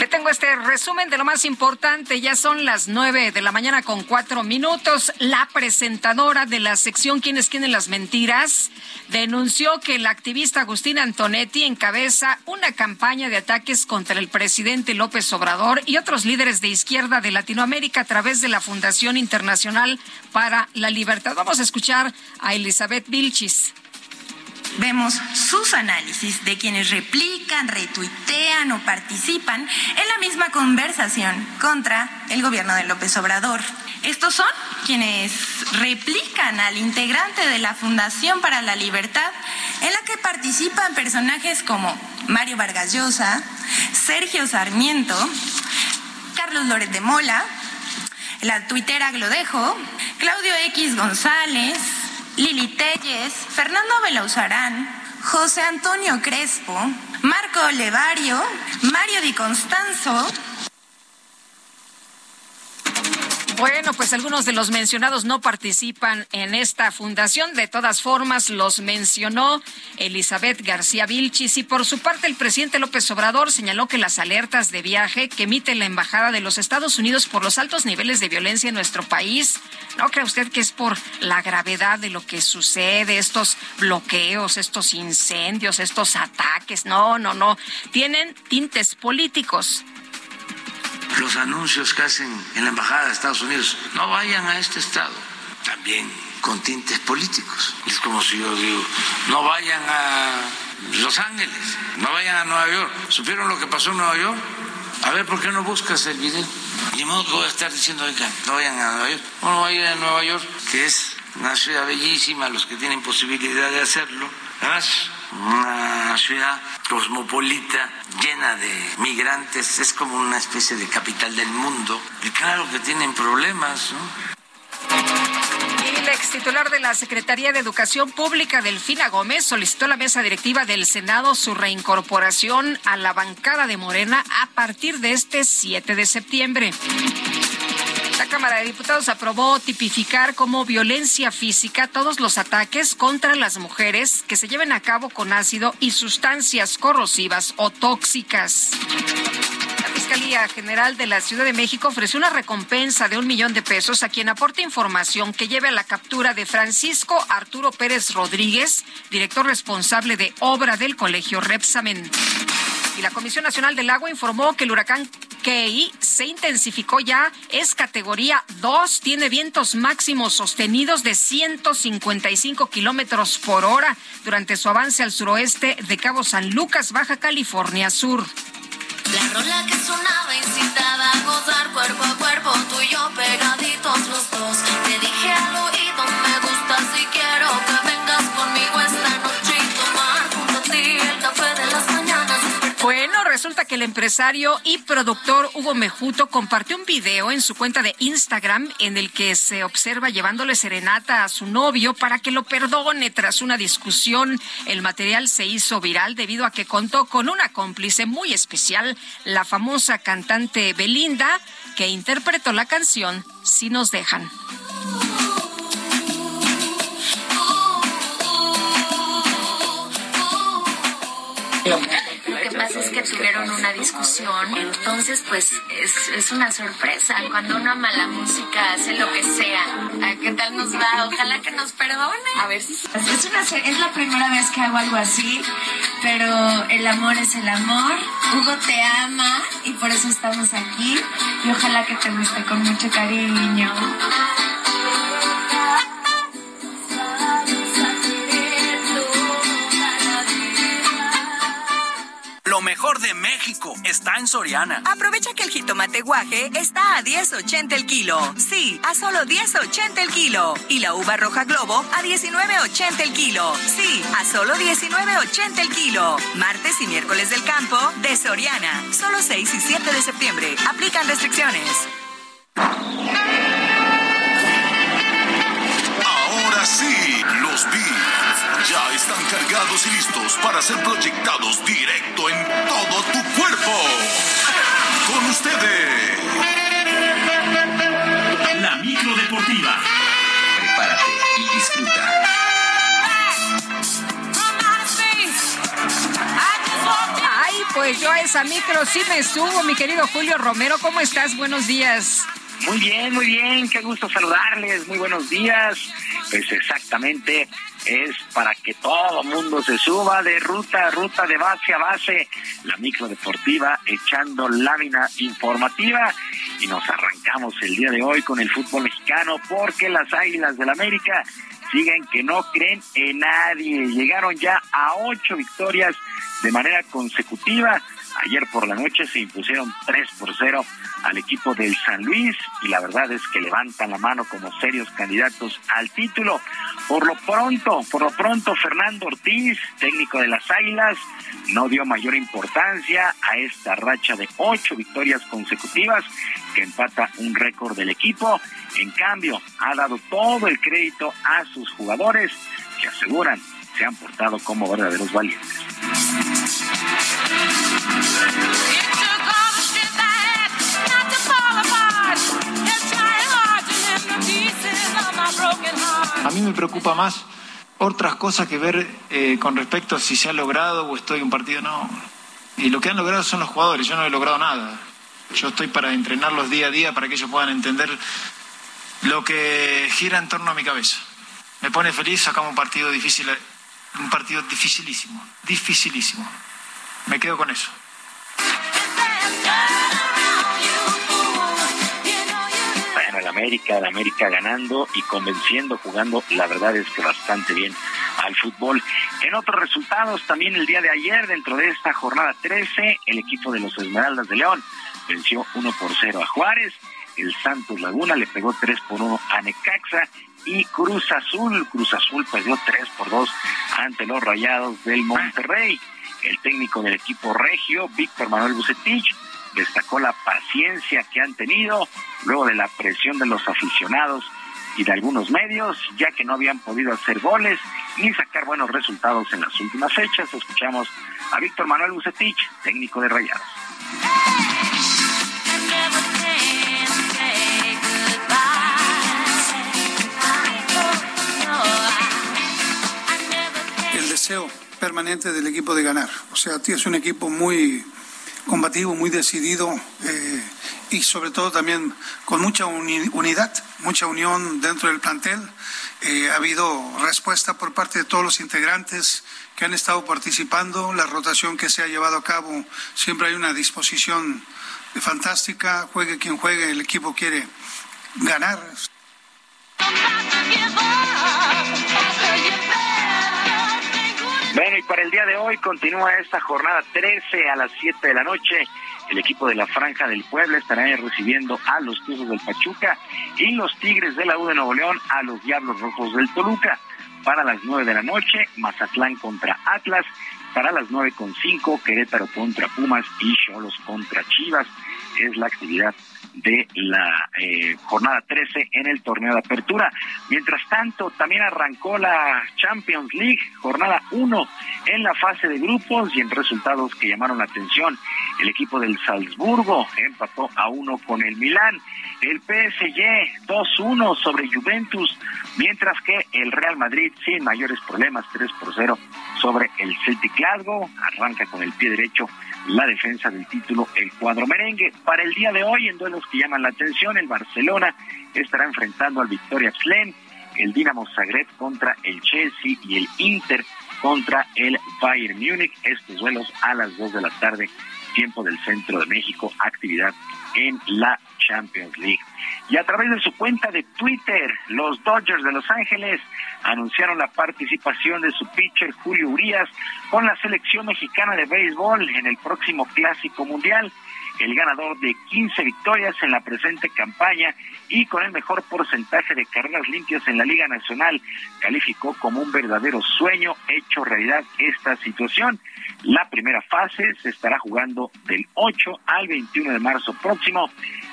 Le tengo este resumen de lo más importante. Ya son las nueve de la mañana con cuatro minutos. La presentadora de la sección ¿Quiénes tienen las mentiras? denunció que el activista Agustín Antonetti encabeza una campaña de ataques contra el presidente López Obrador y otros líderes de izquierda de Latinoamérica a través de la Fundación Internacional para la Libertad. Vamos a escuchar a Elizabeth Vilchis vemos sus análisis de quienes replican, retuitean o participan en la misma conversación contra el gobierno de López Obrador. Estos son quienes replican al integrante de la Fundación para la Libertad, en la que participan personajes como Mario Vargas Llosa, Sergio Sarmiento, Carlos Loret de Mola, la tuitera Glodejo, Claudio X González, Lili Telles, Fernando Belauzarán, José Antonio Crespo, Marco Olevario, Mario Di Constanzo, Bueno, pues algunos de los mencionados no participan en esta fundación. De todas formas, los mencionó Elizabeth García Vilchis y por su parte el presidente López Obrador señaló que las alertas de viaje que emite la Embajada de los Estados Unidos por los altos niveles de violencia en nuestro país, ¿no cree usted que es por la gravedad de lo que sucede, estos bloqueos, estos incendios, estos ataques? No, no, no. Tienen tintes políticos los anuncios que hacen en la Embajada de Estados Unidos, no vayan a este estado, también con tintes políticos. Es como si yo digo, no vayan a Los Ángeles, no vayan a Nueva York. ¿Supieron lo que pasó en Nueva York? A ver, ¿por qué no buscas el video? Ni modo que voy a estar diciendo, oiga, no vayan a Nueva York. Uno va a ir a Nueva York, que es una ciudad bellísima, los que tienen posibilidad de hacerlo. Además, una ciudad cosmopolita, llena de migrantes, es como una especie de capital del mundo. Y claro que tienen problemas, ¿no? Le ex titular de la Secretaría de Educación Pública, Delfina Gómez, solicitó a la mesa directiva del Senado su reincorporación a la bancada de Morena a partir de este 7 de septiembre. La Cámara de Diputados aprobó tipificar como violencia física todos los ataques contra las mujeres que se lleven a cabo con ácido y sustancias corrosivas o tóxicas. La Fiscalía General de la Ciudad de México ofreció una recompensa de un millón de pesos a quien aporte información que lleve a la captura de Francisco Arturo Pérez Rodríguez, director responsable de obra del Colegio Repsamen. Y la Comisión Nacional del Agua informó que el huracán Key se intensificó ya, es categoría 2, tiene vientos máximos sostenidos de 155 kilómetros por hora durante su avance al suroeste de Cabo San Lucas, Baja California Sur. La rola que sonaba incitaba a gozar cuerpo a cuerpo, tú y yo pegaditos los dos. Te dije al oído, me gusta si Bueno, resulta que el empresario y productor Hugo Mejuto compartió un video en su cuenta de Instagram en el que se observa llevándole serenata a su novio para que lo perdone tras una discusión. El material se hizo viral debido a que contó con una cómplice muy especial, la famosa cantante Belinda, que interpretó la canción Si nos dejan. Pasa es que tuvieron una discusión, entonces pues es, es una sorpresa. Cuando uno ama la música hace lo que sea. ¿A ¿Qué tal nos va? Ojalá que nos perdone. A ver si... Es, una, es la primera vez que hago algo así, pero el amor es el amor. Hugo te ama y por eso estamos aquí. Y ojalá que te guste con mucho cariño. Está en Soriana. Aprovecha que el jitomate guaje está a 10.80 el kilo. Sí, a solo 10.80 el kilo. Y la uva roja globo a 19.80 el kilo. Sí, a solo 19.80 el kilo. Martes y miércoles del campo de Soriana. Solo 6 y 7 de septiembre. Aplican restricciones. Los ya están cargados y listos para ser proyectados directo en todo tu cuerpo. Con ustedes. La micro deportiva. Prepárate y disfruta. Ay, pues yo a esa micro sí me subo, mi querido Julio Romero. ¿Cómo estás? Buenos días. Muy bien, muy bien, qué gusto saludarles, muy buenos días. Pues exactamente es para que todo mundo se suba de ruta a ruta, de base a base, la micro deportiva echando lámina informativa y nos arrancamos el día de hoy con el fútbol mexicano porque las Águilas del América siguen que no creen en nadie. Llegaron ya a ocho victorias de manera consecutiva. Ayer por la noche se impusieron 3 por 0 al equipo del San Luis y la verdad es que levantan la mano como serios candidatos al título. Por lo pronto, por lo pronto Fernando Ortiz, técnico de las Águilas, no dio mayor importancia a esta racha de ocho victorias consecutivas que empata un récord del equipo. En cambio, ha dado todo el crédito a sus jugadores que aseguran se han portado como verdaderos valientes. A mí me preocupa más otras cosas que ver eh, con respecto a si se ha logrado o estoy en un partido, no. Y lo que han logrado son los jugadores, yo no he logrado nada. Yo estoy para entrenarlos día a día para que ellos puedan entender lo que gira en torno a mi cabeza. Me pone feliz, sacamos un partido difícil, un partido dificilísimo, dificilísimo. Me quedo con eso. Bueno, el América, el América ganando y convenciendo, jugando, la verdad es que bastante bien al fútbol. En otros resultados, también el día de ayer, dentro de esta jornada 13, el equipo de los Esmeraldas de León venció 1 por 0 a Juárez, el Santos Laguna le pegó 3 por 1 a Necaxa y Cruz Azul, Cruz Azul perdió 3 por 2 ante los Rayados del Monterrey. El técnico del equipo regio, Víctor Manuel Bucetich, destacó la paciencia que han tenido luego de la presión de los aficionados y de algunos medios, ya que no habían podido hacer goles ni sacar buenos resultados en las últimas fechas. Escuchamos a Víctor Manuel Bucetich, técnico de Rayados. Permanente del equipo de ganar. O sea, es un equipo muy combativo, muy decidido eh, y sobre todo también con mucha unidad, mucha unión dentro del plantel. Eh, ha habido respuesta por parte de todos los integrantes que han estado participando, la rotación que se ha llevado a cabo, siempre hay una disposición fantástica, juegue quien juegue, el equipo quiere ganar. Bueno, y para el día de hoy continúa esta jornada 13 a las 7 de la noche. El equipo de la Franja del Pueblo estará recibiendo a los Tuzos del Pachuca y los Tigres de la U de Nuevo León a los Diablos Rojos del Toluca. Para las 9 de la noche, Mazatlán contra Atlas. Para las nueve con cinco, Querétaro contra Pumas y Cholos contra Chivas. Es la actividad de la eh, jornada 13 en el torneo de apertura. Mientras tanto, también arrancó la Champions League, jornada 1 en la fase de grupos y en resultados que llamaron la atención. El equipo del Salzburgo empató a uno con el Milán. El PSG 2-1 sobre Juventus, mientras que el Real Madrid sin mayores problemas 3 por 0 sobre el Celtic Glasgow. Arranca con el pie derecho la defensa del título el cuadro merengue. Para el día de hoy, en duelos que llaman la atención, el Barcelona estará enfrentando al Victoria Pslen, el Dinamo Zagreb contra el Chelsea y el Inter contra el Bayern Múnich. Estos duelos a las 2 de la tarde, tiempo del centro de México, actividad en la Champions League. Y a través de su cuenta de Twitter, los Dodgers de Los Ángeles anunciaron la participación de su pitcher Julio Urias con la selección mexicana de béisbol en el próximo Clásico Mundial. El ganador de 15 victorias en la presente campaña y con el mejor porcentaje de carreras limpias en la Liga Nacional, calificó como un verdadero sueño hecho realidad esta situación. La primera fase se estará jugando del 8 al 21 de marzo próximo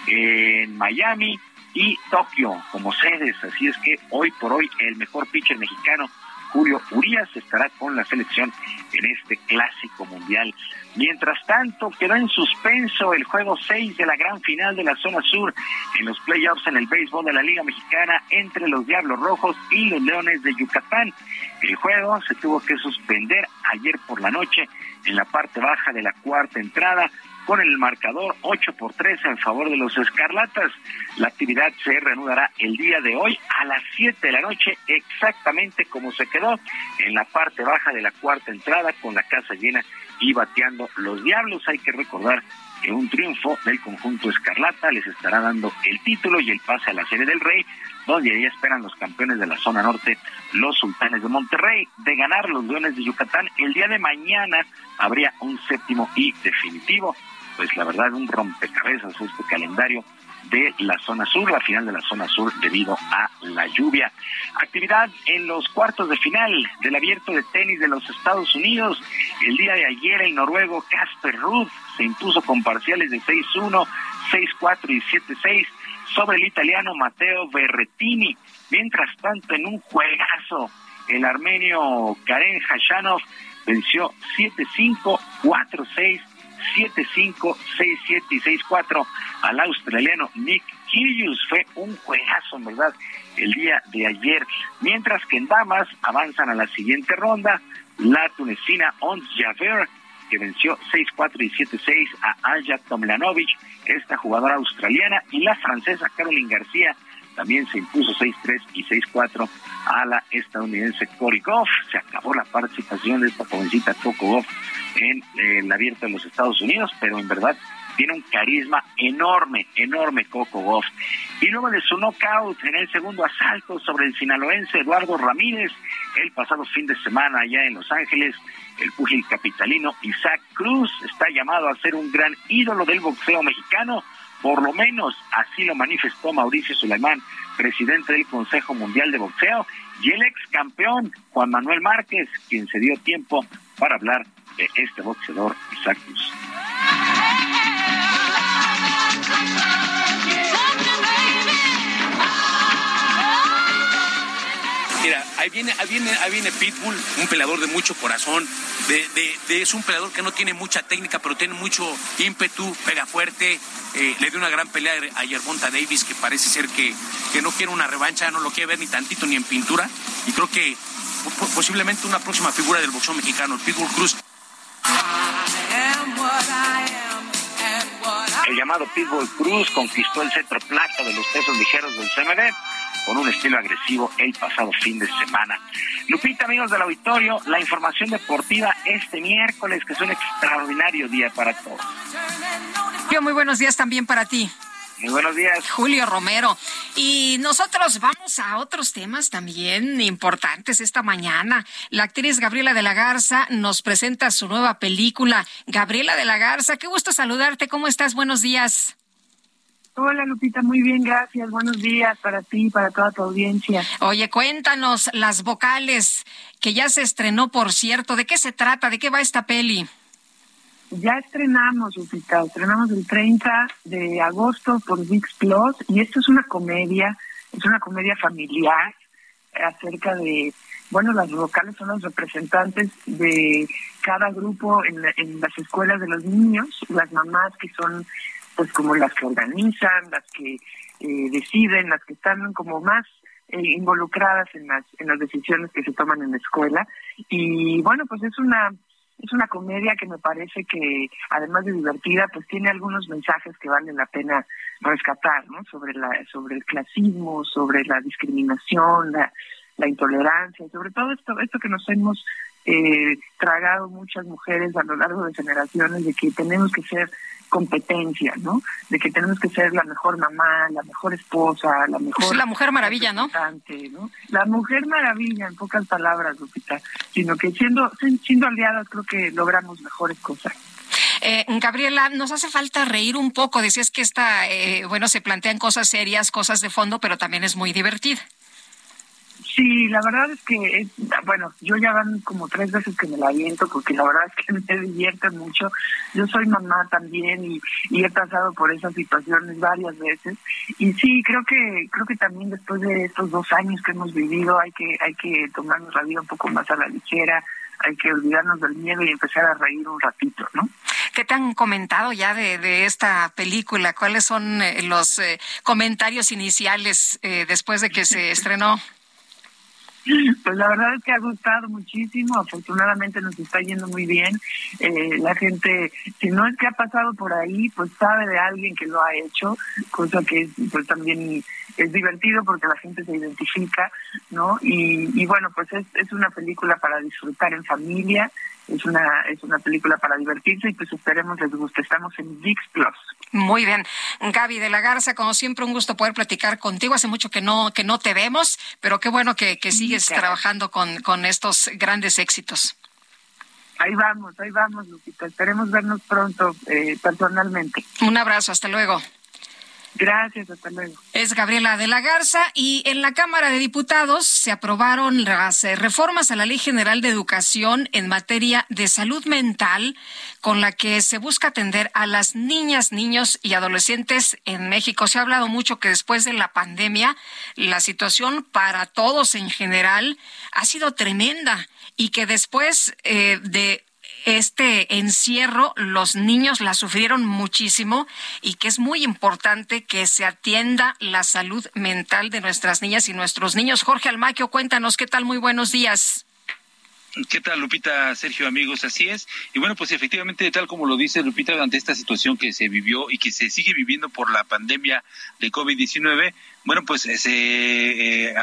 en Miami y Tokio como sedes. Así es que hoy por hoy el mejor pitcher mexicano, Julio Urias, estará con la selección en este clásico mundial. Mientras tanto, quedó en suspenso el juego 6 de la gran final de la zona sur en los playoffs en el béisbol de la Liga Mexicana entre los Diablos Rojos y los Leones de Yucatán. El juego se tuvo que suspender ayer por la noche en la parte baja de la cuarta entrada con el marcador 8 por 3 en favor de los Escarlatas. La actividad se reanudará el día de hoy a las 7 de la noche, exactamente como se quedó en la parte baja de la cuarta entrada con la casa llena y bateando los Diablos. Hay que recordar que un triunfo del conjunto Escarlata les estará dando el título y el pase a la Serie del Rey, donde ahí esperan los campeones de la zona norte, los Sultanes de Monterrey. De ganar los Leones de Yucatán, el día de mañana habría un séptimo y definitivo pues la verdad un rompecabezas este calendario de la zona sur, la final de la zona sur debido a la lluvia. Actividad en los cuartos de final del abierto de tenis de los Estados Unidos. El día de ayer el noruego Casper Ruth se impuso con parciales de 6-1, 6-4 y 7-6 sobre el italiano Matteo Berrettini. Mientras tanto, en un juegazo, el armenio Karen Hashanov venció 7-5, 4-6 7-5, 6-7 y 6-4 al australiano Nick Kyrgios. Fue un juegazo, verdad, el día de ayer. Mientras que en damas avanzan a la siguiente ronda, la tunecina Ons Javer, que venció 6-4 y 7-6 a Aya Tomlanovic, esta jugadora australiana, y la francesa Caroline García, también se impuso 6-3 y 6-4 a la estadounidense Cory Goff. Se acabó la participación de esta jovencita Coco Goff en el abierto de los Estados Unidos, pero en verdad tiene un carisma enorme, enorme Coco Goff. Y luego de su knockout en el segundo asalto sobre el sinaloense Eduardo Ramírez, el pasado fin de semana allá en Los Ángeles, el púgil capitalino Isaac Cruz está llamado a ser un gran ídolo del boxeo mexicano por lo menos así lo manifestó Mauricio Suleimán, presidente del Consejo Mundial de Boxeo, y el ex campeón Juan Manuel Márquez, quien se dio tiempo para hablar de este boxeador Isaac. Ahí viene, ahí viene, ahí viene Pitbull, un peleador de mucho corazón, de, de, es un peleador que no tiene mucha técnica, pero tiene mucho ímpetu, pega fuerte, eh, le dio una gran pelea a Yerbonta Davis, que parece ser que, que no quiere una revancha, no lo quiere ver ni tantito ni en pintura, y creo que posiblemente una próxima figura del boxeo mexicano, el Pitbull Cruz. El llamado Pitbull Cruz conquistó el centro plato de los pesos ligeros del CMD con un estilo agresivo el pasado fin de semana. Lupita, amigos del auditorio, la información deportiva este miércoles, que es un extraordinario día para todos. Muy buenos días también para ti. Muy buenos días. Julio Romero. Y nosotros vamos a otros temas también importantes esta mañana. La actriz Gabriela de la Garza nos presenta su nueva película. Gabriela de la Garza, qué gusto saludarte. ¿Cómo estás? Buenos días. Hola Lupita, muy bien, gracias. Buenos días para ti y para toda tu audiencia. Oye, cuéntanos las vocales que ya se estrenó, por cierto. ¿De qué se trata? ¿De qué va esta peli? Ya estrenamos, Lupita, estrenamos el 30 de agosto por VIX Plus y esto es una comedia, es una comedia familiar acerca de, bueno, las vocales son los representantes de cada grupo en, en las escuelas de los niños, las mamás que son pues como las que organizan, las que eh, deciden, las que están como más eh, involucradas en las, en las decisiones que se toman en la escuela. Y bueno, pues es una es una comedia que me parece que, además de divertida, pues tiene algunos mensajes que valen la pena rescatar, ¿no? Sobre la, sobre el clasismo, sobre la discriminación, la, la intolerancia, sobre todo esto, esto que nos hemos eh, tragado muchas mujeres a lo largo de generaciones, de que tenemos que ser competencia, ¿no? De que tenemos que ser la mejor mamá, la mejor esposa, la mejor... la mujer maravilla, ¿no? ¿no? La mujer maravilla, en pocas palabras, Lupita, sino que siendo, siendo aliadas creo que logramos mejores cosas. Eh, Gabriela, nos hace falta reír un poco. Decías que esta, eh, bueno, se plantean cosas serias, cosas de fondo, pero también es muy divertida. Sí, la verdad es que, bueno, yo ya van como tres veces que me la aviento porque la verdad es que me divierte mucho. Yo soy mamá también y, y he pasado por esas situaciones varias veces. Y sí, creo que creo que también después de estos dos años que hemos vivido hay que hay que tomarnos la vida un poco más a la ligera, hay que olvidarnos del miedo y empezar a reír un ratito, ¿no? ¿Qué te han comentado ya de, de esta película? ¿Cuáles son eh, los eh, comentarios iniciales eh, después de que se estrenó? Pues la verdad es que ha gustado muchísimo, afortunadamente nos está yendo muy bien. Eh, la gente, si no es que ha pasado por ahí, pues sabe de alguien que lo ha hecho, cosa que pues también es divertido porque la gente se identifica, ¿no? Y, y bueno, pues es, es una película para disfrutar en familia, es una es una película para divertirse y pues esperemos les guste. Estamos en VIX Plus. Muy bien. Gaby de la Garza, como siempre, un gusto poder platicar contigo. Hace mucho que no, que no te vemos, pero qué bueno que, que sigues trabajando con, con estos grandes éxitos. Ahí vamos, ahí vamos, Lupita. Esperemos vernos pronto eh, personalmente. Un abrazo, hasta luego. Gracias, hasta luego. Es Gabriela de la Garza y en la Cámara de Diputados se aprobaron las eh, reformas a la Ley General de Educación en materia de salud mental con la que se busca atender a las niñas, niños y adolescentes en México. Se ha hablado mucho que después de la pandemia la situación para todos en general ha sido tremenda y que después eh, de este encierro los niños la sufrieron muchísimo y que es muy importante que se atienda la salud mental de nuestras niñas y nuestros niños. Jorge Almaquio, cuéntanos qué tal, muy buenos días. ¿Qué tal, Lupita, Sergio, amigos? Así es. Y bueno, pues efectivamente, tal como lo dice Lupita, ante esta situación que se vivió y que se sigue viviendo por la pandemia de COVID-19, bueno, pues se eh,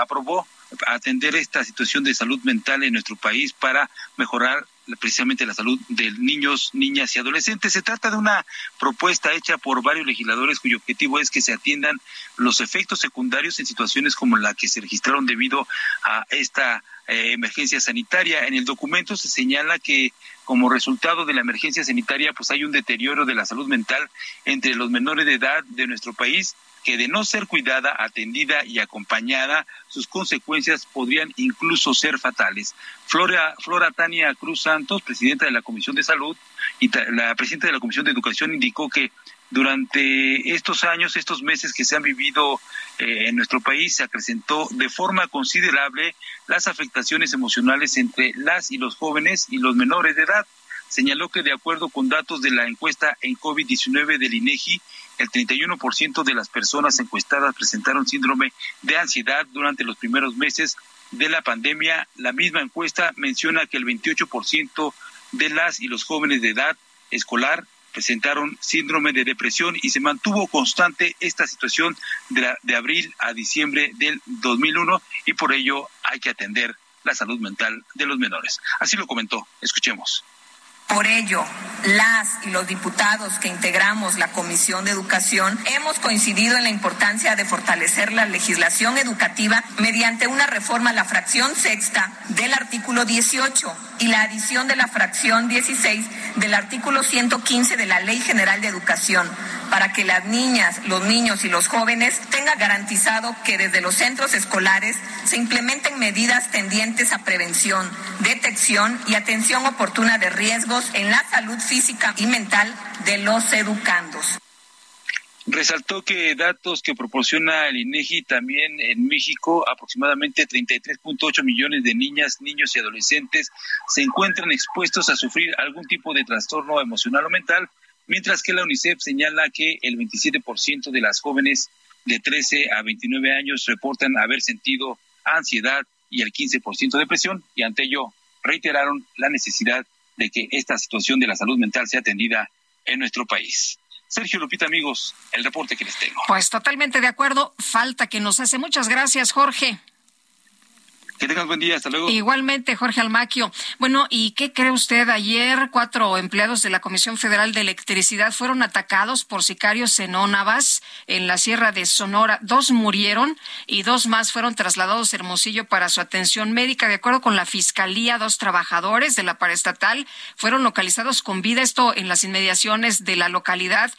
aprobó atender esta situación de salud mental en nuestro país para mejorar precisamente la salud de niños, niñas y adolescentes. Se trata de una propuesta hecha por varios legisladores cuyo objetivo es que se atiendan los efectos secundarios en situaciones como la que se registraron debido a esta eh, emergencia sanitaria. En el documento se señala que como resultado de la emergencia sanitaria pues hay un deterioro de la salud mental entre los menores de edad de nuestro país que de no ser cuidada, atendida y acompañada, sus consecuencias podrían incluso ser fatales. Flora, Flora Tania Cruz Santos, presidenta de la Comisión de Salud y la presidenta de la Comisión de Educación, indicó que durante estos años, estos meses que se han vivido eh, en nuestro país se acrecentó de forma considerable las afectaciones emocionales entre las y los jóvenes y los menores de edad. Señaló que de acuerdo con datos de la encuesta en COVID-19 del INEGI, el 31% de las personas encuestadas presentaron síndrome de ansiedad durante los primeros meses de la pandemia. La misma encuesta menciona que el 28% de las y los jóvenes de edad escolar presentaron síndrome de depresión y se mantuvo constante esta situación de, de abril a diciembre del 2001 y por ello hay que atender la salud mental de los menores. Así lo comentó. Escuchemos. Por ello, las y los diputados que integramos la Comisión de Educación hemos coincidido en la importancia de fortalecer la legislación educativa mediante una reforma a la fracción sexta del artículo 18 y la adición de la fracción 16 del artículo 115 de la Ley General de Educación para que las niñas, los niños y los jóvenes tengan garantizado que desde los centros escolares se implementen medidas tendientes a prevención, detección y atención oportuna de riesgos en la salud física y mental de los educandos. Resaltó que datos que proporciona el INEGI también en México, aproximadamente 33.8 millones de niñas, niños y adolescentes se encuentran expuestos a sufrir algún tipo de trastorno emocional o mental, mientras que la UNICEF señala que el 27% de las jóvenes de 13 a 29 años reportan haber sentido ansiedad y el 15% depresión, y ante ello reiteraron la necesidad de que esta situación de la salud mental sea atendida en nuestro país. Sergio Lupita, amigos, el reporte que les tengo. Pues totalmente de acuerdo. Falta que nos hace. Muchas gracias, Jorge. Que tengas buen día, hasta luego. Igualmente, Jorge Almaquio. Bueno, ¿y qué cree usted? Ayer cuatro empleados de la Comisión Federal de Electricidad fueron atacados por sicarios en Onavas, en la Sierra de Sonora. Dos murieron y dos más fueron trasladados a Hermosillo para su atención médica. De acuerdo con la Fiscalía, dos trabajadores de la paraestatal fueron localizados con vida, esto en las inmediaciones de la localidad,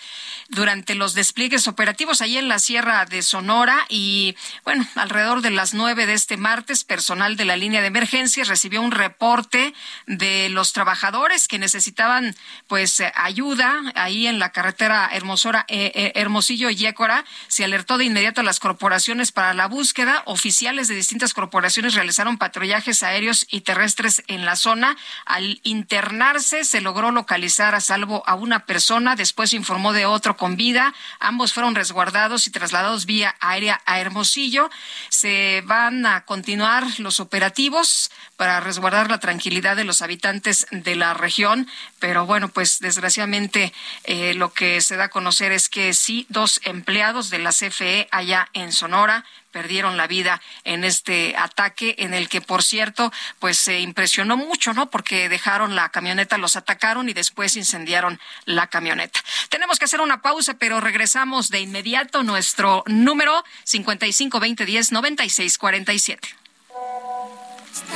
durante los despliegues operativos allí en la Sierra de Sonora. Y bueno, alrededor de las nueve de este martes, personal de la línea de emergencias recibió un reporte de los trabajadores que necesitaban pues eh, ayuda ahí en la carretera Hermosora, eh, eh, Hermosillo Yécora. Se alertó de inmediato a las corporaciones para la búsqueda. Oficiales de distintas corporaciones realizaron patrullajes aéreos y terrestres en la zona. Al internarse se logró localizar a salvo a una persona. Después informó de otro con vida. Ambos fueron resguardados y trasladados vía aérea a Hermosillo. Se van a continuar los operativos para resguardar la tranquilidad de los habitantes de la región, pero bueno, pues desgraciadamente eh, lo que se da a conocer es que sí, dos empleados de la CFE allá en Sonora perdieron la vida en este ataque en el que por cierto pues se impresionó mucho no porque dejaron la camioneta los atacaron y después incendiaron la camioneta. Tenemos que hacer una pausa pero regresamos de inmediato. Nuestro número 55 20 10 96 47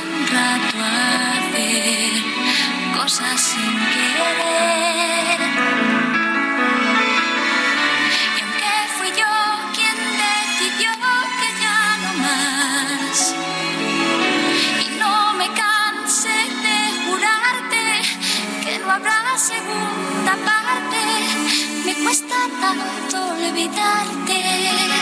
un rato a hacer cosas sin querer. Y aunque fui yo quien decidió que ya no más, y no me cansé de jurarte que no habrá segunda parte, me cuesta tanto olvidarte.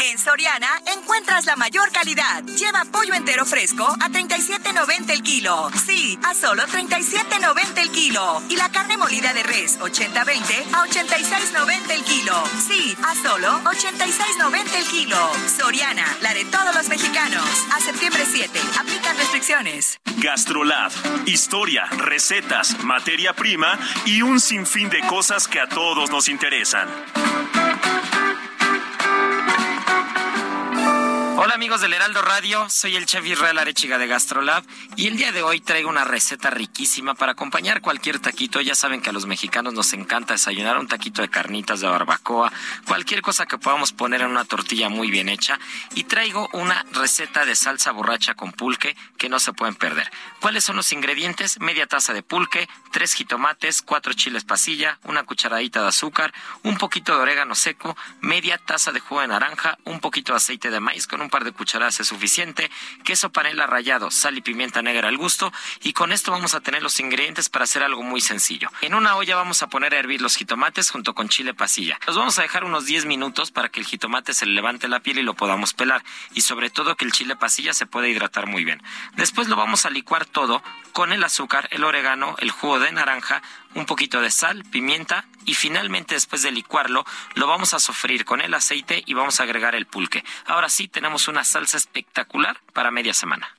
En Soriana encuentras la mayor calidad. Lleva pollo entero fresco a 37.90 el kilo. Sí, a solo 37.90 el kilo. Y la carne molida de res 80-20 a 86.90 el kilo. Sí, a solo 86.90 el kilo. Soriana, la de todos los mexicanos. A septiembre 7. Aplican restricciones. Gastrolab. Historia, recetas, materia prima y un sinfín de cosas que a todos nos interesan. Hola amigos del Heraldo Radio, soy el chef Israel Arechiga de Gastrolab y el día de hoy traigo una receta riquísima para acompañar cualquier taquito. Ya saben que a los mexicanos nos encanta desayunar un taquito de carnitas de barbacoa, cualquier cosa que podamos poner en una tortilla muy bien hecha y traigo una receta de salsa borracha con pulque que no se pueden perder. ¿Cuáles son los ingredientes? Media taza de pulque, tres jitomates, cuatro chiles pasilla, una cucharadita de azúcar, un poquito de orégano seco, media taza de jugo de naranja, un poquito de aceite de maíz con un par de cucharadas es suficiente, queso panela rallado, sal y pimienta negra al gusto y con esto vamos a tener los ingredientes para hacer algo muy sencillo. En una olla vamos a poner a hervir los jitomates junto con chile pasilla. Los vamos a dejar unos 10 minutos para que el jitomate se le levante la piel y lo podamos pelar y sobre todo que el chile pasilla se pueda hidratar muy bien. Después lo vamos a licuar todo con el azúcar, el orégano, el jugo de naranja, un poquito de sal, pimienta y finalmente después de licuarlo lo vamos a sofreír con el aceite y vamos a agregar el pulque. Ahora sí tenemos una salsa espectacular para media semana.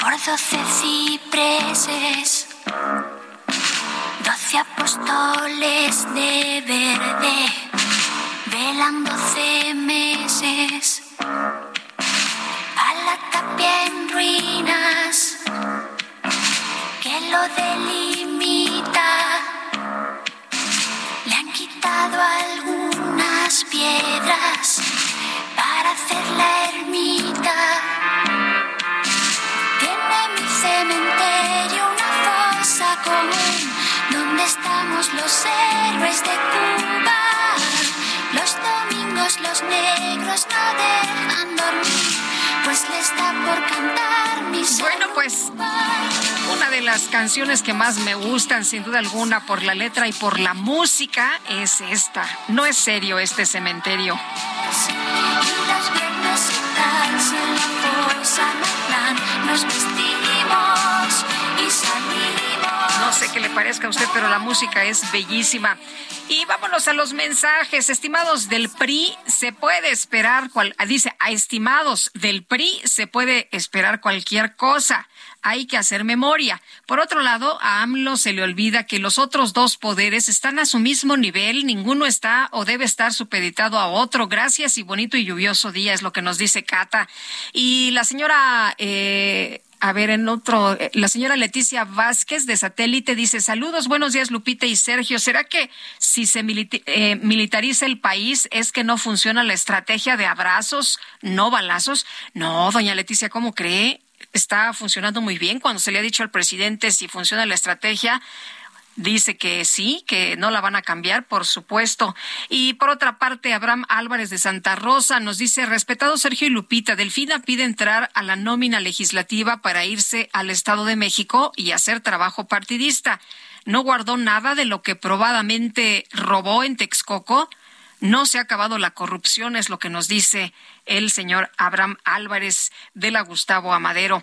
Por doce cipreses, doce apóstoles de verde, velan doce meses, a la tapia en ruinas que lo delimita. Le han quitado algunas piedras para hacer la ermita. Tiene mi cementerio una fosa común donde estamos los héroes de Cuba. Los domingos los negros no dejan dormir, pues les da por cantar mis Bueno, pues una de las canciones que más me gustan, sin duda alguna, por la letra y por la música, es esta. No es serio este cementerio. No sé qué le parezca a usted, pero la música es bellísima. Y vámonos a los mensajes. Estimados del PRI, se puede esperar, cual, ah, dice, a estimados del PRI se puede esperar cualquier cosa. Hay que hacer memoria. Por otro lado, a AMLO se le olvida que los otros dos poderes están a su mismo nivel. Ninguno está o debe estar supeditado a otro. Gracias y bonito y lluvioso día es lo que nos dice Cata. Y la señora eh, a ver, en otro, eh, la señora Leticia Vázquez de Satélite dice, saludos, buenos días Lupita y Sergio. ¿Será que si se eh, militariza el país es que no funciona la estrategia de abrazos, no balazos? No, doña Leticia, ¿cómo cree? Está funcionando muy bien. Cuando se le ha dicho al presidente si funciona la estrategia, Dice que sí, que no la van a cambiar, por supuesto. Y por otra parte, Abraham Álvarez de Santa Rosa nos dice, respetado Sergio y Lupita, Delfina pide entrar a la nómina legislativa para irse al Estado de México y hacer trabajo partidista. No guardó nada de lo que probadamente robó en Texcoco. No se ha acabado la corrupción, es lo que nos dice el señor Abraham Álvarez de la Gustavo Amadero.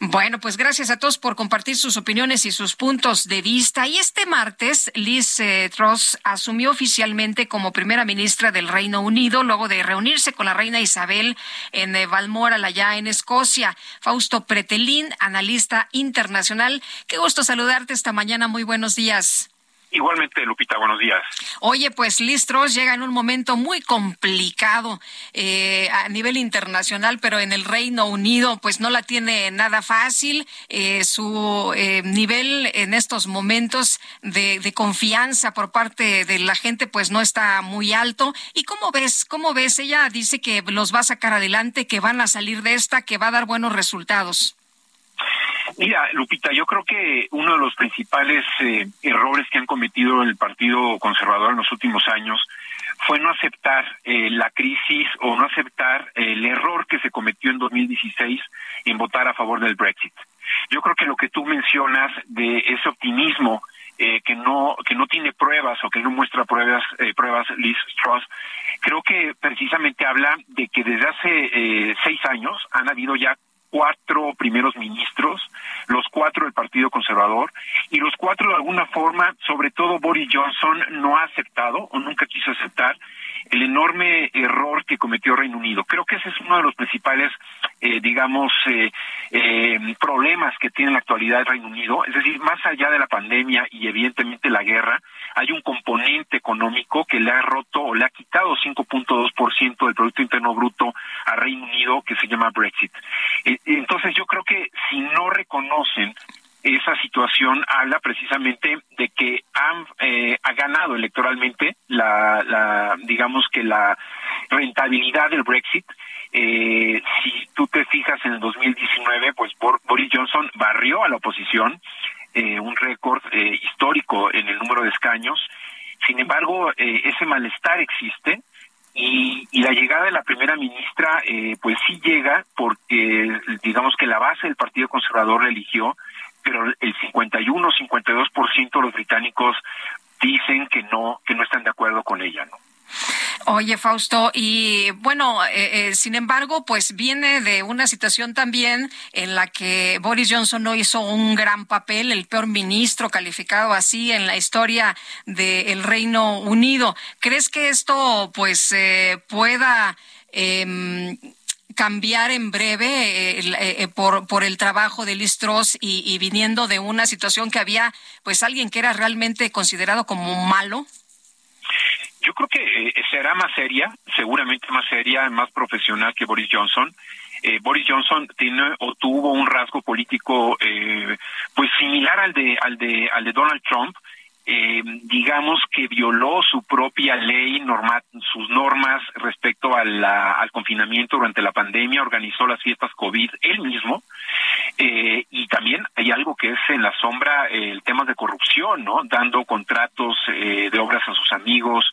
Bueno, pues gracias a todos por compartir sus opiniones y sus puntos de vista. Y este martes, Liz eh, Truss asumió oficialmente como primera ministra del Reino Unido, luego de reunirse con la reina Isabel en eh, Balmoral, allá en Escocia. Fausto Pretelín, analista internacional. Qué gusto saludarte esta mañana. Muy buenos días. Igualmente, Lupita, buenos días. Oye, pues Listros llega en un momento muy complicado eh, a nivel internacional, pero en el Reino Unido pues no la tiene nada fácil. Eh, su eh, nivel en estos momentos de, de, confianza por parte de la gente pues no está muy alto. ¿Y cómo ves? ¿Cómo ves? Ella dice que los va a sacar adelante, que van a salir de esta, que va a dar buenos resultados. Mira, Lupita, yo creo que uno de los principales eh, errores que han cometido el Partido Conservador en los últimos años fue no aceptar eh, la crisis o no aceptar el error que se cometió en 2016 en votar a favor del Brexit. Yo creo que lo que tú mencionas de ese optimismo eh, que no que no tiene pruebas o que no muestra pruebas eh, pruebas Liz Truss creo que precisamente habla de que desde hace eh, seis años han habido ya cuatro primeros ministros, los cuatro del Partido Conservador, y los cuatro de alguna forma, sobre todo Boris Johnson, no ha aceptado o nunca quiso aceptar el enorme error que cometió Reino Unido. Creo que ese es uno de los principales, eh, digamos, eh, eh, problemas que tiene en la actualidad el Reino Unido. Es decir, más allá de la pandemia y evidentemente la guerra, hay un componente económico que le ha roto o le ha quitado 5.2% del Producto Interno Bruto a Reino Unido que se llama Brexit. Entonces yo creo que si no reconocen esa situación habla precisamente de que han eh, ha ganado electoralmente la, la digamos que la rentabilidad del Brexit. Eh, si tú te fijas en el 2019 pues Boris Johnson barrió a la oposición eh, un récord eh, histórico en el número de escaños. Sin embargo eh, ese malestar existe y, y, la llegada de la primera ministra eh, pues sí llega porque digamos que la base del Partido Conservador eligió pero el 51 52% de los británicos dicen que no que no están de acuerdo con ella, ¿no? Oye, Fausto, y bueno, eh, eh, sin embargo, pues viene de una situación también en la que Boris Johnson no hizo un gran papel, el peor ministro calificado así en la historia del Reino Unido. ¿Crees que esto, pues, eh, pueda eh, cambiar en breve eh, eh, por, por el trabajo de Liz Truss y, y, viniendo de una situación que había pues alguien que era realmente considerado como malo? Yo creo que eh, será más seria, seguramente más seria, más profesional que Boris Johnson. Eh, Boris Johnson tiene o tuvo un rasgo político eh, pues similar al de al de al de Donald Trump eh, digamos que violó su propia ley, norma, sus normas respecto al confinamiento durante la pandemia, organizó las fiestas COVID él mismo, eh, y también hay algo que es en la sombra eh, el tema de corrupción, ¿no? Dando contratos eh, de obras a sus amigos,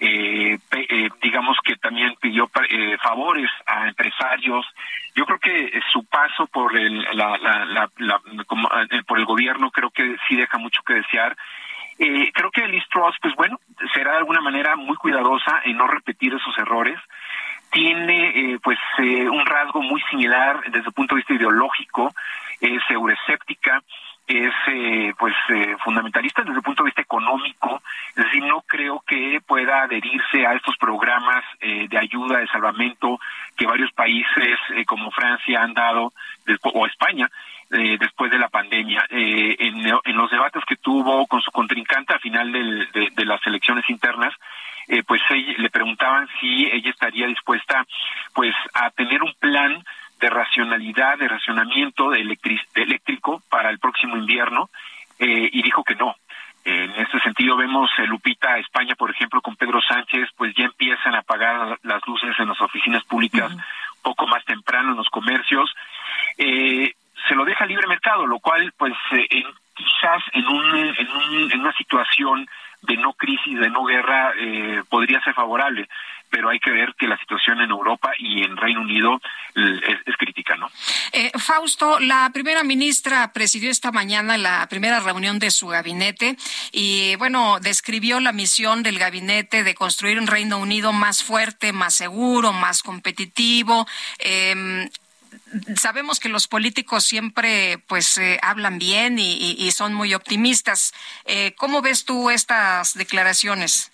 eh, eh, digamos que también pidió eh, favores a empresarios. Yo creo que su paso por el, la, la, la, eh, por el gobierno creo que sí deja mucho que desear. Eh, creo que Liz Truss, pues bueno, será de alguna manera muy cuidadosa en no repetir esos errores. Tiene eh, pues eh, un rasgo muy similar desde el punto de vista ideológico, es euroscéptica, es eh, pues eh, fundamentalista desde el punto de vista económico, es decir, no creo que pueda adherirse a estos programas eh, de ayuda, de salvamento que varios países como Francia han dado, o España, eh, después de la pandemia. Eh, en, en, los debates que tuvo con su contrincante al final del, de, de, las elecciones internas, eh, pues ella, le preguntaban si ella estaría dispuesta pues a tener un plan de racionalidad, de racionamiento de, de eléctrico para el próximo invierno eh, y dijo que no. En este sentido vemos eh, Lupita, España, por ejemplo, con Pedro Sánchez, pues ya empiezan a apagar las luces en las oficinas públicas uh -huh. poco más temprano en los comercios. Eh, se lo deja libre mercado, lo cual, pues, eh, en, quizás en, un, en, un, en una situación de no crisis, de no guerra, eh, podría ser favorable pero hay que ver que la situación en Europa y en Reino Unido es, crítica, ¿no? Eh, Fausto, la primera ministra presidió esta mañana la primera reunión de su gabinete y, bueno, describió la misión del gabinete de construir un Reino Unido más fuerte, más seguro, más competitivo. Eh, sabemos que los políticos siempre pues eh, hablan bien y, son muy optimistas. Eh, ¿Cómo ves tú estas declaraciones?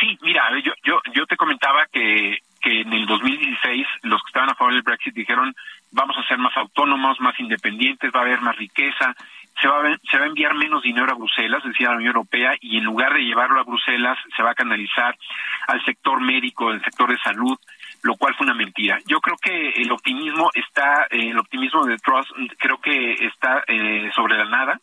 Sí, mira, yo, yo, yo te comentaba que, que en el 2016 los que estaban a favor del Brexit dijeron vamos a ser más autónomos, más independientes, va a haber más riqueza, se va, a, se va a enviar menos dinero a Bruselas, decía la Unión Europea, y en lugar de llevarlo a Bruselas, se va a canalizar al sector médico, al sector de salud, lo cual fue una mentira. Yo creo que el optimismo está, eh, el optimismo de Truss creo que está eh, sobre la nada.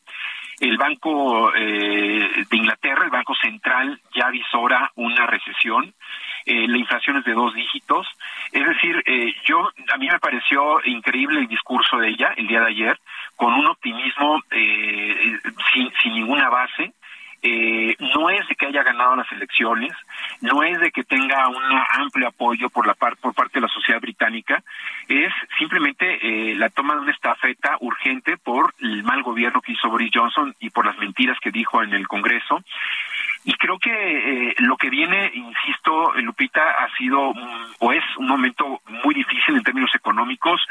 El Banco eh, de Inglaterra, el Banco Central, ya avisora una recesión. Eh, la inflación es de dos dígitos. Es decir, eh, yo a mí me pareció increíble el discurso de ella el día de ayer, con un optimismo eh, sin, sin ninguna base. Eh, no es de que haya ganado las elecciones, no es de que tenga un amplio apoyo por la par, por parte de la sociedad británica, es simplemente eh, la toma de una estafeta urgente por el mal gobierno que hizo Boris Johnson y por las mentiras que dijo en el Congreso. Y creo que eh, lo que viene, insisto, Lupita, ha sido o es un momento muy difícil en términos económicos,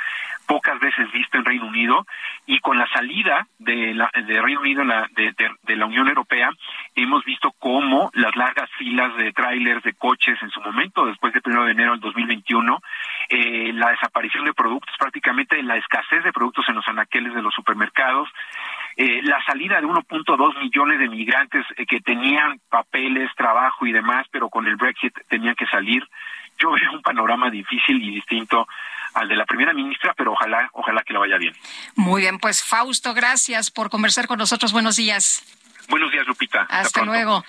pocas veces visto en Reino Unido, y con la salida de, la, de Reino Unido la, de, de, de la Unión Europea, hemos visto cómo las largas filas de trailers, de coches en su momento, después del 1 de enero del 2021, eh, la desaparición de productos, prácticamente la escasez de productos en los anaqueles de los supermercados, eh, la salida de 1.2 millones de migrantes eh, que tenían papeles, trabajo y demás, pero con el Brexit tenían que salir. Yo veo un panorama difícil y distinto al de la primera ministra, pero ojalá, ojalá que le vaya bien. Muy bien, pues Fausto, gracias por conversar con nosotros. Buenos días. Buenos días, Lupita. Hasta, Hasta luego.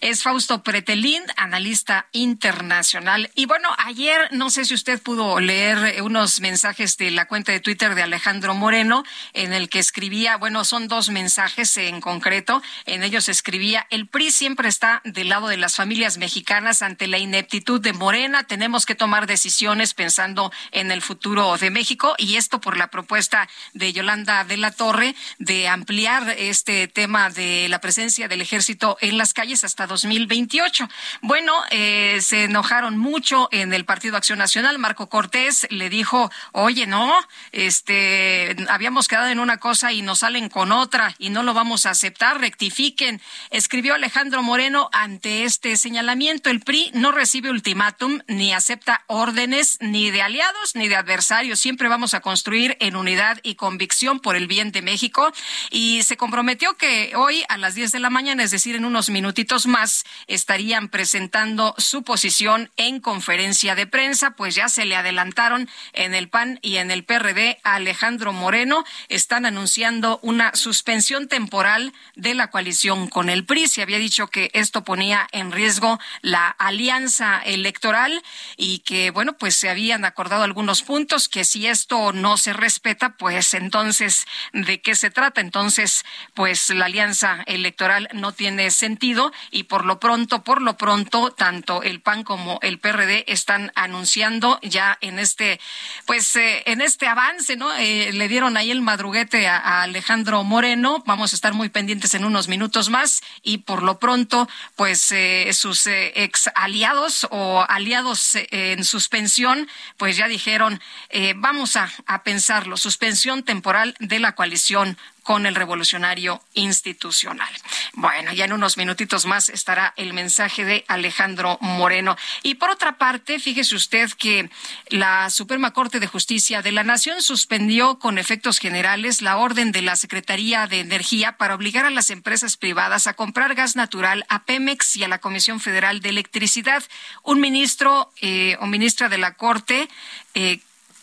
Es Fausto Pretelín, analista internacional. Y bueno, ayer no sé si usted pudo leer unos mensajes de la cuenta de Twitter de Alejandro Moreno, en el que escribía, bueno, son dos mensajes en concreto. En ellos escribía, el PRI siempre está del lado de las familias mexicanas ante la ineptitud de Morena. Tenemos que tomar decisiones pensando en el futuro de México y esto por la propuesta de Yolanda de la Torre de ampliar este tema de la presencia del ejército en las calles hasta 2028. Bueno, eh, se enojaron mucho en el Partido Acción Nacional. Marco Cortés le dijo, oye, no, este, habíamos quedado en una cosa y nos salen con otra y no lo vamos a aceptar, rectifiquen. Escribió Alejandro Moreno ante este señalamiento. El PRI no recibe ultimátum ni acepta órdenes ni de aliados ni de adversarios. Siempre vamos a construir en unidad y convicción por el bien de México. Y se comprometió que hoy a las 10 de la mañana, es decir, en unos minutitos más, estarían presentando su posición en conferencia de prensa, pues ya se le adelantaron en el PAN y en el PRD a Alejandro Moreno, están anunciando una suspensión temporal de la coalición con el PRI. Se había dicho que esto ponía en riesgo la alianza electoral y que, bueno, pues se habían acordado algunos puntos que si esto no se respeta, pues entonces, ¿de qué se trata? Entonces, pues la alianza electoral electoral no tiene sentido y por lo pronto, por lo pronto, tanto el PAN como el PRD están anunciando ya en este, pues eh, en este avance, ¿no? Eh, le dieron ahí el madruguete a, Alejandro Moreno. Vamos a estar muy pendientes en unos minutos más y por lo pronto, pues eh, sus ex aliados o aliados en suspensión, pues ya dijeron, vamos a, a pensarlo, suspensión temporal de la coalición con el revolucionario institucional. Bueno, ya en unos minutitos más estará el mensaje de Alejandro Moreno. Y por otra parte, fíjese usted que la Suprema Corte de Justicia de la Nación suspendió con efectos generales la orden de la Secretaría de Energía para obligar a las empresas privadas a comprar gas natural a Pemex y a la Comisión Federal de Electricidad. Un ministro eh, o ministra de la Corte eh,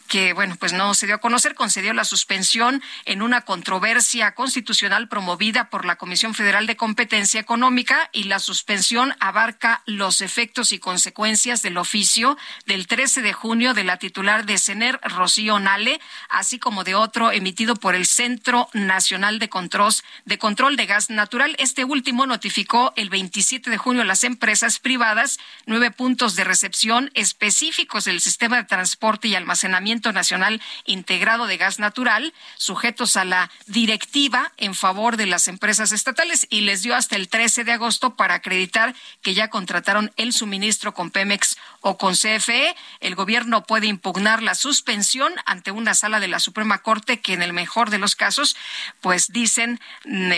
que, bueno, pues no se dio a conocer, concedió la suspensión en una controversia constitucional promovida por la Comisión Federal de Competencia Económica y la suspensión abarca los efectos y consecuencias del oficio del 13 de junio de la titular de CENER, Rocío Nale, así como de otro emitido por el Centro Nacional de Control, de Control de Gas Natural. Este último notificó el 27 de junio a las empresas privadas nueve puntos de recepción específicos del sistema de transporte y almacenamiento Nacional Integrado de Gas Natural, sujetos a la directiva en favor de las empresas estatales y les dio hasta el 13 de agosto para acreditar que ya contrataron el suministro con Pemex o con CFE. El gobierno puede impugnar la suspensión ante una sala de la Suprema Corte que en el mejor de los casos, pues dicen,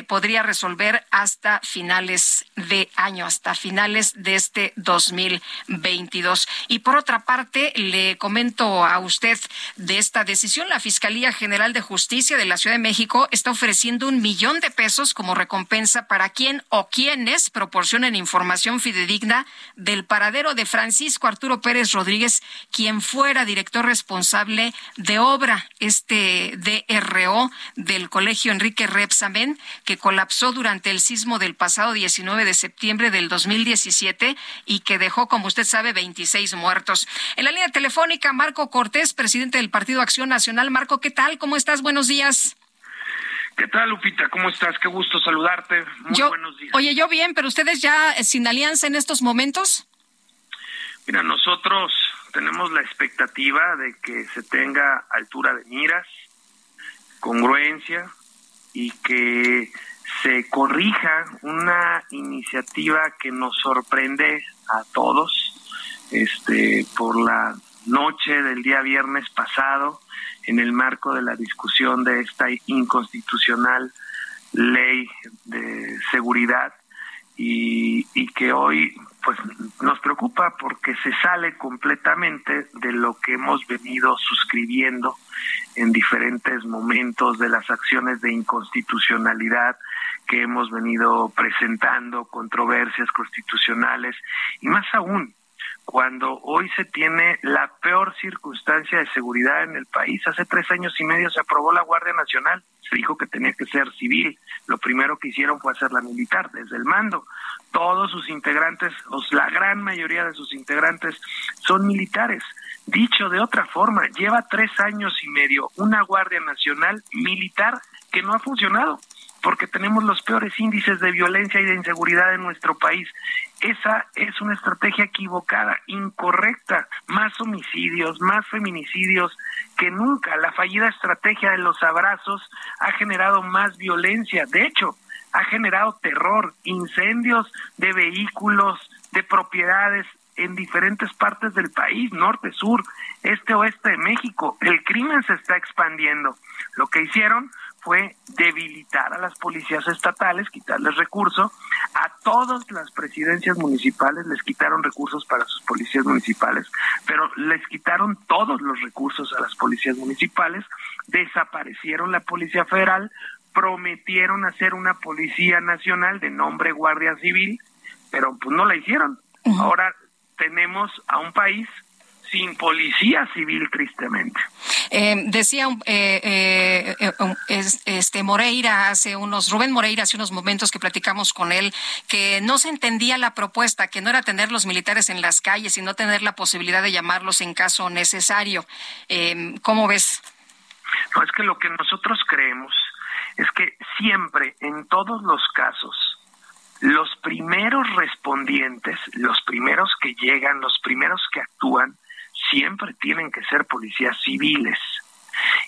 podría resolver hasta finales de año, hasta finales de este 2022. Y por otra parte, le comento a usted de esta decisión. La Fiscalía General de Justicia de la Ciudad de México está ofreciendo un millón de pesos como recompensa para quien o quienes proporcionen información fidedigna del paradero de Francisco Arturo Pérez Rodríguez, quien fuera director responsable de obra, este DRO del Colegio Enrique Repsamen, que colapsó durante el sismo del pasado 19 de septiembre del 2017 y que dejó, como usted sabe, 26 muertos. En la línea telefónica, Marco Cortés, presidente del Partido Acción Nacional. Marco, ¿qué tal? ¿Cómo estás? Buenos días. ¿Qué tal, Lupita? ¿Cómo estás? Qué gusto saludarte. Muy buenos días. Oye, yo bien, pero ustedes ya sin alianza en estos momentos. Mira, nosotros tenemos la expectativa de que se tenga altura de miras, congruencia y que se corrija una iniciativa que nos sorprende a todos este por la noche del día viernes pasado en el marco de la discusión de esta inconstitucional ley de seguridad y, y que hoy nos preocupa porque se sale completamente de lo que hemos venido suscribiendo en diferentes momentos de las acciones de inconstitucionalidad que hemos venido presentando, controversias constitucionales y más aún cuando hoy se tiene la peor circunstancia de seguridad en el país. Hace tres años y medio se aprobó la Guardia Nacional, se dijo que tenía que ser civil. Lo primero que hicieron fue hacerla militar, desde el mando. Todos sus integrantes, o la gran mayoría de sus integrantes, son militares. Dicho de otra forma, lleva tres años y medio una Guardia Nacional militar que no ha funcionado porque tenemos los peores índices de violencia y de inseguridad en nuestro país. Esa es una estrategia equivocada, incorrecta, más homicidios, más feminicidios que nunca. La fallida estrategia de los abrazos ha generado más violencia, de hecho, ha generado terror, incendios de vehículos, de propiedades en diferentes partes del país, norte, sur, este, oeste de México. El crimen se está expandiendo. Lo que hicieron fue debilitar a las policías estatales, quitarles recursos, a todas las presidencias municipales les quitaron recursos para sus policías municipales, pero les quitaron todos los recursos a las policías municipales, desaparecieron la Policía Federal, prometieron hacer una Policía Nacional de nombre Guardia Civil, pero pues no la hicieron. Ahora tenemos a un país sin policía civil, tristemente. Eh, decía eh, eh, este Moreira hace unos, Rubén Moreira hace unos momentos que platicamos con él, que no se entendía la propuesta, que no era tener los militares en las calles, sino tener la posibilidad de llamarlos en caso necesario. ¿Cómo ves? No, es que lo que nosotros creemos es que siempre, en todos los casos, los primeros respondientes, los primeros que llegan, los primeros que actúan, siempre tienen que ser policías civiles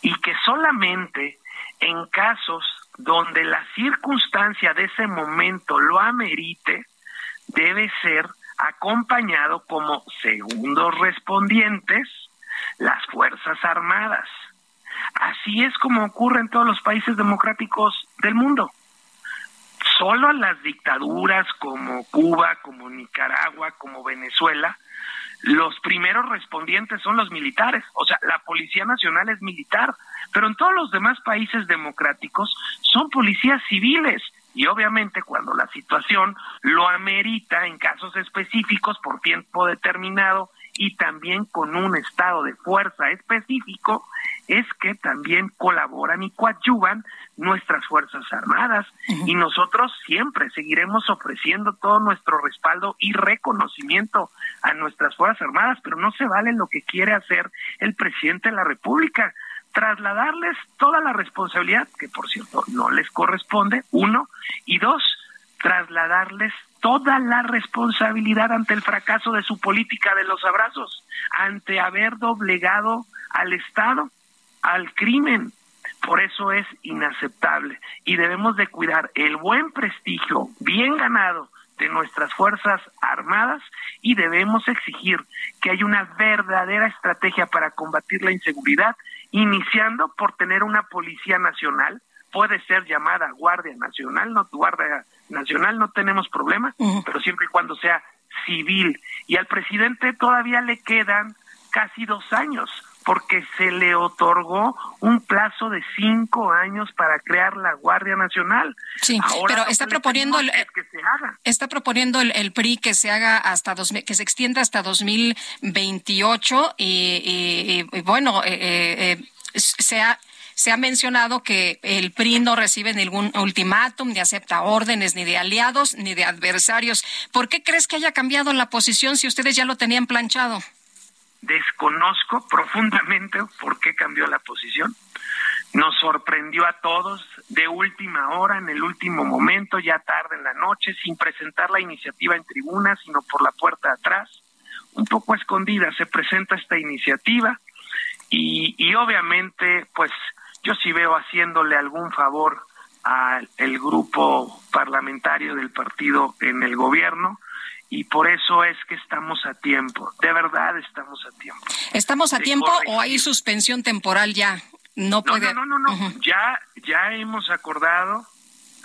y que solamente en casos donde la circunstancia de ese momento lo amerite, debe ser acompañado como segundos respondientes las Fuerzas Armadas. Así es como ocurre en todos los países democráticos del mundo. Solo las dictaduras como Cuba, como Nicaragua, como Venezuela, los primeros respondientes son los militares, o sea, la Policía Nacional es militar, pero en todos los demás países democráticos son policías civiles. Y obviamente cuando la situación lo amerita en casos específicos por tiempo determinado y también con un estado de fuerza específico, es que también colaboran y coadyuvan nuestras Fuerzas Armadas. Y nosotros siempre seguiremos ofreciendo todo nuestro respaldo y reconocimiento a nuestras Fuerzas Armadas, pero no se vale lo que quiere hacer el presidente de la República, trasladarles toda la responsabilidad, que por cierto no les corresponde, uno, y dos, trasladarles toda la responsabilidad ante el fracaso de su política de los abrazos, ante haber doblegado al Estado, al crimen. Por eso es inaceptable y debemos de cuidar el buen prestigio bien ganado de nuestras Fuerzas Armadas y debemos exigir que haya una verdadera estrategia para combatir la inseguridad, iniciando por tener una Policía Nacional, puede ser llamada Guardia Nacional, no Guardia Nacional, no tenemos problema, pero siempre y cuando sea civil. Y al presidente todavía le quedan casi dos años porque se le otorgó un plazo de cinco años para crear la Guardia Nacional. Sí, pero está proponiendo el, que se haga. está proponiendo el, PRI que se haga hasta dos, que se extienda hasta 2028 y, y, y bueno, eh, eh, eh se ha se ha mencionado que el PRI no recibe ningún ultimátum, ni acepta órdenes, ni de aliados, ni de adversarios. ¿Por qué crees que haya cambiado la posición si ustedes ya lo tenían planchado? Desconozco profundamente por qué cambió la posición. Nos sorprendió a todos de última hora, en el último momento, ya tarde en la noche, sin presentar la iniciativa en tribuna, sino por la puerta de atrás. Un poco escondida se presenta esta iniciativa y, y obviamente, pues yo sí veo haciéndole algún favor al grupo parlamentario del partido en el gobierno y por eso es que estamos a tiempo, de verdad estamos a tiempo. ¿Estamos a tiempo o hay suspensión temporal ya? No puede. No, no, no, no, ya ya hemos acordado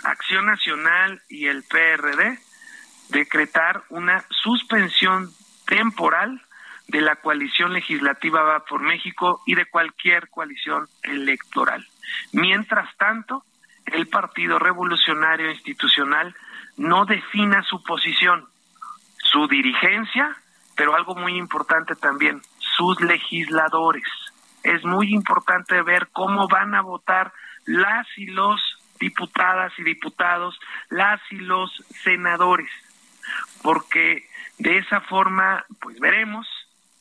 Acción Nacional y el PRD decretar una suspensión temporal de la coalición legislativa Va por México y de cualquier coalición electoral. Mientras tanto, el Partido Revolucionario Institucional no defina su posición, su dirigencia, pero algo muy importante también, sus legisladores. Es muy importante ver cómo van a votar las y los diputadas y diputados, las y los senadores, porque de esa forma, pues veremos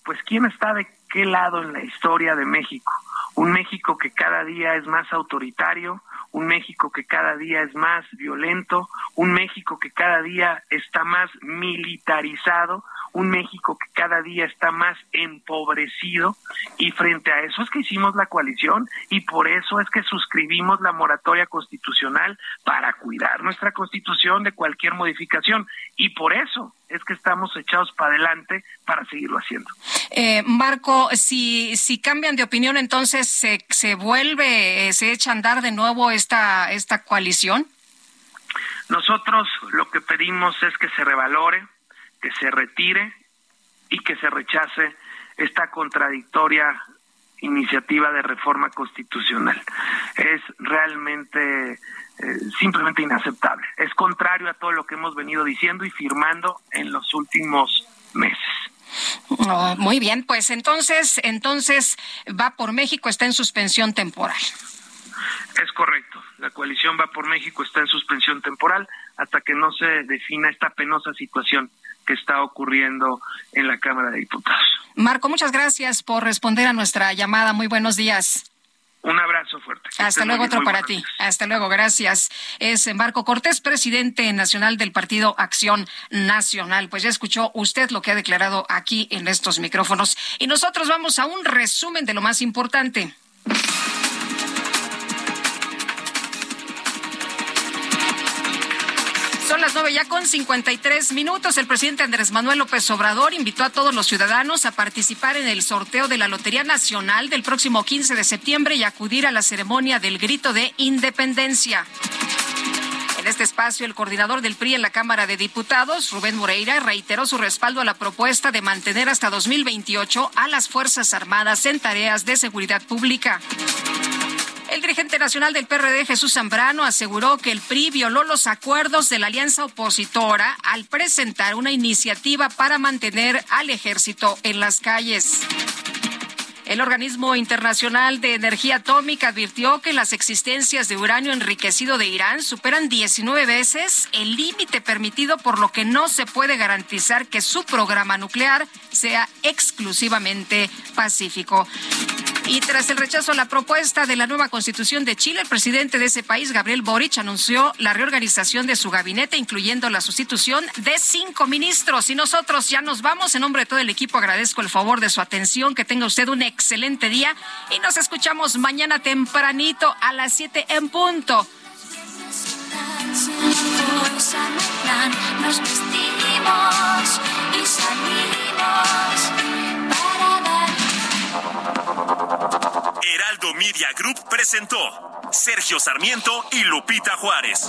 pues quién está de qué lado en la historia de México. Un México que cada día es más autoritario, un México que cada día es más violento, un México que cada día está más militarizado, un México que cada día está más empobrecido y frente a eso es que hicimos la coalición y por eso es que suscribimos la moratoria constitucional para cuidar nuestra constitución de cualquier modificación y por eso es que estamos echados para adelante para seguirlo haciendo. Eh, Marco, si, si cambian de opinión, entonces se, se vuelve, eh, se echa a andar de nuevo esta, esta coalición. Nosotros lo que pedimos es que se revalore, que se retire y que se rechace esta contradictoria iniciativa de reforma constitucional. Es realmente eh, simplemente inaceptable. Es contrario a todo lo que hemos venido diciendo y firmando en los últimos meses. Oh, muy bien, pues entonces, entonces va por México, está en suspensión temporal. Es correcto. La coalición va por México está en suspensión temporal hasta que no se defina esta penosa situación que está ocurriendo en la Cámara de Diputados. Marco, muchas gracias por responder a nuestra llamada. Muy buenos días. Un abrazo fuerte. Hasta luego, otro para ti. Hasta luego, gracias. Es Marco Cortés, presidente nacional del Partido Acción Nacional. Pues ya escuchó usted lo que ha declarado aquí en estos micrófonos. Y nosotros vamos a un resumen de lo más importante. Ya con 53 minutos. El presidente Andrés Manuel López Obrador invitó a todos los ciudadanos a participar en el sorteo de la Lotería Nacional del próximo 15 de septiembre y acudir a la ceremonia del grito de independencia. En este espacio, el coordinador del PRI en la Cámara de Diputados, Rubén Moreira, reiteró su respaldo a la propuesta de mantener hasta 2028 a las Fuerzas Armadas en tareas de seguridad pública. El dirigente nacional del PRD, Jesús Zambrano, aseguró que el PRI violó los acuerdos de la alianza opositora al presentar una iniciativa para mantener al ejército en las calles. El Organismo Internacional de Energía Atómica advirtió que las existencias de uranio enriquecido de Irán superan 19 veces el límite permitido, por lo que no se puede garantizar que su programa nuclear sea exclusivamente pacífico. Y tras el rechazo a la propuesta de la nueva constitución de Chile, el presidente de ese país, Gabriel Boric, anunció la reorganización de su gabinete, incluyendo la sustitución de cinco ministros. Y nosotros ya nos vamos. En nombre de todo el equipo agradezco el favor de su atención. Que tenga usted un excelente día y nos escuchamos mañana tempranito a las 7 en punto. Nos vestimos y salimos para dar. Heraldo Media Group presentó Sergio Sarmiento y Lupita Juárez.